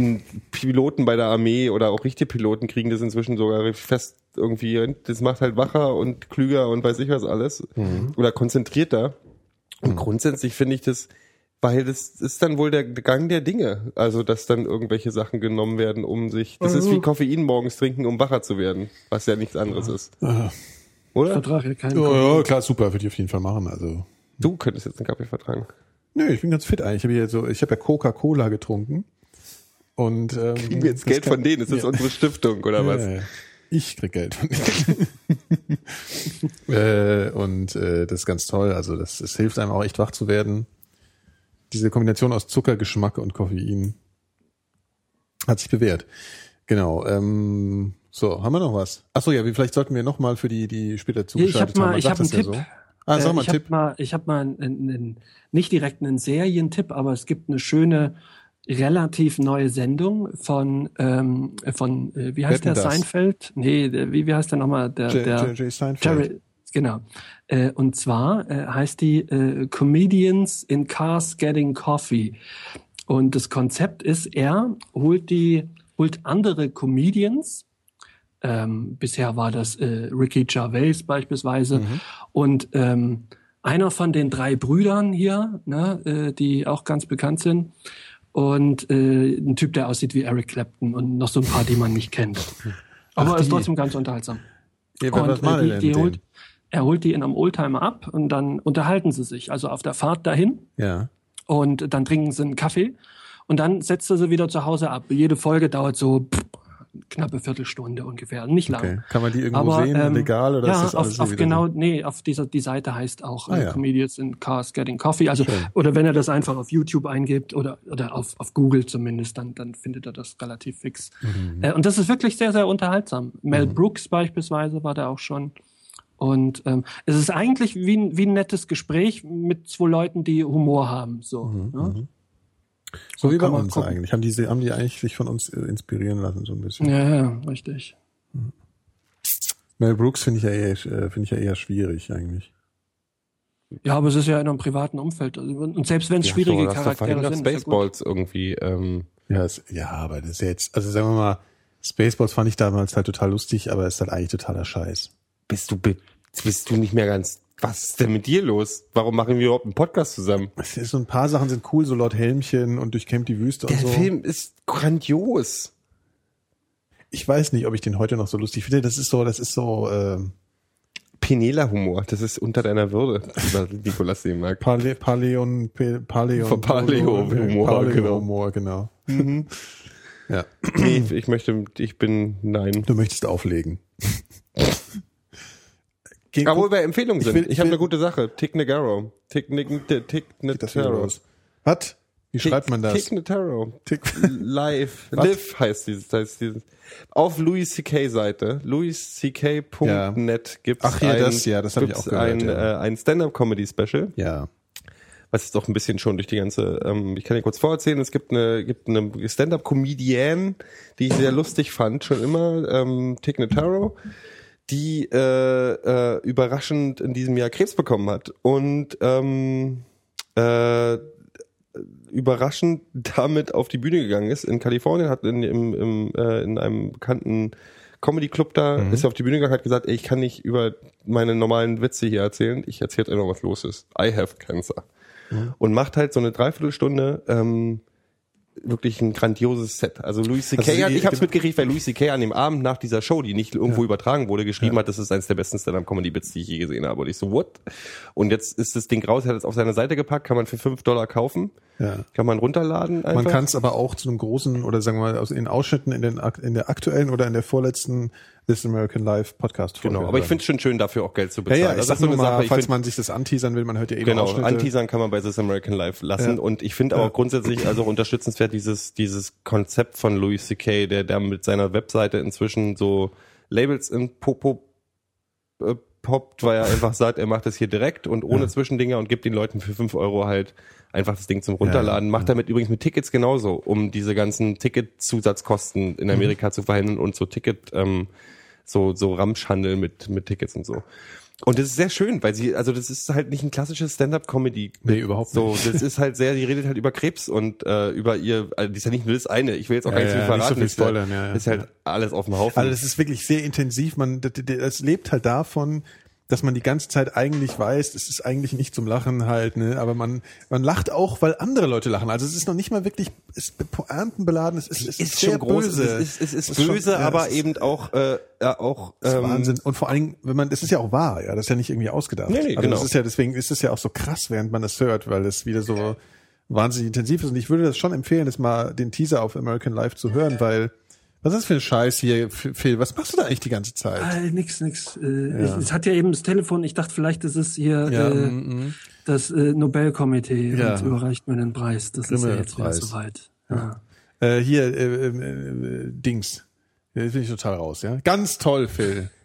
Piloten bei der Armee oder auch richtige Piloten kriegen das inzwischen sogar fest irgendwie, das macht halt wacher und klüger und weiß ich was alles. Mhm. Oder konzentrierter. Und grundsätzlich finde ich das, weil das ist dann wohl der Gang der Dinge. Also, dass dann irgendwelche Sachen genommen werden, um sich, das ist Mhm. wie Koffein morgens trinken, um wacher zu werden. Was ja nichts anderes ist. Oder? Vertrag ja keinen Ja, ja, klar, super, würde ich auf jeden Fall machen. Also, Du könntest jetzt einen Kaffee vertragen. nö, ich bin ganz fit eigentlich. Ich habe so, ich habe ja Coca-Cola getrunken. Und ähm, Kriegen wir jetzt Geld kann- von denen? Ist das Ja. unsere Stiftung oder was? Ja, ja. Ich krieg Geld von denen. äh, und äh, das ist ganz toll. Also das, das hilft einem auch echt wach zu werden. Diese Kombination aus Zucker, Geschmack und Koffein hat sich bewährt. Genau. Ähm, so, haben wir noch was? Achso, ja, vielleicht sollten wir noch mal für die, die später ich zugeschaltet habe mal, haben. Man ich habe einen das Tipp. ja so. Ah, sag Äh, mal, ich Tipp. mal, ich habe mal einen, einen, nicht direkt einen Serientipp, aber es gibt eine schöne, relativ neue Sendung von, ähm, von äh, wie heißt Wetten, der dass? Seinfeld? Nee, der, wie, wie heißt der nochmal? Der, J- der J- J. Seinfeld. Jerry, genau. Äh, und zwar äh, heißt die äh, Comedians in Cars Getting Coffee. Und das Konzept ist, er holt die, holt andere Comedians. Ähm, bisher war das äh, Ricky Gervais beispielsweise. Und ähm, einer von den drei Brüdern hier, ne, äh, die auch ganz bekannt sind. Und äh, ein Typ, der aussieht wie Eric Clapton und noch so ein paar, die man nicht kennt. Aber Ach, ist trotzdem ganz unterhaltsam. Ja, Und, äh, die die, holt, er holt die in einem Oldtimer ab und dann unterhalten sie sich. Also auf der Fahrt dahin Ja. und dann trinken sie einen Kaffee und dann setzt er sie wieder zu Hause ab. Jede Folge dauert so pff, knappe Viertelstunde ungefähr, nicht lang. Okay. Kann man die irgendwo Aber, sehen, ähm, legal oder ja, ist das alles auf, auf wieder genau, so? nee, auf dieser die Seite heißt auch Ah, äh, ja. Comedians in Cars Getting Coffee. Also Schön. oder wenn er das einfach auf YouTube eingibt oder oder auf, auf Google zumindest, dann dann findet er das relativ fix. Mhm. Äh, und das ist wirklich sehr sehr unterhaltsam. Mel Brooks beispielsweise war da auch schon. Und ähm, es ist eigentlich wie ein, wie ein nettes Gespräch mit zwei Leuten, die Humor haben. So. Mhm, ne? So wie bei uns gucken. eigentlich. Haben die, haben die eigentlich sich von uns äh, inspirieren lassen, so ein bisschen. Ja, ja, richtig. Mel Brooks finde ich ja eher, äh, finde ich ja eher schwierig eigentlich. Ja, aber es ist ja in einem privaten Umfeld. Also, Und selbst wenn es Ja, schwierige so, Charaktere sind. ist ja gut. Spaceballs irgendwie. Ähm, Ja, es, ja, aber das ist jetzt, also sagen wir mal, Spaceballs fand ich damals halt total lustig, aber ist halt eigentlich totaler Scheiß. bist du bist du nicht mehr ganz. Was ist denn mit dir los? Warum machen wir überhaupt einen Podcast zusammen? Es ist so ein paar Sachen sind cool, so Lord Helmchen und durchkämmt die Wüste Der und so. Film ist grandios. Ich weiß nicht, ob ich den heute noch so lustig finde. Das ist so, das ist so ähm, Penela-Humor, das ist unter deiner Würde, Nikolas Seemark. Pale, Paleon, Paleon, Paleo-Humor, Paleo-Humor, genau. Ja, Nee, ich möchte, ich bin, nein. du möchtest auflegen. Geh, Aber wo guck, wir Empfehlungen sind, ich, ich habe eine gute Sache. Tick Negaro. Tick, Nick, Tick, los. Was? Wie schreibt man das? Tick Netaro. Tick. Live. Live heißt dieses, heißt dieses. Auf Louis C.K. Seite, louisck.net gibt's Ach, hier, ein, das, ja, das hab ich auch gehört, ein, ja. äh, ein Stand-Up-Comedy-Special. Ja. was jetzt auch ein bisschen schon durch die ganze, ähm, ich kann dir kurz vorerzählen, es gibt eine, gibt eine Stand-Up-Comedienne, die ich sehr lustig fand, schon immer, ähm, Tick Notaro, die äh, äh, überraschend in diesem Jahr Krebs bekommen hat und ähm, äh, überraschend damit auf die Bühne gegangen ist in Kalifornien, hat in, im, im, äh, in einem bekannten Comedy Club da, ist auf die Bühne gegangen, hat gesagt, ey, ich kann nicht über meine normalen Witze hier erzählen, ich erzähle einfach, was los ist. I have cancer. Und macht halt so eine Dreiviertelstunde ähm, wirklich ein grandioses Set. Also Louis C.K. Also hat, ich habe es mitgekriegt, weil Louis C.K. an dem Abend nach dieser Show, die nicht irgendwo übertragen wurde, geschrieben hat, das ist eines der besten Stand-Up-Comedy-Bits, die ich je gesehen habe. Und ich so, what? Und jetzt ist das Ding raus, er hat es auf seine Seite gepackt, kann man für 5 Dollar kaufen. Ja. Kann man runterladen einfach. Man kann es aber auch zu einem großen oder sagen wir mal aus in Ausschnitten in, den, in der aktuellen oder in der vorletzten This American Life Podcast Genau, aber ich finde es schon schön, dafür auch Geld zu ja, bezahlen. ja, ich Das sag ist so nur eine mal, Sache, falls find- man sich das anteasern will, man hört ja eh Genau. Anteasern kann man bei This American Life lassen. Ja. Und ich finde aber grundsätzlich also auch unterstützenswert dieses, dieses Konzept von Louis C.K., der, der mit seiner Webseite inzwischen so Labels in Popo äh, poppt, weil er einfach sagt, er macht das hier direkt und ohne Ja. Zwischendinger und gibt den Leuten für fünf Euro halt einfach das Ding zum Runterladen. Ja, Macht damit übrigens mit Tickets genauso, um diese ganzen Ticketzusatzkosten in Amerika zu verhindern und so Ticket, ähm, so, so Ramschhandel mit, mit Tickets und so. Und das ist sehr schön, weil sie, also das ist halt nicht ein klassisches Stand-up-Comedy. Nee, überhaupt So, nicht. das ist halt sehr, die redet halt über Krebs und äh, über ihr, also das ist ja nicht nur das eine. Ich will jetzt auch Ja, gar nicht so ja, viel nicht so verraten. viel das ist ja- spoilern, ja, ja. ist halt alles auf dem Haufen. Also das ist wirklich sehr intensiv. Man, das, das lebt halt davon, dass man die ganze Zeit eigentlich weiß, es ist eigentlich nicht zum Lachen halt, ne, aber man, man lacht auch, weil andere Leute lachen. Also es ist noch nicht mal wirklich, es ist pointenbeladen, es ist, es ist, ist sehr schon groß, böse. es ist, es ist, Es ist böse, schon- ja, aber ist- eben auch, äh, ja, auch, ähm, Wahnsinn. Und vor allen Dingen, wenn man, das ist ja auch wahr, ja, das ist ja nicht irgendwie ausgedacht. Nee, nee, also genau. das ist ja, deswegen ist es ja auch so krass, während man das hört, weil es wieder so wahnsinnig intensiv ist. Und ich würde das schon empfehlen, das mal den Teaser auf American Life zu hören, weil, was ist das für ein Scheiß hier, Phil? Was machst du da eigentlich die ganze Zeit? Äh, nix, nix. Äh, ich, es hat ja eben das Telefon. Ich dachte, vielleicht ist es hier Ja, äh, mm, das äh, Nobelkomitee Ja. und überreicht mir den Preis. Das ist ja jetzt wieder soweit. Ja. Äh, hier, äh, äh, äh, Dings. Jetzt bin ich total raus, ja. Ganz toll, Phil.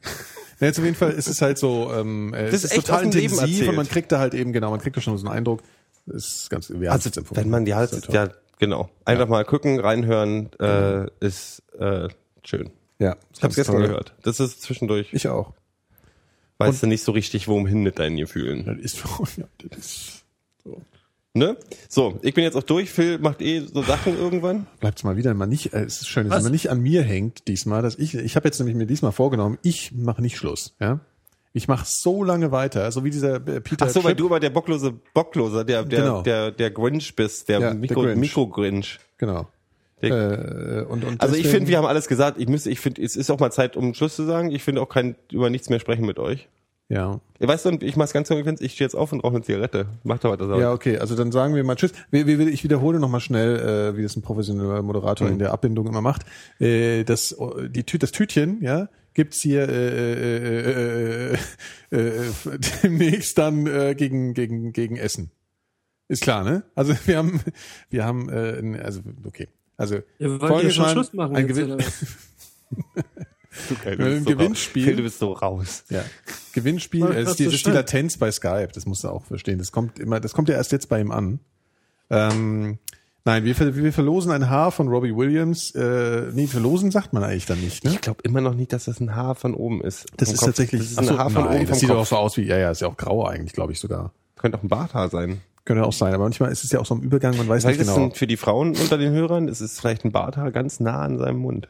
Ja, jetzt auf jeden Fall ist es halt so, ähm, äh, Das es ist ist echt total intensiv und man kriegt da halt eben, genau, man kriegt da schon so einen Eindruck. Das ist ganz, wir haben Also, wenn man, ja, ist, toll. ja, genau. Einfach mal gucken, reinhören, äh, ist, äh, schön. ja, Ich hab's ganz gestern toll. gehört. Das ist zwischendurch, Ich auch. weißt du nicht so richtig, wohin hin mit deinen Gefühlen. Das ist, ja, das ist Ne? So, ich bin jetzt auch durch. Phil macht eh so Sachen irgendwann. bleibt's mal wieder mal nicht, äh, es ist schön, dass es mal nicht an mir hängt diesmal, dass ich, ich habe jetzt nämlich mir diesmal vorgenommen, ich mache nicht Schluss, ja. Ich mache so lange weiter, so wie dieser äh, Peter Ach so, weil du aber der bocklose Bockloser, der, der, Genau. der, der Grinch bist, der Ja, Mikro, Grinch. Mikro-Grinch. Genau. Der- Äh, und, und Also ich finde, wir haben alles gesagt. Ich müsste, ich finde, es ist auch mal Zeit, um Schluss zu sagen. Ich finde auch kein über nichts mehr sprechen mit euch. Ja. Weißt du, ich mach's ganz konsequent, ich stehe jetzt auf und rauche eine Zigarette. Macht aber das auch. Ja, okay, also dann sagen wir mal Tschüss. Ich wiederhole nochmal schnell, äh, wie das ein professioneller Moderator Mhm. in der Abbindung immer macht. Äh, das, die, das Tütchen, ja, gibt's hier äh, äh, äh, äh, äh, demnächst dann äh, gegen, gegen, gegen Essen. Ist klar, ne? Also wir haben, wir haben, äh, also okay. Also ja folgendes schon mal, Schluss machen ein jetzt, Gewinn, Äh, bist ein Gewinnspiel. Raus. Du bist so raus. Ja. Gewinnspiel, äh, das ist die, so das ist die. Latenz bei Skype, das musst du auch verstehen. Das kommt immer, das kommt ja erst jetzt bei ihm an. Ähm, nein, wir, ver- wir verlosen ein Haar von Robbie Williams. Äh, nee, verlosen sagt man eigentlich dann nicht, ne? Ich glaube immer noch nicht, dass das ein Haar von oben ist. Das ist Kopf. tatsächlich, Das ist ein Haar von nein, oben das sieht doch auch Kopf. so aus wie, ja, ja, ist ja auch grau eigentlich, glaube ich sogar. Könnte auch ein Barthaar sein. Könnte auch sein, aber manchmal ist es ja auch so im Übergang, man weiß Vielleicht nicht ist genau. es ein, für die Frauen unter den Hörern, ist es vielleicht ein Barthaar ganz nah an seinem Mund.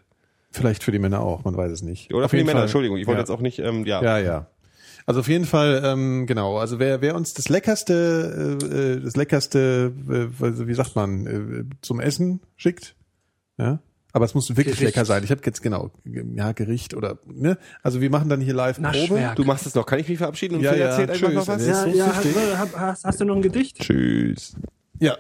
Vielleicht für die Männer auch, man weiß es nicht. Oder Auf für die Männer, Fall. Entschuldigung. Ich wollte ja. jetzt auch nicht, ähm, ja. Ja, ja. Also auf jeden Fall, ähm, genau. Also wer, wer uns das leckerste, äh, äh, das leckerste, äh, also wie sagt man, äh, zum Essen schickt, ja. Aber es muss wirklich Gericht. lecker sein. Ich habe jetzt genau, ja Gericht oder ne. Also wir machen dann hier live Probe. Du machst es noch. Kann ich mich verabschieden und Ja, ja, erzählt einfach tschüss. noch was? Ja, Ja, so ja, süchtig. hast, hast, hast du noch ein Gedicht? Tschüss. Ja.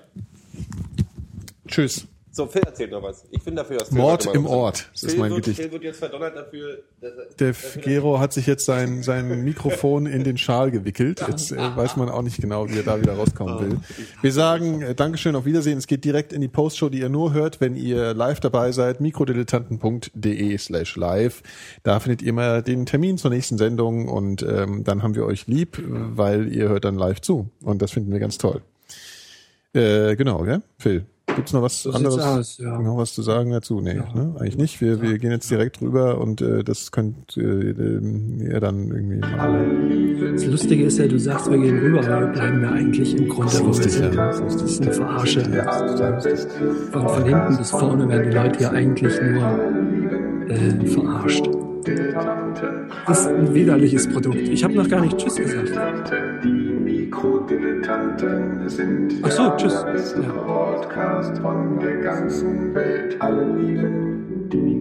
Tschüss. So, Phil erzählt noch was. Ich bin dafür, dass Phil Mord im Ort. Das ist Phil mein wird, Gedicht. Phil wird jetzt verdonnert dafür, dass er, Der Gero hat sich jetzt sein, sein Mikrofon in den Schal gewickelt. Jetzt äh, weiß man auch nicht genau, wie er da wieder rauskommen will. Wir sagen äh, Dankeschön, auf Wiedersehen. Es geht direkt in die Postshow, die ihr nur hört, wenn ihr live dabei seid. mikrodilettanten.de slash live. Da findet ihr immer den Termin zur nächsten Sendung und ähm, dann haben wir euch lieb, weil ihr hört dann live zu. Und das finden wir ganz toll. Äh, genau, gell? Phil, gibt's noch was sieht's anderes? aus, ja. Noch was zu sagen dazu? Nee, ne? eigentlich nicht. Wir, wir gehen jetzt direkt rüber und äh, das könnt äh, ähm, ihr dann irgendwie machen. Das Lustige ist ja, du sagst, wir gehen rüber, aber wir bleiben ja eigentlich im Grunde, wo wir lustig, sind. ja. Das ist eine Verarsche. Von, von hinten bis vorne werden die Leute ja eigentlich nur äh, verarscht. Das ist ein widerliches Produkt. Ich habe noch gar nicht Tschüss gesagt. Ach so, tschüss. Ja.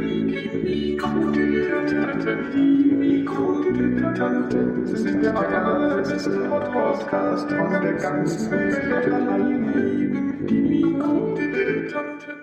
die Mikrodilettanten. Mikrodilettanten sind der allerbeste Podcast von der ganzen Welt. Die Mikrodilettanten.